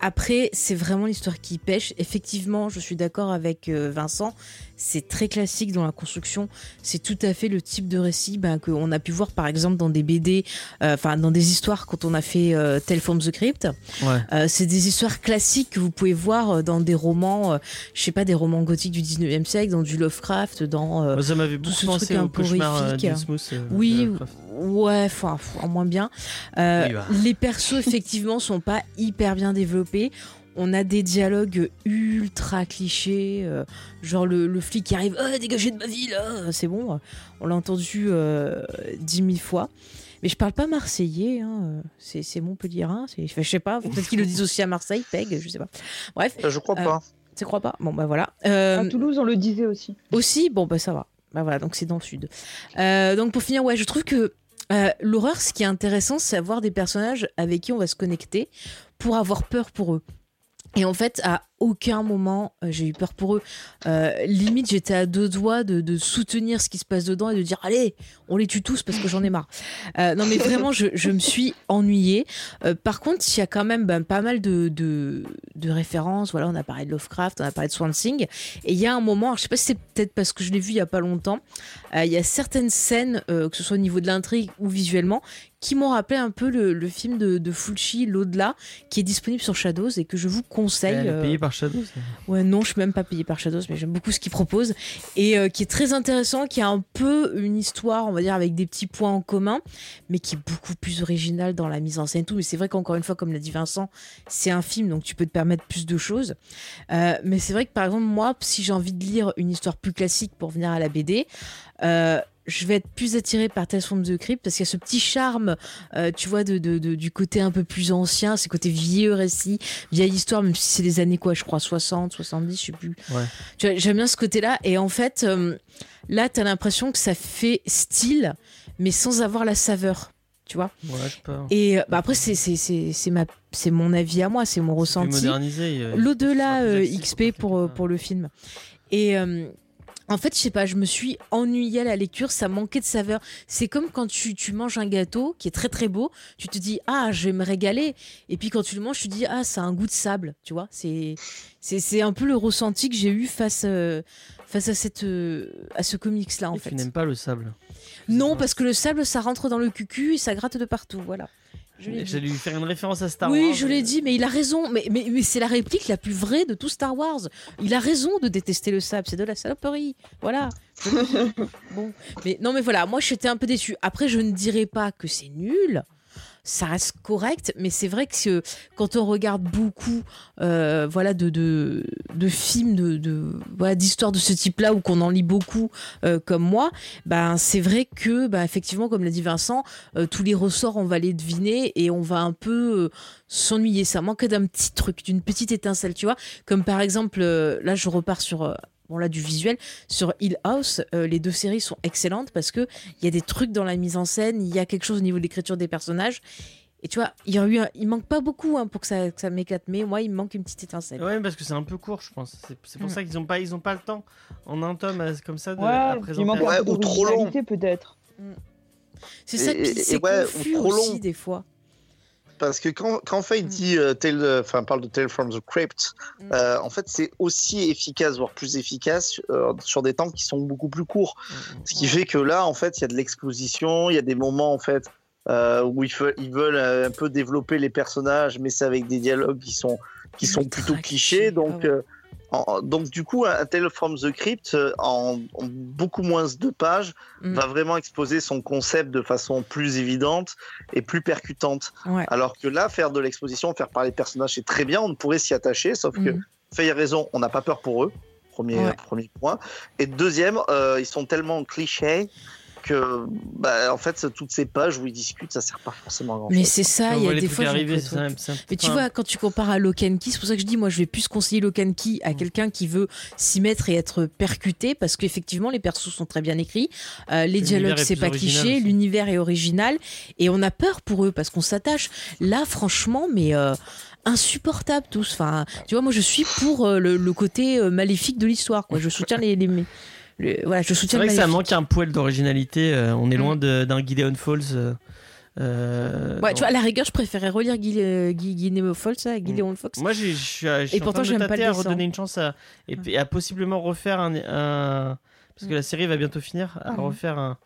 après, c'est vraiment l'histoire qui pêche. Effectivement, je suis d'accord avec euh, Vincent, c'est très classique dans la construction. C'est tout à fait le type de récit ben, qu'on a pu voir par exemple dans des BD, euh, enfin dans des histoires quand on a fait euh, Tale from the Crypt. Ouais. Euh, c'est des histoires classiques que vous pouvez voir dans des romans, je sais pas, des romans gothiques du 19e siècle, dans du Lovecraft, dans. ça m'avait tout beaucoup ce pensé au peu cauchemar Oui. Ouais, enfin, en moins bien. Euh, Oui, bah. Les persos, effectivement, sont pas hyper bien développés. On a des dialogues ultra clichés, euh, genre le, le flic qui arrive, oh, dégagez de ma ville, là c'est bon, on l'a entendu euh, dix mille fois. Mais je parle pas marseillais, hein, c'est c'est Montpellierin, c'est- enfin, je sais pas, peut-être qu'ils le disent aussi à Marseille, Peg, je sais pas. Bref, Euh, Je crois Euh, pas. tu crois pas? Bon, bah voilà. Euh, À Toulouse, on le disait aussi. aussi, bon bah ça va. Bah voilà, donc c'est dans le sud. Euh, donc pour finir, ouais, je trouve que euh, l'horreur, ce qui est intéressant, c'est avoir des personnages avec qui on va se connecter pour avoir peur pour eux. Et en fait, à aucun moment euh, j'ai eu peur pour eux. Euh, limite, j'étais à deux doigts de, de soutenir ce qui se passe dedans et de dire allez, on les tue tous parce que j'en ai marre. Euh, non, mais vraiment, je, je me suis ennuyée. Par contre, il y a quand même ben, pas mal de, de, de références. Voilà, on a parlé de Lovecraft, on a parlé de Swamp Thing. Et il y a un moment, alors, je sais pas si c'est peut-être parce que je l'ai vu il y a pas longtemps, il y a certaines scènes, que ce soit au niveau de l'intrigue ou visuellement, qui m'ont rappelé un peu le, le film de, de Fulci, L'au-delà, qui est disponible sur Shadows et que je vous conseille. Par Shadow. ça. Ouais, non, je suis même pas payée par Shadows, mais j'aime beaucoup ce qu'il propose et euh, qui est très intéressant, qui a un peu une histoire, on va dire, avec des petits points en commun, mais qui est beaucoup plus original dans la mise en scène et tout. Mais c'est vrai qu'encore une fois, comme l'a dit Vincent, c'est un film, donc tu peux te permettre plus de choses. Euh, mais c'est vrai que par exemple, moi, si j'ai envie de lire une histoire plus classique pour venir à la BD, euh, je vais être plus attirée par Tales from the Crypt parce qu'il y a ce petit charme, euh, tu vois, de, de- de- du côté un peu plus ancien, ce côté vieux récit, vieille histoire, même si c'est des années quoi, je crois 60, 70, je sais plus. Ouais. Tu vois, j'aime bien ce côté-là. Et en fait, euh, là, t'as l'impression que ça fait style, mais sans avoir la saveur. Tu vois Ouais, je pas. Et euh, bah, après, c'est c'est- c'est- c'est ma- c'est mon avis à moi, c'est mon ressenti modernisé. l'au-delà euh, XP pour, pour le film. Et en fait, je sais pas, je me suis ennuyée à la lecture, ça manquait de saveur. C'est comme quand tu, tu manges un gâteau qui est très très beau, tu te dis ah je vais me régaler, et puis quand tu le manges, tu te dis ah ça a un goût de sable, tu vois. C'est c'est c'est un peu le ressenti que j'ai eu face euh, face à cette euh, à ce comics là en Et fait. Tu n'aimes pas le sable. Non parce que le sable ça rentre dans le cucu et ça gratte de partout, voilà. J'allais lui faire une référence à Star Oui, Wars. je l'ai dit, mais il a raison. Mais, mais, mais c'est la réplique la plus vraie de tout Star Wars. Il a raison de détester le sable. C'est de la saloperie. Voilà. Bon. Mais non, mais voilà. Moi, j'étais un peu déçue. Après, je ne dirais pas que c'est nul. Ça reste correct, mais c'est vrai que euh, quand on regarde beaucoup, euh, voilà, de, films, de, d'histoires de ce type-là, ou qu'on en lit beaucoup, euh, comme moi, ben c'est vrai que, ben, effectivement, comme l'a dit Vincent, tous les ressorts, on va les deviner et on va un peu s'ennuyer. Ça manque d'un petit truc, d'une petite étincelle, tu vois. Comme par exemple, là, je repars sur. Bon là du visuel sur Hill House, euh, les deux séries sont excellentes parce que il y a des trucs dans la mise en scène, il y a quelque chose au niveau de l'écriture des personnages et tu vois il y a eu un- il manque pas beaucoup hein, pour que ça, que ça m'éclate mais moi il me manque une petite étincelle. Ouais, parce que c'est un peu court, je pense. C'est c'est pour Mm. ça qu'ils ont pas, ils ont pas le temps en un tome à- comme ça de à Ouais, il présenter. manque Ouais, ou trop long. peut-être. C'est ça et- c'est et ouais, ou confus trop long. aussi des fois. Parce que quand, quand Faye Mm. dit, euh, Tale, enfin, parle de Tale from the Crypt, Mm. euh, en fait, c'est aussi efficace, voire plus efficace, euh, sur des temps qui sont beaucoup plus courts. Ce qui fait que là, en fait, il y a de l'exposition, il y a des moments, en fait, euh, où ils, ils veulent un peu développer les personnages, mais c'est avec des dialogues qui sont, qui sont plutôt clichés. Donc, ah en- donc du coup, un Tale from the Crypt, euh, en, en beaucoup moins de pages, Mm. va vraiment exposer son concept de façon plus évidente et plus percutante. Ouais. Alors que là, faire de l'exposition, faire parler de personnages, c'est très bien, on pourrait s'y attacher, sauf que Mm. A raison, on n'a pas peur pour eux. Premier, Ouais. premier point. Et deuxième, euh, ils sont tellement clichés que, bah, en fait, toutes ces pages où ils discutent, ça sert pas forcément à grand Mais c'est ça, il y a des fois. arriver, l'impression- c'est un- c'est un- Mais tu vois, quand tu compares à Key, c'est pour ça que je dis, moi, je vais plus conseiller Key à quelqu'un qui veut s'y mettre et être percuté, parce qu'effectivement, les persos sont très bien écrits, euh, les L'univers dialogues, est c'est pas original cliché, aussi. l'univers est original, et on a peur pour eux, parce qu'on s'attache. Là, franchement, mais euh, insupportable tous. Enfin, tu vois, moi, je suis pour euh, le, le côté euh, maléfique de l'histoire, quoi. Je soutiens les. les- le- voilà, je C'est soutiens vrai le que ça manque un poil d'originalité. euh, on est Mm. loin de- d'un Gideon Falls. euh, euh, Ouais, tu vois, à la rigueur, je préférais relire Guy, euh, Guy Fox, ça, Gideon Fox. Moi, je suis, Et pourtant, j'aime me pas le à redonner une chance à, et, puis à possiblement refaire un, un- parce que la série va bientôt finir, à Mhm. refaire un,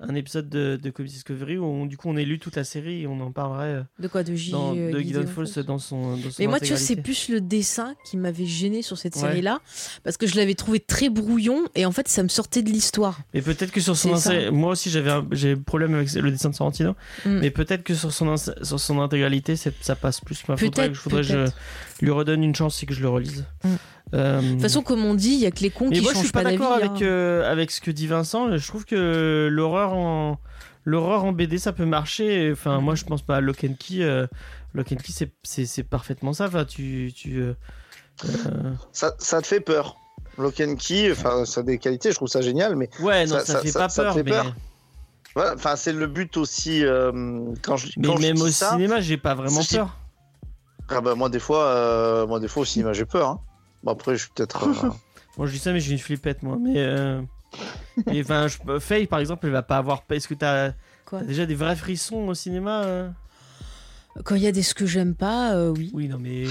un épisode de, de Discovery où on- du coup on est lu toute la série et on en parlerait euh, De quoi De J. dans, euh, de Gideon Falls dans son, dans son Mais moi, tu vois, c'est plus le dessin qui m'avait gêné sur cette Ouais. série-là, parce que je l'avais trouvé très brouillon, et en fait, ça me sortait de l'histoire. Mais peut-être que sur son insé- moi aussi j'avais un j'ai problème avec le dessin de Sorrentino, Mm. mais peut-être que sur son ins- sur son intégralité ça passe plus. Il faudrait, faudrait que je lui redonne une chance et que je le relise. Mm. Euh, De toute façon, comme on dit, il y a que les cons mais qui moi je changent suis pas, d'avis. d'accord avec hein. euh, avec ce que dit Vincent. Je trouve que l'horreur en l'horreur en BD ça peut marcher. Enfin Mm. moi je pense pas à Lock and Key. euh, Lock and Key c'est- c'est c'est parfaitement ça. Enfin tu tu euh, euh, Ça, ça te fait peur. Lock and Key, enfin, ça a des qualités, je trouve ça génial, mais ouais non ça, Ça- ça- fait ça- pas te peur fait mais peur voilà, enfin, c'est le but aussi. euh, quand je, mais quand je même dis au ça, cinéma j'ai pas vraiment peur. ah bah, moi, des fois, euh, moi, des fois au cinéma, j'ai peur. hein. Bon, après, je suis peut-être. euh, Moi je dis ça mais j'ai une flippette moi. Mais euh, mais, enfin je- Faye par exemple elle va pas avoir. Est-ce que t'as Quoi déjà des vrais frissons au cinéma euh Quand il y a des ce que j'aime pas, euh, oui. Oui, non, mais.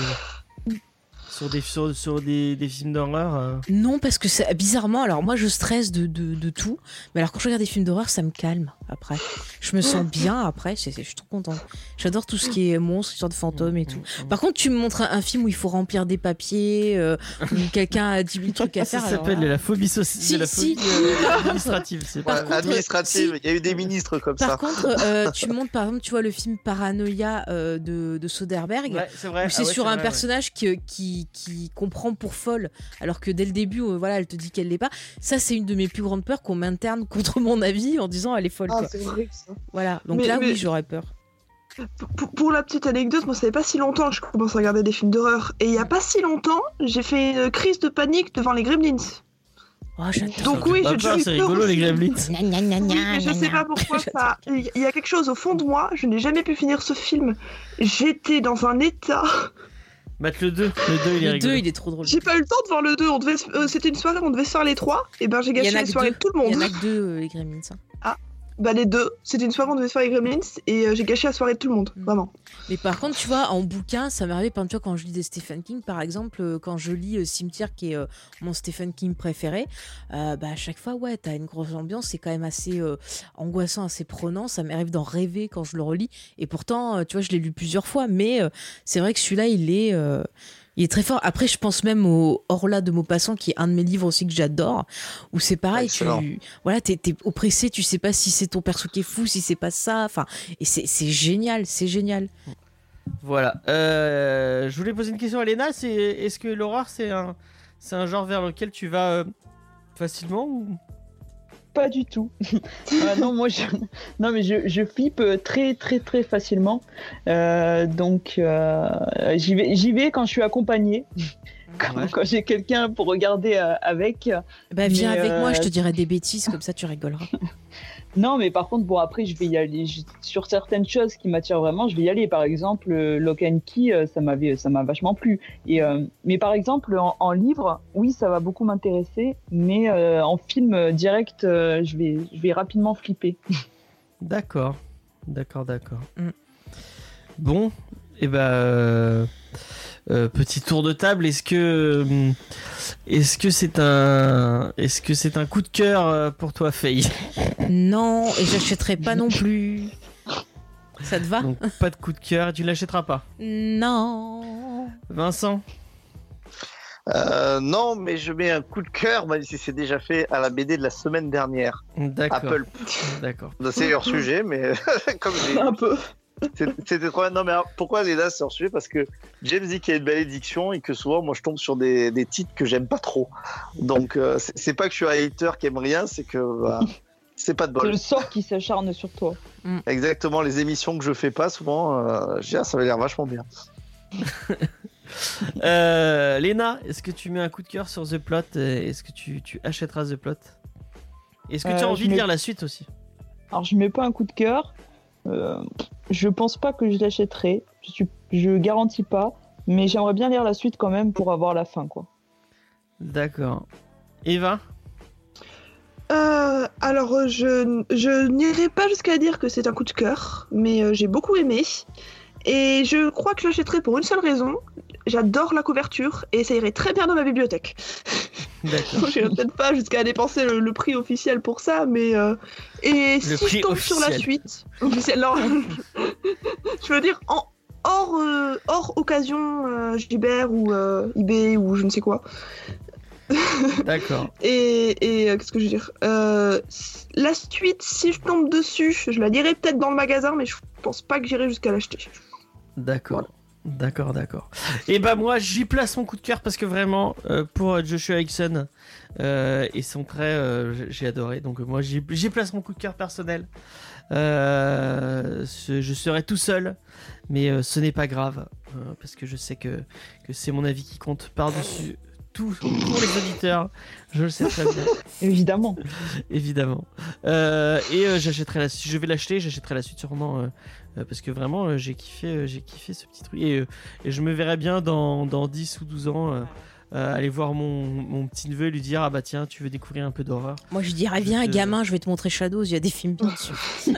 Sur des, sur, sur des, des films d'horreur. euh, Non, parce que c'est bizarrement, alors moi je stresse de, de, de tout, mais alors quand je regarde des films d'horreur, ça me calme après. Je me sens bien après, c'est- c'est- je suis trop contente. J'adore tout ce qui est monstres, histoire de fantômes et tout. Par contre, tu me montres un, un film où il faut remplir des papiers, euh, où quelqu'un a 10 000 trucs à Ça faire. alors s'appelle la phobie sociale. Si, la si. phobie euh, administrative. C'est pas. contre, administrative, si. il y a eu des ministres comme Par ça. contre, euh, tu montres par exemple, tu vois le film Paranoia euh, de, de Soderbergh. Ouais, c'est vrai. où c'est Ah ouais, sur un vrai, ouais. personnage qui, qui, qui comprend pour folle, alors que dès le début, euh, voilà, elle te dit qu'elle l'est pas. Ça, c'est une de mes plus grandes peurs qu'on m'interne contre mon avis en disant elle est folle. Ah, quoi. c'est vrai ça. Voilà. Donc Mais- là, mais- oui, j'aurais peur. Pour, pour la petite anecdote, moi, ça fait pas si longtemps que je commence à regarder des films d'horreur. Et il y a pas si longtemps, j'ai fait une crise de panique devant les Gremlins. Oh. Donc oui, j'ai peur, C'est rigolo, aussi. les Gremlins. Oui, je sais pas pourquoi ça. Il y a quelque chose au fond de moi, je n'ai jamais pu finir ce film. J'étais dans un état. Mate le 2. Le 2, il est Le rigolo. 2, il est trop drôle. J'ai pas eu le temps de voir le 2. On devait... se- euh, C'était une soirée, on devait se faire les trois. Et ben j'ai Il y en gâché a la que soirée deux. de tout le Il y en monde. a que deux, euh, les Gremlins. hein. Bah les deux. C'était une soirée, on devait se faire les Gremlins. Et euh, j'ai gâché la soirée de tout le monde. Mm. Vraiment. Mais par contre, tu vois, en bouquin, ça m'est arrivé, par exemple, tu vois, quand je lis des Stephen King, par exemple, euh, quand je lis euh, Cimetière, qui est euh, mon Stephen King préféré, euh, bah, à chaque fois, ouais, t'as une grosse ambiance, c'est quand même assez euh, angoissant, assez prenant. Ça m'arrive d'en rêver quand je le relis. Et pourtant, euh, tu vois, je l'ai lu plusieurs fois, mais euh, c'est vrai que celui-là, il est. il est très fort. Après, je pense même au Orla de Maupassant, qui est un de mes livres aussi que j'adore, où c'est pareil, Excellent. tu, voilà, t'es, t'es oppressé, tu sais pas si c'est ton perso qui est fou, si c'est pas ça. Enfin, et c'est, c'est génial, c'est génial. Voilà. Euh, je voulais poser une question à Léna. C'est est-ce que l'horreur c'est un c'est un genre vers lequel tu vas euh, facilement ou? Pas du tout. Ah non, moi, je... non, mais je, je flippe euh, très, très, très facilement. Euh, donc, euh, j'y vais, j'y vais quand je suis accompagnée. Quand, Ouais. quand j'ai quelqu'un pour regarder euh, avec. Bah, viens Mais, avec moi, je te dirai des bêtises, comme ça tu rigoleras. Non, mais par contre, bon, après, je vais y aller. Sur certaines choses qui m'attirent vraiment, je vais y aller. Par exemple, euh, Lock and Key, euh, ça m'avait, ça m'a vachement plu. Et, euh, mais par exemple, en, en livre, oui, ça va beaucoup m'intéresser. Mais euh, en film direct, euh, je, vais, je vais rapidement flipper. D'accord. D'accord, d'accord. Mm. Bon, et ben euh, petit tour de table. Est-ce que euh, est-ce que c'est un est-ce que c'est un coup de cœur euh, pour toi, Faye? Non, et j'achèterai pas non plus. Ça te va? Donc pas de coup de cœur, tu l'achèteras pas? Non. Vincent? Euh, non, mais je mets un coup de cœur, même si c'est déjà fait, à la BD de la semaine dernière. D'accord. Apple. D'accord. C'est hors sujet, mais comme j'ai Un peu. C'est- C'était trop bien. Non, mais alors, pourquoi les là sur sujet Parce que James dit qu'il y a une malédiction et que souvent, moi, je tombe sur des, des titres que j'aime pas trop. Donc, euh, c'est c'est pas que je suis un hater qui aime rien, c'est que bah, C'est pas de C'est bol. le sort qui s'acharne sur toi. Exactement, les émissions que je fais pas, souvent, euh, je dis, ah, ça va l'air vachement bien. Euh, Léna, est-ce que tu mets un coup de cœur sur The Plot euh, Est-ce que tu, tu achèteras The Plot? Est-ce que tu as Euh, envie de mets- lire la suite aussi? Alors, je mets pas un coup de cœur. Je pense pas que je l'achèterai. Je, suis... je garantis pas. Mais j'aimerais bien lire la suite quand même pour avoir la fin, quoi. D'accord. Eva? Euh, alors, euh, je, je n'irai pas jusqu'à dire que c'est un coup de cœur, mais euh, j'ai beaucoup aimé. Et je crois que je l'achèterai pour une seule raison. J'adore la couverture et ça irait très bien dans ma bibliothèque. D'accord. J'irai peut-être pas jusqu'à dépenser le, le prix officiel pour ça, mais. euh, Et Le si je tombe sur la suite. Officiel, non. je veux dire, en, hors, euh, hors occasion euh, ou euh, eBay ou je ne sais quoi. D'accord. Et, et euh, qu'est-ce que je veux dire Euh, La suite, si je tombe dessus, je la lirai peut-être dans le magasin, mais je pense pas que j'irai jusqu'à l'acheter. D'accord. D'accord, d'accord. Et bah moi j'y place mon coup de cœur parce que vraiment euh, pour Joshua Hickson euh, et son trait euh, j'ai adoré donc euh, moi j'y place mon coup de cœur personnel. Euh, ce- je serai tout seul mais euh, ce n'est pas grave euh, parce que je sais que, que c'est mon avis qui compte par-dessus tout pour les auditeurs. Je le sais très bien. Évidemment. évidemment. Euh, et euh, j'achèterai la si je vais l'acheter, j'achèterai la suite sûrement euh, euh, parce que vraiment euh, j'ai kiffé euh, j'ai kiffé ce petit truc et, euh, et je me verrai bien dans, dans 10 ou 12 ans euh, euh, aller voir mon, mon petit neveu et lui dire ah bah tiens, tu veux découvrir un peu d'horreur. Moi, je dirais, viens, Je te- gamin, je vais te montrer Shadows, il y a des films bien dessus.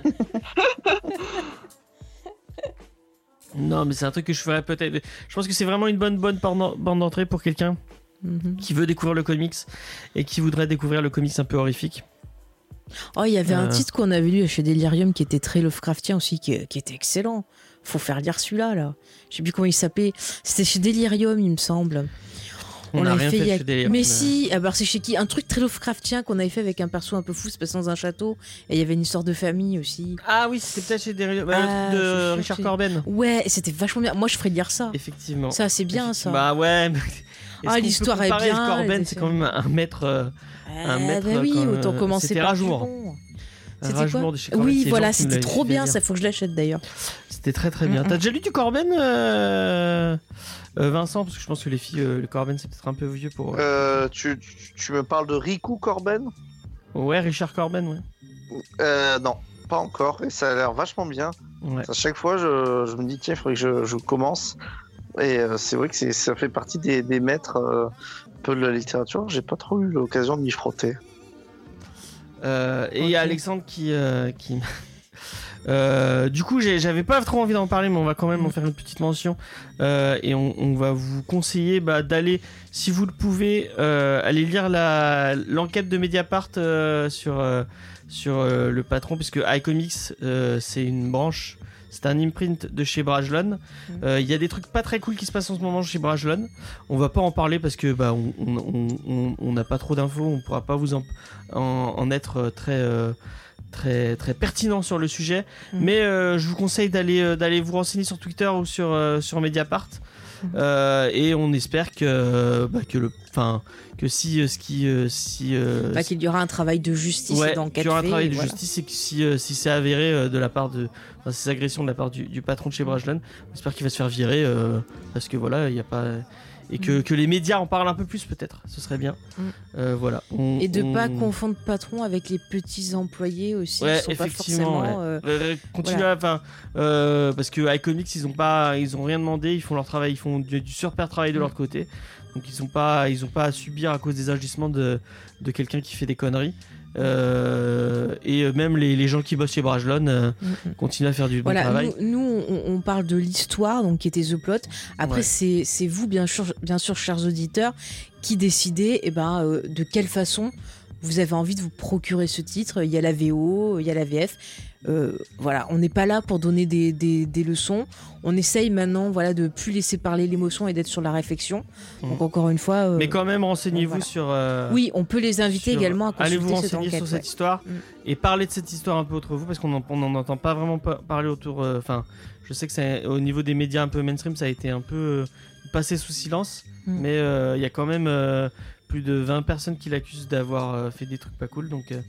Non, mais c'est un truc que je ferais peut-être. Je pense que c'est vraiment une bonne bonne bande d'entrée pour quelqu'un Mhm. qui veut découvrir le comics et qui voudrait découvrir le comics un peu horrifique. Oh, il y avait un Euh. titre qu'on avait lu chez Delirium qui était très Lovecraftien aussi, qui, qui était excellent. Faut faire lire celui-là, là. Je sais plus comment il s'appelait. C'était chez Delirium, il me semble. On l'avait rien fait fait, a- chez Delirium, Mais si, alors c'est chez qui? Un truc très Lovecraftien qu'on avait fait avec un perso un peu fou, se passant dans un château. Et il y avait une histoire de famille aussi. Ah oui, c'était peut-être chez Delirium. bah, le Ah, truc de Richard. Corben. Ouais, c'était vachement bien. Moi, je ferais lire ça. Effectivement. Ça, c'est bien, ça. Bah ouais. Ah, l'histoire est bien, Corben, c'est quand même un maître. euh, un Ah, maître, bah oui, quand, autant commencer c'était par Rajour. un C'était quoi de chez Corben. Oui, voilà, c'était trop bien, ça faut que je l'achète d'ailleurs. C'était très très bien. Mm, mm. T'as déjà lu du Corben, euh, euh, Vincent? Parce que je pense que les filles, euh, le Corben, c'est peut-être un peu vieux pour. eux. Euh, tu, tu- tu me parles de Riku Corben? Ouais, Richard Corben, ouais. euh, Non, pas encore. Et ça a l'air vachement bien. ouais. À chaque fois, je, je me dis, tiens, il faudrait que je, je commence. Et euh, c'est vrai que ça fait partie des, des maîtres euh, un peu de la littérature. J'ai pas trop eu l'occasion de m'y frotter. Euh, et il y a. Alexandre qui. euh, qui... Euh, du coup, j'avais pas trop envie d'en parler, mais on va quand même en faire une petite mention. Euh, et on, on va vous conseiller bah, d'aller, si vous le pouvez, euh, aller lire l'enquête de Mediapart euh, sur, euh, sur euh, le patron, puisque iComics, euh, c'est une branche. C'est un imprint de chez Brajlon. Euh, Il y a des trucs pas très cool qui se passent en ce moment chez Brajlon. On va pas en parler parce que bah on on- on- on- on n'a pas trop d'infos, on pourra pas vous en, en, en être euh, très euh, très très pertinent sur le sujet. Mhm. Mais euh, je vous conseille d'aller euh, d'aller vous renseigner sur Twitter ou sur euh, sur Mediapart. Euh, et on espère que bah, que le enfin que si euh, ce qui euh, si euh, Bah, qu'il y aura un travail de justice ouais, d'enquête. qu'il y aura un travail de voilà. justice et que si, si c'est avéré de la part de enfin, ces agressions de la part du, du patron de chez Brajlon, on espère qu'il va se faire virer parce que voilà, il n'y a pas et que, Mm. que les médias en parlent un peu plus peut-être, ce serait bien. Mm. Euh, voilà. On- Et de on- pas confondre patron avec les petits employés aussi, Ouais, qui sont pas effectivement, forcément. ouais. euh, parce que iComics ils ont pas ils ont rien demandé ils font leur travail ils font du, du super travail de Mm. leur côté donc ils ont pas ils ont pas à subir à cause des agissements de, de quelqu'un qui fait des conneries Euh, et euh, même les, les gens qui bossent chez Brajlon euh, mm, mm. continuent à faire du bon Voilà, travail nous, nous, on, on parle de l'histoire, donc qui était The Plot. Après, Ouais. c'est c'est vous, bien sûr, bien sûr, chers auditeurs, qui décidez eh ben, euh, de quelle façon vous avez envie de vous procurer ce titre. Il y a la VO, il y a la VF. Euh, voilà, on n'est pas là pour donner des, des- des leçons. On essaye maintenant voilà, de plus laisser parler l'émotion et d'être sur la réflexion. Mhm. Donc, encore une fois. euh, mais quand même renseignez-vous voilà. sur euh, Oui, on peut les inviter sur- également à consulter allez vous cette renseigner enquête. sur cette ouais. histoire Mm. et parler de cette histoire un peu entre vous parce qu'on n'en entend pas vraiment pa- parler autour enfin je sais que c'est au niveau des médias un peu mainstream ça a été un peu passé sous silence Mm. mais il y a quand même plus de 20 personnes qui l'accusent d'avoir euh, fait des trucs pas cool. Donc, euh,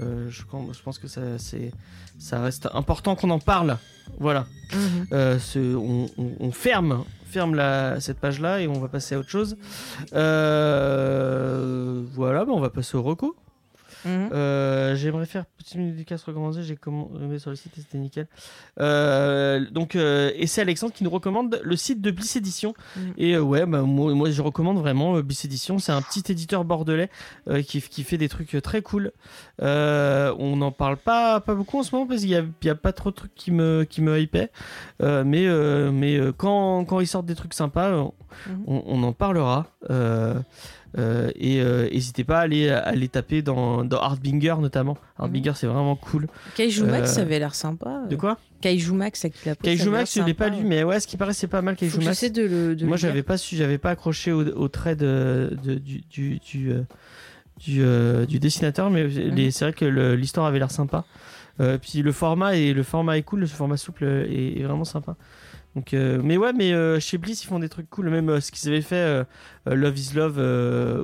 euh, je, pense que ça, c'est, ça reste important qu'on en parle. Voilà. Mhm. Euh, ce- on, on- on ferme, ferme la, cette page-là et on va passer à autre chose. Euh, voilà, bah, on va passer au reco. Mhm. Euh, J'aimerais faire petite minute dédicace recommandée. J'ai commandé sur le site et c'était nickel. Euh, donc, euh, et c'est Alexandre qui nous recommande le site de Bliss Edition. Mhm. Et euh, ouais, bah, moi, moi, je recommande vraiment euh, Bliss Edition. C'est un petit éditeur bordelais euh, qui, qui fait des trucs euh, très cool. Euh, on n'en parle pas, pas beaucoup en ce moment parce qu'il n'y a, pas trop de trucs qui me, qui me hypaient. Euh, mais euh, mais euh, quand, quand ils sortent des trucs sympas, euh, Mhm. on, on en parlera. Euh, euh, et euh, n'hésitez pas à aller, à les taper dans, dans Hardbinger notamment. Hardbinger c'est vraiment cool. Kaiju Max, Euh, ça avait l'air sympa. De quoi? Kaiju Max, à qui l'a Kaiju Max je l'ai pas lu mais ouais ce qui paraît c'est pas mal Kaiju Max. j'essaie de le. de Moi j'avais pas su, j'avais pas accroché au, au trait de, de- du, du, du, du, du dessinateur mais les- c'est vrai que l'histoire avait l'air sympa. Euh, puis le format et le format est cool, le format souple est, est vraiment sympa. Donc, euh, mais ouais, mais euh, chez Bliss ils font des trucs cool, même euh, ce qu'ils avaient fait Love is Love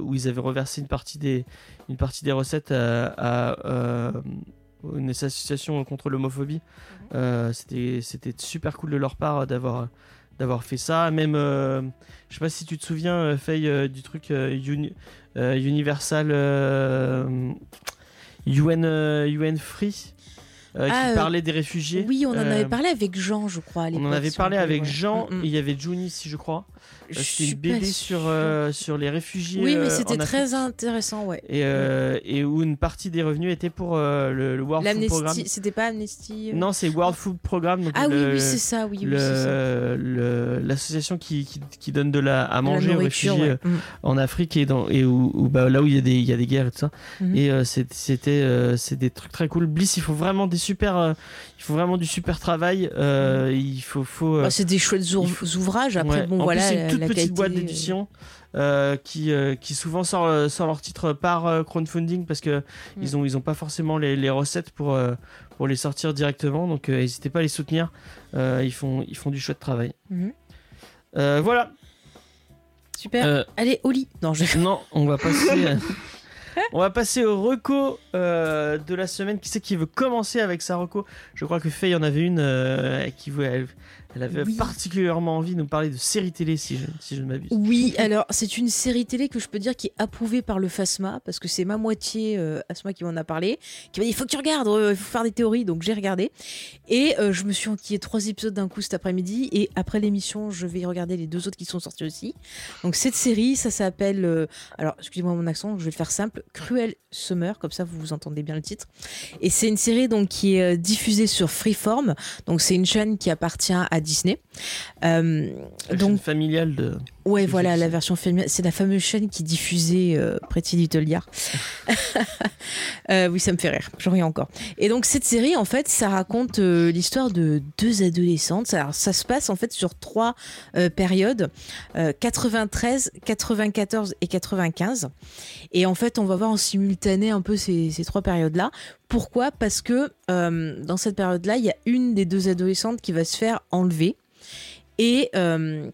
où ils avaient reversé une partie des une partie des recettes à, à, une association contre l'homophobie. Euh, c'était super cool de leur part d'avoir d'avoir fait ça. Même je sais pas si tu te souviens Faye du truc Uni- Universal UN UN Free euh, Ah, qui euh, parlait des réfugiés. Oui, on en Euh, avait parlé avec Jean, je crois. à on en avait parlé avec ouais. Jean Mm, mm. et il y avait Juni si je crois. Euh, C'était une BD sur, euh, sur les réfugiés. Oui, mais euh, c'était très intéressant, ouais. Et, euh, et où une partie des revenus était pour euh, le, le World Food Programme. C'était pas Amnesty. euh Non, c'est World Food Programme. donc Ah oui, le- oui, c'est ça, oui, oui, l'association qui, qui, qui donne de la à la manger aux réfugiés ouais. Mm. en Afrique et dans et où, où, bah, là où il y a des il y a des guerres et tout ça Mhm. et euh, c'était euh, c'est des trucs très cool Bliss il faut vraiment des super euh, il faut vraiment du super travail euh, il faut faut euh, Bah, c'est des chouettes ouvrages. Après, ouais. bon, en voilà. plus, toute la petite qualité, boîte euh, d'édition euh, qui, euh, qui souvent sort, euh, sort leur titre par euh, crowdfunding parce que Mm. ils ont ils ont pas forcément les, les recettes pour euh, pour les sortir directement. Donc euh, n'hésitez pas à les soutenir. Euh, ils font ils font du chouette travail. Euh, voilà. Super. Euh, Allez, au lit. Non, je... non on va passer euh, on va passer au reco euh, de la semaine. Qui c'est qui veut commencer avec sa reco? Je crois que Faye en avait une euh, qui voulait elle, avait Oui. particulièrement envie de nous parler de séries télé si je, si je ne m'abuse Oui, alors c'est une série télé que je peux dire qui est approuvée par le FASMA parce que c'est ma moitié euh, Asma qui m'en a parlé, qui m'a dit il faut que tu regardes, euh, il faut faire des théories, donc j'ai regardé et euh, je me suis enquillé trois épisodes d'un coup cet après-midi et après l'émission je vais regarder les deux autres qui sont sortis aussi. Donc cette série, ça s'appelle, euh, alors excusez-moi mon accent, je vais le faire simple, Cruel Summer, comme ça vous vous entendez bien le titre. Et c'est une série donc qui est euh, diffusée sur Freeform, donc c'est une chaîne qui appartient à Disney. Euh, La donc chaîne familiale de Ouais, voilà, la version féminine. C'est la fameuse chaîne qui diffusait euh, Pretty Little Liars. Euh, oui, ça me fait rire. J'en ris encore. Et donc, cette série, en fait, ça raconte l'histoire de deux adolescentes. Ça, ça se passe, en fait, sur trois périodes euh, 93, 94 et 95. Et en fait, on va voir en simultané un peu ces, ces trois périodes-là. Pourquoi? Parce que euh, dans cette période-là, il y a une des deux adolescentes qui va se faire enlever. Et. euh,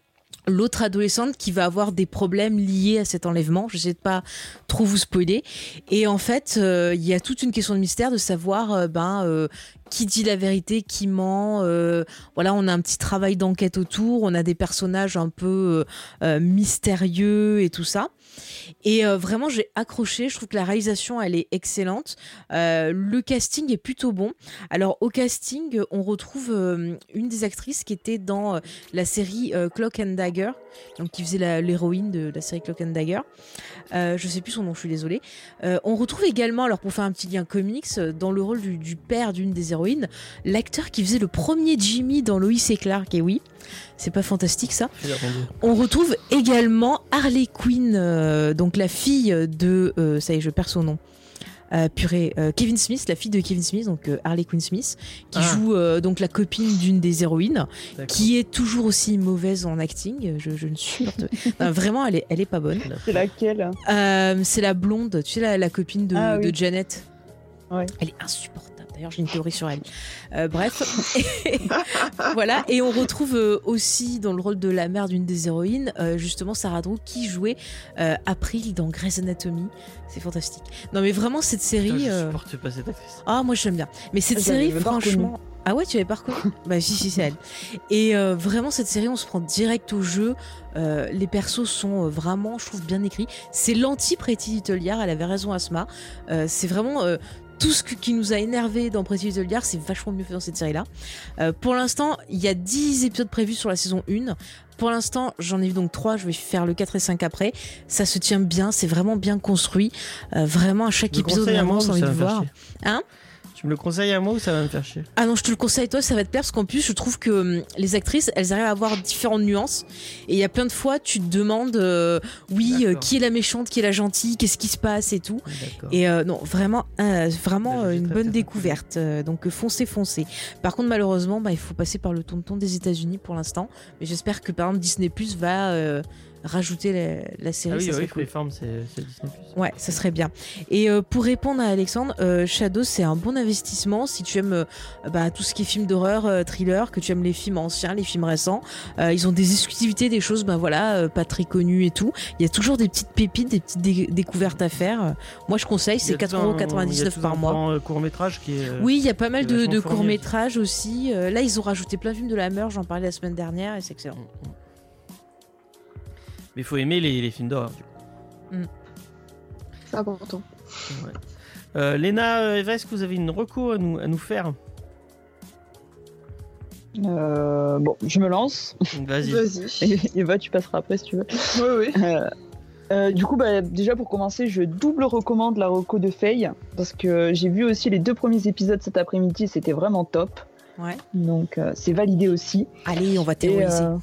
l'autre adolescente qui va avoir des problèmes liés à cet enlèvement. Je sais pas trop vous spoiler. Et en fait, euh, il y a toute une question de mystère de savoir ben qui dit la vérité, qui ment. voilà, on a un petit travail d'enquête autour. On a des personnages un peu mystérieux et tout ça. Et euh, vraiment, j'ai accroché. Je trouve que la réalisation, elle est excellente. Euh, le casting est plutôt bon. Alors, au casting, on retrouve euh, une des actrices qui était dans la série Clock and Dagger, donc qui faisait l'héroïne de la série Clock and Dagger. Je sais plus son nom, je suis désolée. On retrouve également, alors pour faire un petit lien comics, dans le rôle du, du père d'une des héroïnes, l'acteur qui faisait le premier Jimmy dans Lois et Clark. Et oui, c'est pas fantastique ça. On retrouve également Harley Quinn, euh, donc la fille de. euh, ça y est, je perds son nom. Euh, purée, euh, Kevin Smith, la fille de Kevin Smith, donc euh, Harley Quinn Smith, qui Ah. joue euh, donc la copine d'une des héroïnes, qui est toujours aussi mauvaise en acting. Je, je ne supporte. Non, vraiment, elle est, elle est pas bonne. C'est laquelle Euh, c'est la blonde, tu sais la, la copine de, Ah oui. de Janet. Ouais. Elle est insupportable. D'ailleurs, j'ai une théorie sur elle. Euh, bref, voilà. Et on retrouve euh, aussi dans le rôle de la mère d'une des héroïnes, euh, justement Sarah Drew, qui jouait euh, April dans Grey's Anatomy. C'est fantastique. Non, mais vraiment cette série. Putain, je euh, supporte pas cette actrice. Ah, moi j'aime bien. Mais cette série, franchement. Ah ouais, tu l'avais pas reconnu? Bah si, si, c'est elle. Et euh, vraiment, cette série, on se prend direct au jeu. Euh, les persos sont vraiment, je trouve, bien écrits. C'est l'anti-Pretty Little Liars, elle avait raison, Asma. Euh, c'est vraiment... tout ce que- qui nous a énervé dans Pretty Little Liars, c'est vachement mieux fait dans cette série-là. Euh, pour l'instant, il y a 10 épisodes prévus sur la saison 1. Pour l'instant, j'en ai vu donc 3, je vais faire le 4 et 5 après. Ça se tient bien, c'est vraiment bien construit. Euh, vraiment, à chaque le épisode, vraiment, envie de voir. Hein? Tu me le conseilles à moi ou ça va me faire chier? Ah non, je te le conseille toi, ça va te plaire parce qu'en plus, je trouve que hum, les actrices, elles arrivent à avoir différentes nuances. Et il y a plein de fois, tu te demandes, euh, oui, euh, D'accord. qui est la méchante, qui est la gentille, qu'est-ce qui se passe et tout. D'accord. Et euh, non, vraiment, vraiment Bah, je euh, vais une très, bonne découverte. Euh, donc euh, foncez, foncez. Par contre, malheureusement, bah, il faut passer par le tonton des États-Unis pour l'instant. Mais j'espère que par exemple Disney Plus va euh, rajouter la, la série. Ah oui, ça oui, cool. Freeform, c'est Disney+. Ouais, ça serait bien. Et euh, pour répondre à Alexandre, euh, Shadow, c'est un bon investissement si tu aimes euh, bah, tout ce qui est film d'horreur, euh, thriller, que tu aimes les films anciens, les films récents. Euh, ils ont des exclusivités, des choses, bah voilà, euh, pas très connues et tout. Il y a toujours des petites pépites, des petites dé- découvertes à faire. Moi, je conseille, c'est 4,99€ par mois. Un court métrage qui est. Oui, il y a pas mal de, de fourni courts-métrages aussi. Là, ils ont rajouté plein de films de la meurtre, j'en parlais la semaine dernière et c'est excellent. Mm, mm. Mais il faut aimer les, les films d'horreur. du coup. C'est important. Ouais. Euh, Léna, euh, Eva, est-ce que vous avez une reco à nous, à nous faire? Euh, bon, je me lance. Vas-y. Vas-y. Et Eva, tu passeras après si tu veux. Oui, oui. Euh, euh, du coup, bah, déjà pour commencer, je double recommande la reco de Faye parce que j'ai vu aussi les deux premiers épisodes cet après-midi, c'était vraiment top. Ouais. Donc euh, c'est validé aussi. Allez, on va Et, théoriser. euh,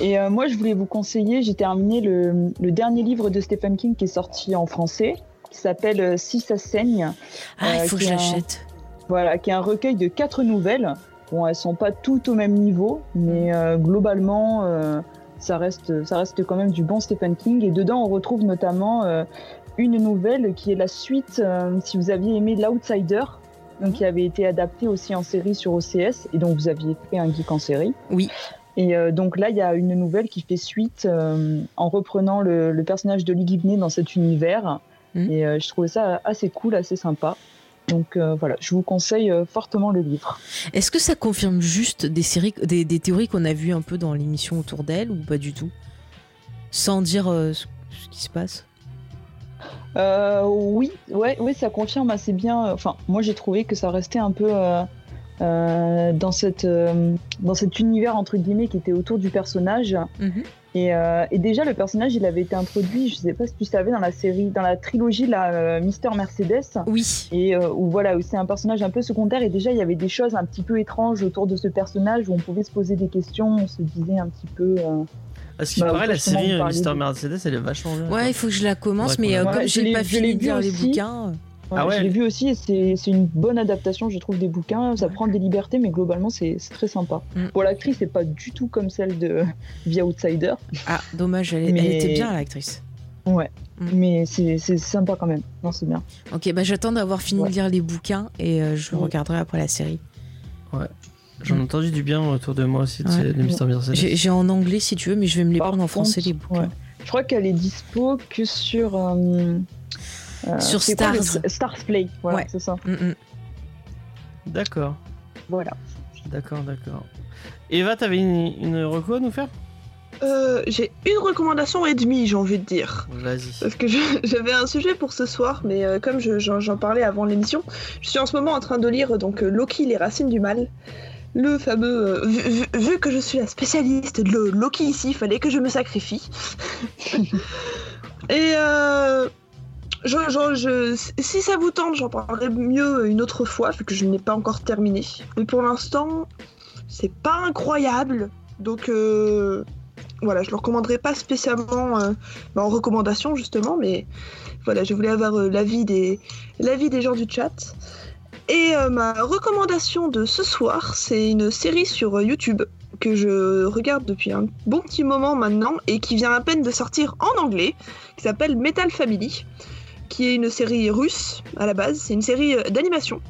Et euh, moi, je voulais vous conseiller, j'ai terminé le, le dernier livre de Stephen King qui est sorti en français, qui s'appelle euh, Si ça saigne. ah, il euh, faut que je l'achète. Voilà, qui est un recueil de quatre nouvelles. Bon, elles sont pas toutes au même niveau, mais euh, globalement, ça reste, ça reste quand même du bon Stephen King. Et dedans, on retrouve notamment une nouvelle qui est la suite, euh, si vous aviez aimé L'Outsider, donc qui avait été adapté aussi en série sur OCS, et donc vous aviez fait un geek en série. Oui. Et euh, donc là, il y a une nouvelle qui fait suite euh, en reprenant le, le personnage de Lee Gibney dans cet univers. Mhm. Et euh, je trouvais ça assez cool, assez sympa. Donc voilà, je vous conseille fortement le livre. Est-ce que ça confirme juste des, séries, des, des théories qu'on a vues un peu dans l'émission autour d'elle ou pas du tout? Sans dire ce, ce qui se passe? Oui, ouais, oui, ça confirme assez bien. Enfin, moi j'ai trouvé que ça restait un peu euh, dans cette euh, dans cet univers entre guillemets qui était autour du personnage. Mhm. Et, euh, et déjà le personnage, il avait été introduit, je sais pas si tu savais, dans la série, dans la trilogie la euh, Mister Mercedes. Oui. Et euh, où voilà, où c'est un personnage un peu secondaire. Et déjà, il y avait des choses un petit peu étranges autour de ce personnage où on pouvait se poser des questions. On se disait un petit peu. euh, À ce qui Bah, paraît, la série Mister de- Mercedes, elle est vachement bien. Ouais, il faut que je la commence, Ouais, mais euh, ouais, comme je j'ai pas fini de lire les bouquins. Ah ouais. je l'ai vu aussi et c'est c'est une bonne adaptation, je trouve, des bouquins. Ça prend des libertés, mais globalement, c'est c'est très sympa. Mm. Pour l'actrice, c'est pas du tout comme celle de The Outsider, Ah, dommage, elle, elle Mais- était bien l'actrice. Mm. mais c'est c'est sympa quand même. Non, c'est bien. Ok, bah j'attends d'avoir fini Ouais. de lire les bouquins et euh, je Oui. regarderai après la série. J'en ai entendu du bien autour de moi aussi de, Ouais. de Mister. J'ai en anglais si tu veux, mais je vais me les Par prendre en français les bouquins. ouais. Je crois qu'elle est dispo que sur. euh, Sur quoi le- Stars. Play, voilà, Ouais. c'est ça. Mm, mm. D'accord, Voilà. d'accord, d'accord. Eva, t'avais une, une reco à nous faire? Euh, J'ai une recommandation et demie, j'ai envie de dire. Vas-y. Parce que j'avais un sujet pour ce soir, mais euh, comme je- j'en parlais avant l'émission, je suis en ce moment en train de lire donc euh, Loki, les racines du mal. Le fameux. euh, vu, vu- vu que je suis la spécialiste de Loki ici, il fallait que je me sacrifie. Et euh, si ça vous tente, j'en parlerai mieux une autre fois, vu que je n'ai pas encore terminé. Mais pour l'instant, c'est pas incroyable. Donc euh, voilà, je le recommanderai pas spécialement euh, bah, en recommandation justement, mais voilà, je voulais avoir euh, l'avis des, gens du chat. Et ma recommandation de ce soir, c'est une série sur YouTube que je regarde depuis un bon petit moment maintenant et qui vient à peine de sortir en anglais, qui s'appelle Metal Family, qui est une série russe à la base. C'est une série euh, d'animation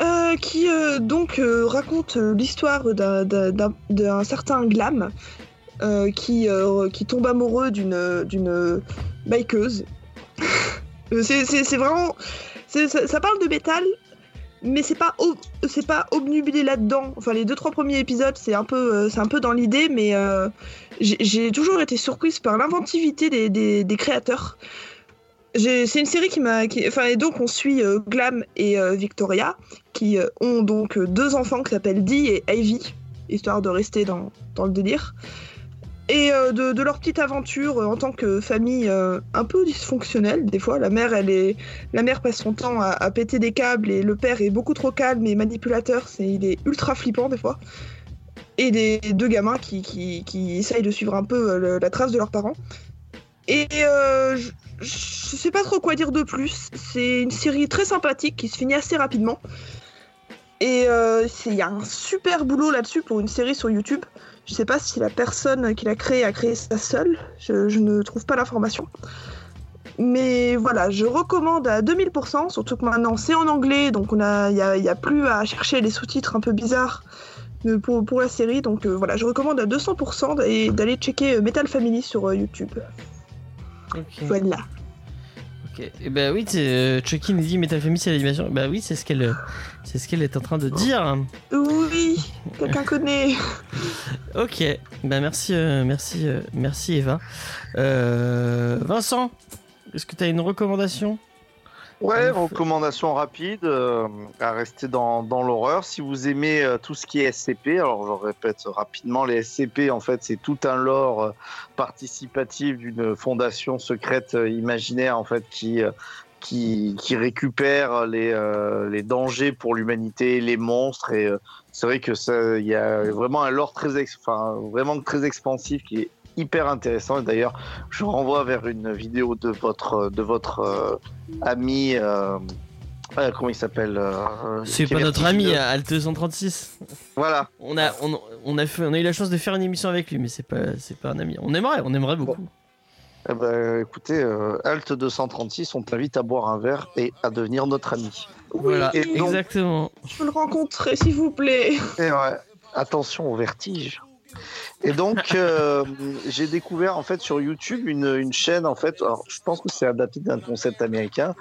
euh, qui euh, donc raconte l'histoire d'un- certain Glam qui, qui tombe amoureux d'une bikeuse. C'est vraiment. Ça, parle de métal, mais c'est pas c'est pas obnubilé là-dedans. Enfin, les deux trois premiers épisodes, c'est un peu c'est un peu dans l'idée, mais j'ai toujours été surprise par l'inventivité des créateurs. C'est une série qui m'a. Enfin, et donc on suit euh, Glam et euh, Victoria, qui euh, ont donc deux enfants qui s'appellent Dee et Ivy, histoire de rester dans, dans le délire. Et de, leur petite aventure en tant que famille un peu dysfonctionnelle, des fois. La mère, elle est, la mère passe son temps à, péter des câbles et le père est beaucoup trop calme et manipulateur. C'est, il est ultra flippant des fois. Et des deux gamins qui, qui, qui essayent de suivre un peu la trace de leurs parents. Et euh, je, je sais pas trop quoi dire de plus. C'est une série très sympathique qui se finit assez rapidement. Et euh, il y a un super boulot là-dessus pour une série sur YouTube. Je sais pas si la personne qui l'a créé a créé ça seule. Je, ne trouve pas l'information. Mais voilà, je recommande à 2000%, surtout que maintenant c'est en anglais, donc il y a, a plus à chercher les sous-titres un peu bizarres euh, pour, la série. Donc euh, voilà, je recommande à 200% d'aller checker euh, Metal Family sur euh, YouTube. Ok. Voilà. Ok. Et bah oui, c'est, euh, Chucky nous dit Metal Family c'est l'animation. Bah oui, c'est ce qu'elle, euh, c'est ce qu'elle est en train de dire. Oui, quelqu'un connaît. Ok. Bah merci, euh, merci, euh, merci Eva. Euh, Vincent, est-ce que tu as une recommandation? Ouais, recommandation rapide euh, à rester dans, dans l'horreur. Si vous aimez euh, tout ce qui est SCP, alors je répète rapidement, les SCP en fait c'est tout un lore euh, participatif d'une fondation secrète euh, imaginaire en fait qui euh, qui, qui récupère les, euh, les dangers pour l'humanité, les monstres et euh, c'est vrai que ça il y a vraiment un lore très ex- enfin vraiment très expansif qui est hyper intéressant et d'ailleurs je renvoie vers une vidéo de votre de votre euh, ami euh, euh, comment il s'appelle euh, C'est pas notre ami euh, Alt 236. Voilà. On a, on, on a fait, on a eu la chance de faire une émission avec lui, mais c'est pas, c'est pas un ami. On aimerait, on aimerait beaucoup. Eh ben, écoutez, euh, Alt 236, on t'invite à boire un verre et à devenir notre ami. Voilà, Et donc- exactement. Je veux le rencontrer, s'il vous plaît. Et ouais, attention au vertige. Et donc, euh, j'ai découvert en fait sur YouTube une, une chaîne en fait. Alors, je pense que c'est adapté d'un concept américain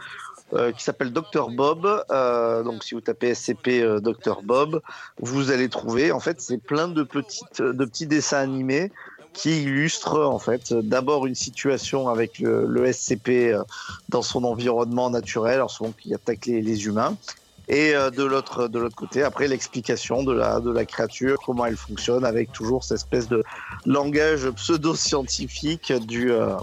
euh, qui s'appelle Dr Bob. Euh, donc, si vous tapez SCP Dr Bob, vous allez trouver en fait c'est plein de petites de petits dessins animés qui illustrent en fait d'abord une situation avec le, SCP dans son environnement naturel, alors souvent qui attaque les, les humains. Et euh, de l'autre de l'autre côté, après l'explication de la de la créature, comment elle fonctionne, avec toujours cette espèce de langage pseudo-scientifique du euh,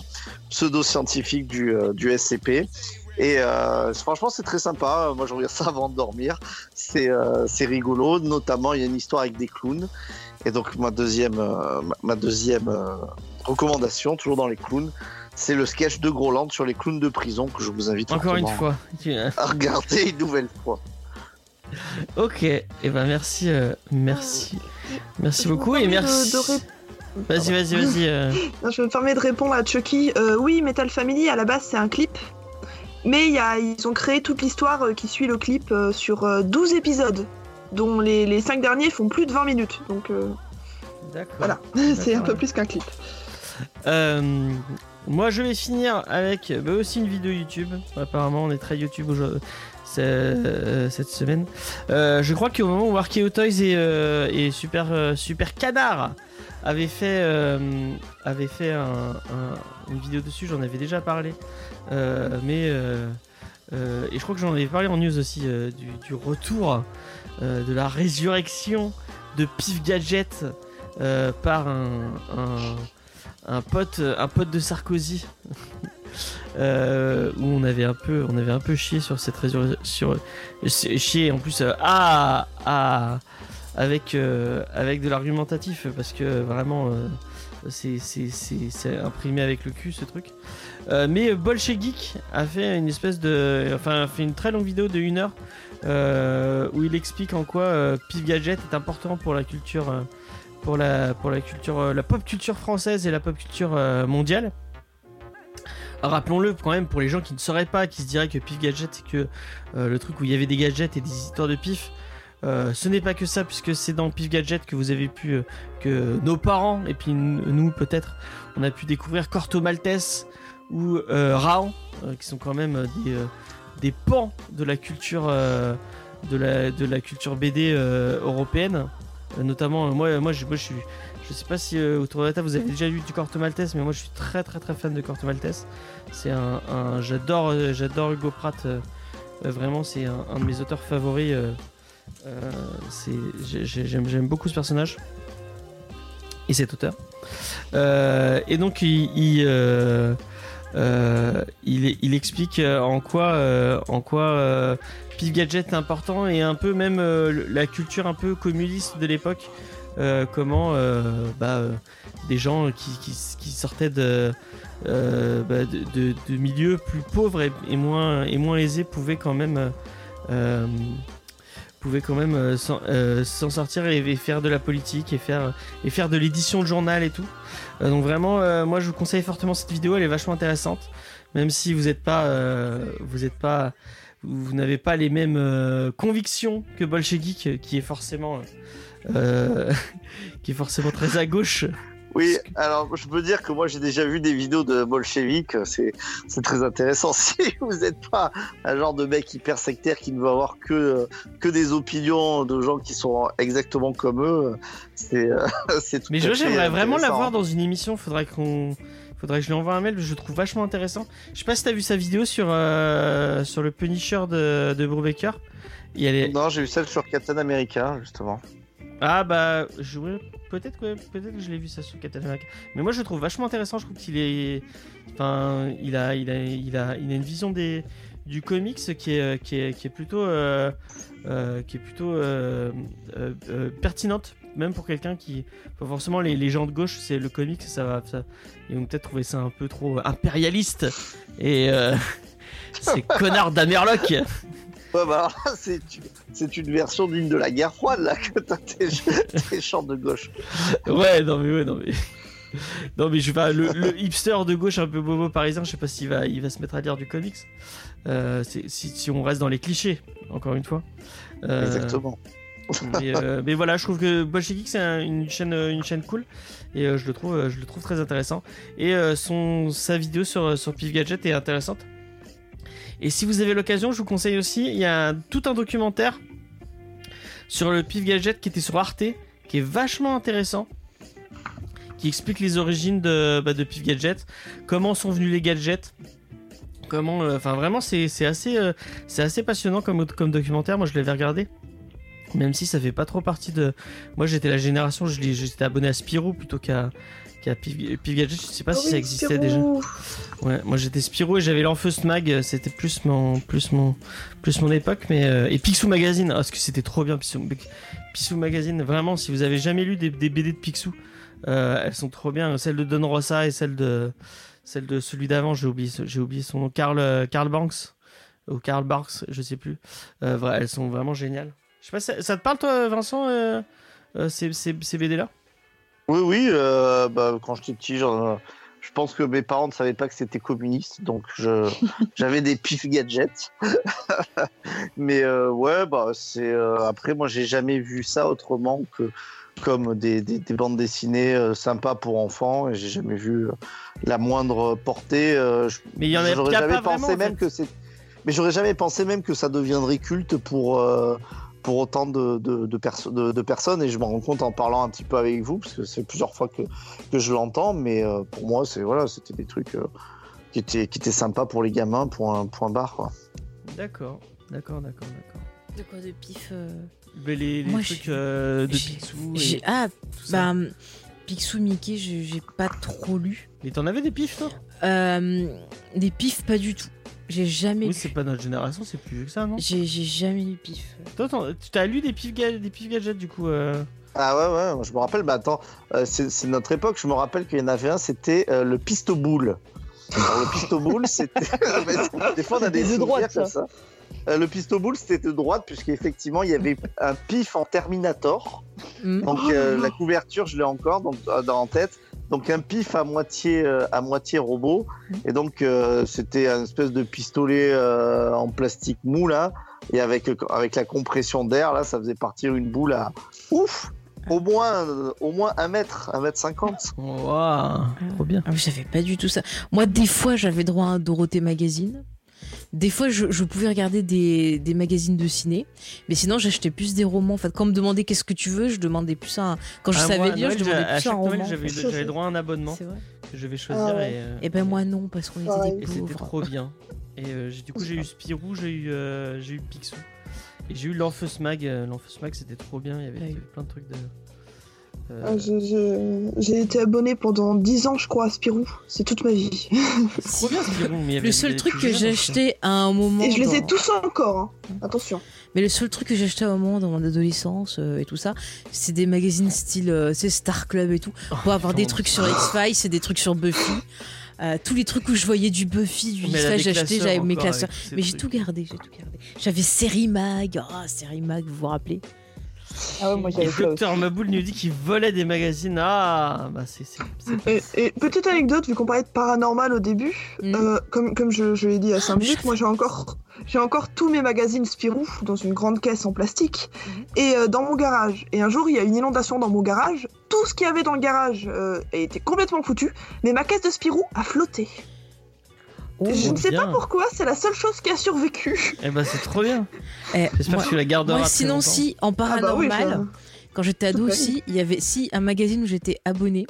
pseudo-scientifique du euh, du SCP. Et euh, franchement, c'est très sympa. Moi, je regarde ça avant de dormir. C'est euh, c'est rigolo. Notamment, il y a une histoire avec des clowns. Et donc, ma deuxième euh, ma- deuxième recommandation, toujours dans les clowns, c'est le sketch de Groland sur les clowns de prison que je vous invite Encore une fois. À regarder une nouvelle fois. Ok. Et ben merci, euh, merci, merci Je me beaucoup et de- merci. de ré- Vas-y, vas-y, vas-y. euh. Je me permets de répondre à Chucky. Euh, oui, Metal Family, à la base, c'est un clip. Mais il y a, ils ont créé toute l'histoire euh, qui suit le clip euh, sur euh, 12 épisodes, dont les, les 5 derniers font plus de 20 minutes. Donc euh, D'accord. voilà, c'est un peu plus qu'un clip. Euh, moi, je vais finir avec bah, aussi une vidéo YouTube. Apparemment, on est très YouTube aujourd'hui. C'est, euh, cette semaine. Euh, je crois qu'au moment où Archeo Toys et, euh, Super, euh, Super Canard avaient fait, euh, fait un- un- une vidéo dessus, j'en avais déjà parlé. Euh, mais. euh, euh, et je crois que j'en avais parlé en news aussi euh, du, retour euh, de la résurrection de Pif Gadget euh, par un, un pote, un pote de Sarkozy. Euh, où on avait un peu on avait un peu chié sur cette résurrection sur chié en plus euh, ah, ah, avec euh, avec de l'argumentatif parce que vraiment c'est c'est- imprimé avec le cul ce truc. Mais euh, Bolche Geek a fait une espèce de enfin fait une très longue vidéo de 1 heure où il explique en quoi Pif Gadget est important pour la culture pour la pour la culture la pop culture française et la pop culture mondiale rappelons-le quand même pour les gens qui ne sauraient pas, qui se diraient que Pif Gadget c'est que euh, le truc où il y avait des gadgets et des histoires de pif. euh, ce n'est pas que ça, puisque c'est dans Pif Gadget que vous avez pu, euh, que nos parents, et puis nous peut-être, on a pu découvrir Corto Maltese ou Raon, euh, qui sont quand même des, des pans de la culture, de, la, culture BD européenne. Notamment, moi, moi, je, moi, je suis. Sais pas si autour de la table vous avez déjà lu du Corto Maltese, mais moi je suis très très très fan de Corto Maltese. C'est un, j'adore euh, j'adore Hugo Pratt. euh, euh, vraiment, c'est un, de mes auteurs favoris. j'aime beaucoup ce personnage et cet auteur. Et donc il il, explique en quoi euh, en quoi Gadget est important et un peu même la culture un peu communiste de l'époque. comment bah, des gens qui sortaient de, euh, bah, de, milieux plus pauvres et, moins, et moins aisés pouvaient quand même, euh, pouvaient quand même euh, s'en sortir et, faire de la politique et faire, et faire de l'édition de journal et tout. Donc vraiment, moi je vous conseille fortement cette vidéo, elle est vachement intéressante. Même si vous n'êtes pas, vous êtes pas, vous n'avez pas les mêmes convictions que Bolshevik, euh, qui est forcément, qui est forcément très à gauche. Oui, alors je peux dire que moi j'ai déjà vu des vidéos de bolcheviques, c'est c'est très intéressant. Si vous n'êtes pas un genre de mec hyper sectaire qui ne veut avoir que que des opinions de gens qui sont exactement comme eux, c'est euh, c'est tout Mais je j'aimerais vraiment l'avoir dans une émission. Faudrait qu'on, faudrait que je lui envoie un mail. Je le trouve vachement intéressant. Je sais pas si t'as vu sa vidéo sur euh, sur le Punisher de de Brubaker. Elle est... Non, j'ai vu celle sur Captain America justement. Ah bah je peut-être que je l'ai vu ça sur Captain America. Mais moi je le trouve vachement intéressant. Je trouve qu'il est, enfin il a il a il a il a une vision des du comics qui est qui est qui est plutôt euh, euh, qui est plutôt euh, euh, euh, pertinente même pour quelqu'un qui forcément les, les gens de gauche c'est le comics ça va ça, ils vont peut-être trouver ça un peu trop impérialiste et euh, ces connards d'Amerloc Ouais, bah alors là, c'est une version d'une de la guerre froide là que t'as tes, tes chants de gauche. Ouais, non mais ouais, non mais. Non mais je vais le, le hipster de gauche un peu bobo parisien, je sais pas s'il va, il va se mettre à lire du comics. Euh, si, si on reste dans les clichés, encore une fois. Euh, Exactement. Mais, euh, mais voilà, je trouve que Bolshevik c'est un- une chaîne, une chaîne cool et je le trouve, je le trouve très intéressant. Et son, sa vidéo sur sur Pif Gadget est intéressante. Et si vous avez l'occasion, je vous conseille aussi, il y a tout un documentaire sur le Pif Gadget qui était sur Arte, qui est vachement intéressant, qui explique les origines de, bah, Pif Gadget, comment sont venus les gadgets. Comment, euh, enfin vraiment, c'est assez, euh, assez passionnant comme, comme documentaire. Moi, je l'avais regardé. Même si ça fait pas trop partie de. Moi j'étais la génération, j'étais abonné à Spirou plutôt qu'à qu'à Pif, Pif Gadget. Je sais pas Ah si oui, ça existait Spirou. déjà. Ouais, moi j'étais Spirou et j'avais l'Enfeust Mag, c'était plus mon, plus mon, plus mon époque. Mais euh, et Picsou Magazine, ah, parce que c'était trop bien Picsou, Picsou Magazine. Vraiment, si vous avez jamais lu des, des BD de Picsou, euh, elles sont trop bien. Celle de Don Rosa et celle de, celle de celui d'avant, j'ai oublié, j'ai oublié son nom, Karl, euh, Banks ou Karl Barks, je sais plus. Euh, elles sont vraiment géniales. Je sais pas, ça, ça te parle toi, Vincent, ces, ces, ces BD là Oui, oui, euh, bah, quand j'étais petit, genre, je pense que mes parents ne savaient pas que c'était communiste, donc je, j'avais des pif gadgets. Mais euh, ouais, bah, c'est euh, après, moi, j'ai jamais vu ça autrement que comme des, des, des bandes dessinées euh, sympas pour enfants, et j'ai jamais vu euh, la moindre portée. euh, je- Mais il y en a j'aurais qu'il y a jamais pas pensé vraiment, en même fait. que c'est. Mais j'aurais jamais pensé même que ça deviendrait culte pour. Pour autant de, de, de, perso- de- de personnes et je me rends compte en parlant un petit peu avec vous parce que c'est plusieurs fois que, que je l'entends mais euh, pour moi c'est voilà c'était des trucs euh, qui étaient qui étaient sympas pour les gamins point point barre quoi. D'accord, d'accord, d'accord, d'accord. De quoi de pif euh, Mais les, les Moi, trucs euh, de Picsou. Et... Ah, tout ça. bah. Picsou Mickey, j'ai j'ai pas trop lu. Mais t'en avais des pifs, toi? Euh, des pifs, pas du tout. J'ai jamais Oui, c'est pas notre génération, c'est plus vieux que ça, non? J'ai j'ai jamais lu pif. Toi, t'en- tu t'as lu des pifs, ga- des pifs gadgets, du coup euh... Ah ouais ouais moi, je me rappelle bah attends euh, c'est c'est notre époque je me rappelle qu'il y en avait un c'était euh, le pistoboule. Alors, le pistoboule c'était des fois on a des de souvenirs droite, comme ça. Euh, le pistoboule c'était de droite puisqu'effectivement il y avait un pif en Terminator Hmm. Donc Oh euh, la couverture, je l'ai encore donc, euh, dans en tête. Donc un pif à moitié euh, à moitié robot. Et donc euh, c'était un espèce de pistolet euh, en plastique mou là, et avec avec la compression d'air là, ça faisait partir une boule à ouf. Au moins, au moins un mètre, un mètre cinquante. Waouh, trop bien. Ah j'avais pas du tout ça. Moi, des fois, j'avais droit à un Dorothée Magazine. Des fois, je, je pouvais regarder des, des magazines de ciné. Mais sinon, j'achetais plus des romans. En fait, quand on me demandait qu'est-ce que tu veux, je demandais plus un. Quand je Ah, savais moi, lire, je demandais à plus un roman. j'avais j'avais droit à un abonnement C'est vrai. que je vais choisir Ah ouais. et, euh, Et ben moi non, parce qu'on était Pareil. des et c'était trop bien. Et euh, j'ai- du coup, j'ai eu Spirou, j'ai eu, euh, j'ai eu Picsou. Et j'ai eu l'Orpheus Mag. euh, L'Orpheus Mag, c'était trop bien. Il y avait, Ouais. il y avait plein de trucs de. Euh, Ah, J'ai été abonné pendant 10 ans, je crois, à Spirou. C'est toute ma vie. c'est trop bien Spirou. Mais Le seul truc que j'ai acheté à un moment. Et je les ai tous encore. hein. Attention. Mais le seul truc que j'ai acheté à un moment dans mon adolescence euh, et tout ça, c'est des magazines style euh, c'est Star Club et tout. Pour avoir des trucs sur X-Files, c'est des trucs sur Buffy. Euh, tous les trucs où je voyais du Buffy, du a X-Files, j'ai acheté, j'avais mes classeurs. Mais j'ai tout gardé, j'ai tout gardé. J'avais Série Mag, ah Série Mag, vous vous rappelez? Ah ouais, moi Et. Docteur Maboul nous dit qu'il volait des magazines. Ah, bah c'est. Et, et petite anecdote, vu qu'on parlait de paranormal au début, Mhm. euh, comme, comme je, je l'ai dit à 5 minutes, moi j'ai encore, j'ai encore tous mes magazines Spirou dans une grande caisse en plastique Mhm. et euh, dans mon garage. Et un jour, il y a une inondation dans mon garage. Tout ce qu'il y avait dans le garage euh, était complètement foutu, mais ma caisse de Spirou a flotté. Oh, je ne sais bien. pas pourquoi, c'est la seule chose qui a survécu. Eh bah c'est trop bien. Eh, J'espère que tu la garderas. moi, sinon, longtemps. si, en Ah bah oui, paranormal, quand j'étais ado aussi, il y avait si un magazine où j'étais abonné.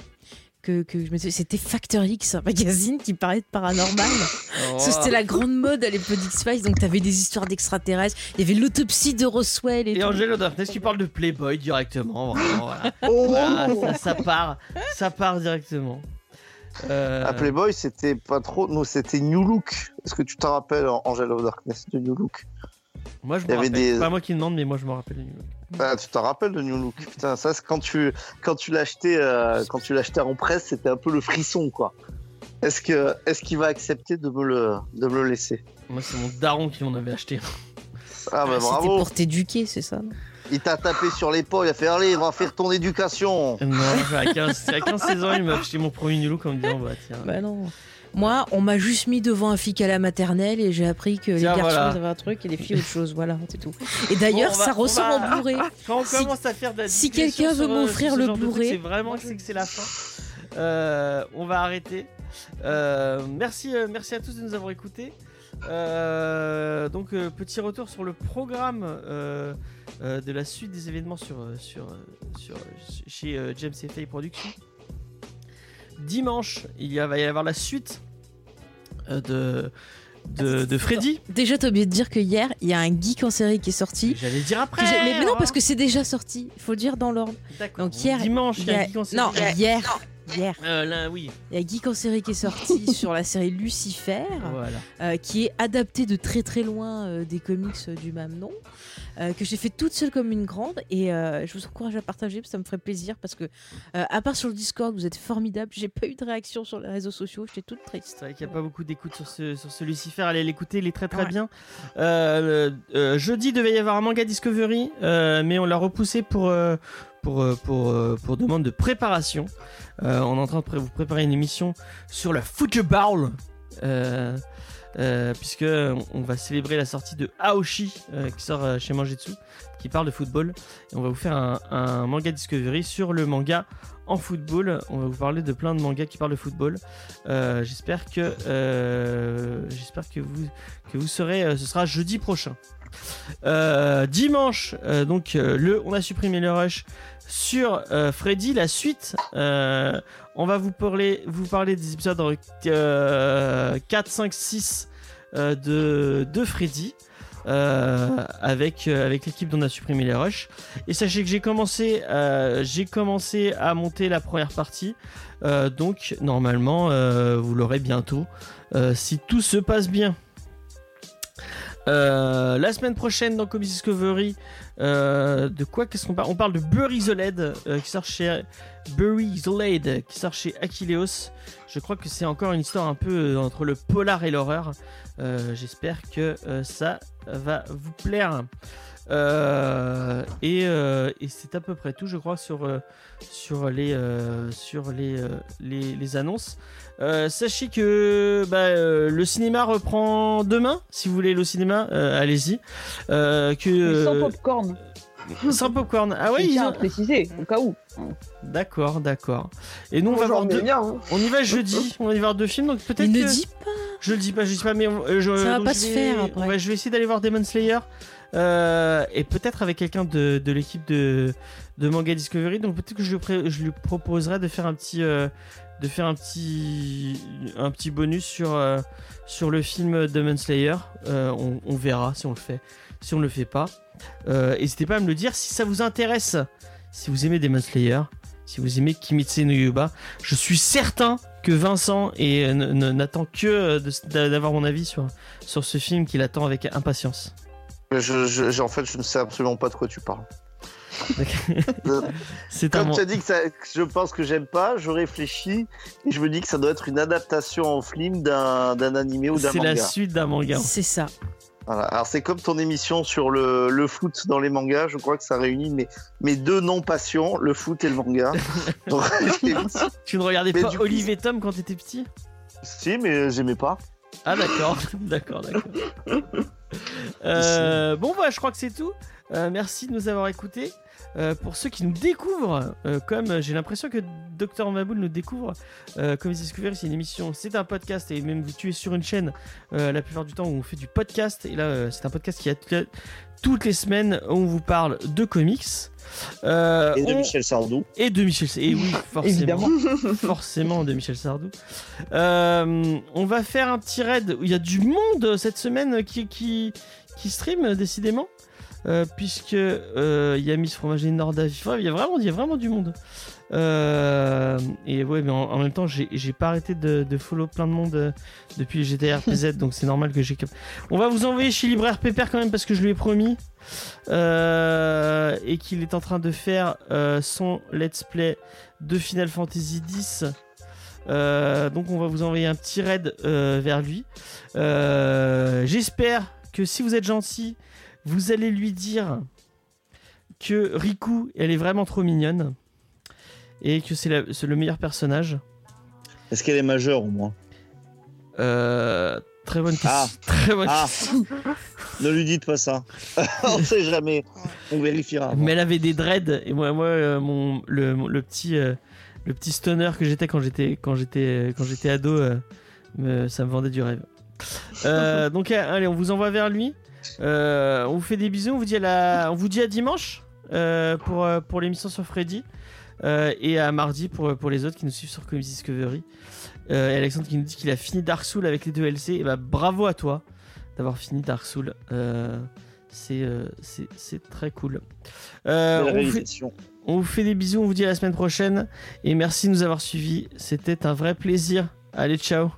Que, que je me suis- c'était Factor X, un magazine qui parlait de paranormal. Oh. C'était la grande mode à l'époque d'X-Files, donc t'avais des histoires d'extraterrestres, il y avait l'autopsie de Roswell et, Et tout. Angelo Darkness qui parle de Playboy directement. Vraiment, voilà. Oh, Voilà, ça, ça part, ça part directement. Euh, À Playboy, c'était pas trop. Non, c'était New Look. Est-ce que tu t'en rappelles, Angel of Darkness, de New Look? Moi je me rappelle. des- C'est pas moi qui demande, mais moi je me rappelle. du- Ah, Tu t'en rappelles de New Look? Putain, ça, c'est quand tu, quand tu l'achetais, euh, quand tu l'achetais en presse, c'était un peu le frisson, quoi. Est-ce que, est-ce qu'il va accepter de me le, de me le laisser? Moi c'est mon daron qui m'en avait acheté. Ah bah C'était bravo. pour t'éduquer, c'est ça Il t'a tapé sur l'épaule, il a fait allez, va faire ton éducation. Non, à 15, à 15-16 ans, il m'a acheté mon premier New Look en me disant bah tiens. Bah non. Moi, on m'a juste mis devant un flic à la maternelle et j'ai appris que les garçons voilà. avaient un truc et les filles autre chose. Voilà, c'est tout. Et d'ailleurs, Bon, ça ressort va- en Blu-ray. Quand on Si- commence à faire de la si quelqu'un veut euh, m'offrir le Blu-ray, c'est vraiment que c'est la fin. Euh, on va arrêter. Euh, merci, euh, merci à tous de nous avoir écoutés. Euh, donc euh, petit retour sur le programme euh, de la suite des événements sur, euh, sur, euh, sur, chez euh, James F.A. Productions. Dimanche, il y a, va y avoir la suite euh, de, de, de Freddy. Déjà, t'as oublié de dire que hier, il y a un geek en série qui est sorti. J'allais dire après. mais, mais non, hein. parce que c'est déjà sorti. Il faut le dire dans l'ordre. Donc hier, dimanche, il y a un geek en série. non, hier, hier, Euh, là, oui. il y a Geek en série qui est sorti sur la série Lucifer. Voilà. euh, qui est adapté de très très loin euh, des comics euh, du même nom, que j'ai fait toute seule comme une grande et je vous encourage à partager, parce que ça me ferait plaisir parce que à part sur le Discord, vous êtes formidables. J'ai pas eu de réaction sur les réseaux sociaux, j'étais toute triste. C'est vrai qu'il n'y a pas beaucoup d'écoute sur ce, sur ce Lucifer. Allez l'écouter, il est très très Ouais. bien. Le- jeudi, devait y avoir un manga Discovery, mais on l'a repoussé pour, pour, euh, pour, euh, pour demande de préparation. Euh, on est en train de vous préparer une émission sur le football. Euh, puisque on va célébrer la sortie de Aoshi qui sort chez Mangetsu qui parle de football et on va vous faire un, un manga Discovery sur le manga en football on va vous parler de plein de mangas qui parlent de football j'espère que j'espère que vous que vous serez ce sera jeudi prochain dimanche donc le on a supprimé le rush sur euh, Freddy la suite. Euh, on va vous parler vous parler des épisodes euh, 4 5 6 euh, de de Freddy euh, avec l'équipe dont on a supprimé les rushs. Et sachez que j'ai commencé j'ai commencé à monter la première partie. Donc normalement vous l'aurez bientôt si tout se passe bien. La semaine prochaine dans Comics Discovery euh, de quoi qu'est-ce qu'on parle? On parle de Bury the euh, qui sort chez Bury qui sort chez Achilleos. Je crois que c'est encore une histoire un peu euh, entre le polar et l'horreur. J'espère que ça va vous plaire Euh, et euh, et c'est à peu près tout, je crois, sur, euh, sur, les, euh, sur les, euh, les, les annonces. Euh, sachez que bah, euh, le cinéma reprend demain. Si vous voulez aller au cinéma, euh, allez-y. Euh, que, Mais sans popcorn. sans popcorn. Ah ouais, ils tiens à ont- préciser, au cas où. D'accord, d'accord. Et nous, on va voir deux. bien, hein. On y va jeudi. On va y voir deux films, donc peut-être Il ne que- dit pas. Je le dis pas, je le dis pas, mais on- je, Ça va donc pas je se vais- faire, après. je vais essayer d'aller voir Demon Slayer euh, et peut-être avec quelqu'un de, l'équipe de, Manga Discovery. Donc peut-être que je lui, proposerai de faire un petit, euh, de faire un petit, un petit bonus sur, euh, sur le film Demon Slayer. On, verra si on le fait, si on le fait pas. N'hésitez pas à me le dire si ça vous intéresse, si vous aimez Demon Slayer. Si vous aimez Kimetsu no Yuba, je suis certain que Vincent et, n'attend que d'avoir mon avis sur, sur ce film qu'il attend avec impatience. Je, je- je- en fait, je ne sais absolument pas de quoi tu parles. C'est un Comme tu as dit que, ça- que je pense que j'aime pas, je réfléchis et je me dis que ça doit être une adaptation en film d'un d'un animé ou d'un c'est manga. la suite d'un manga. C'est ça. Voilà. Alors c'est comme ton émission sur le, le foot dans les mangas, je crois que ça réunit mes, mes deux non-passions, le foot et le manga. Donc, Tu ne regardais Mais pas coup- Olive et Tom quand t'étais petit? Si, mais j'aimais pas. Ah d'accord, d'accord, d'accord. Euh, bon bah je crois que c'est tout. Euh, merci de nous avoir écoutés. Euh, pour ceux qui nous découvrent, comme j'ai l'impression que Dr Maboul nous découvre, comme Discovery, c'est une émission, c'est un podcast et même vous tu es sur une chaîne la plupart du temps où on fait du podcast et là c'est un podcast qui a tout- toutes les semaines où on vous parle de comics. Euh, Et de on- Michel Sardou. et de Michel Et oui, forcément. Évidemment. forcément de Michel Sardou. Euh, on va faire un petit raid où il y a du monde cette semaine qui, qui, qui stream décidément. Euh, puisque euh, il y a Miss Fromagerie Nordavie. Enfin, il y a vraiment, il y a vraiment du monde. Euh, et ouais, mais en, en même temps, j'ai pas arrêté de, de follow plein de monde depuis le GTA RPZ, donc c'est normal que j'ai. On va vous envoyer chez Libraire Pépère quand même parce que je lui ai promis euh, et qu'il est en train de faire euh, son let's play de Final Fantasy X. Euh, donc on va vous envoyer un petit raid vers lui. J'espère que si vous êtes gentil, vous allez lui dire que Riku, elle est vraiment trop mignonne et que c'est le meilleur personnage. Est-ce qu'elle est majeure au moins? Euh, très bonne question. Ah. Très bonne Ah. question. Ne lui dites pas ça. On sait jamais. On vérifiera. avant. Mais elle avait des dreads et moi, moi euh, mon, le, mon- le petit, euh, le petit stoner que j'étais quand j'étais quand j'étais quand j'étais ado, euh, me- ça me vendait du rêve. Euh, donc euh, allez, on vous envoie vers lui. Euh, on vous fait des bisous. On vous dit à la, on vous dit à dimanche euh, pour euh, pour l'émission sur Freddy Euh, et à mardi pour pour les autres qui nous suivent sur Comedy Discovery. Euh, et Alexandre qui nous dit qu'il a fini Dark Souls avec les deux LC. Et bah bravo à toi d'avoir fini Dark Souls. Euh, c'est euh, c'est c'est très cool. Euh, on vous fait- on vous fait des bisous, on vous dit à la semaine prochaine. Et merci de nous avoir suivis. C'était un vrai plaisir. Allez, ciao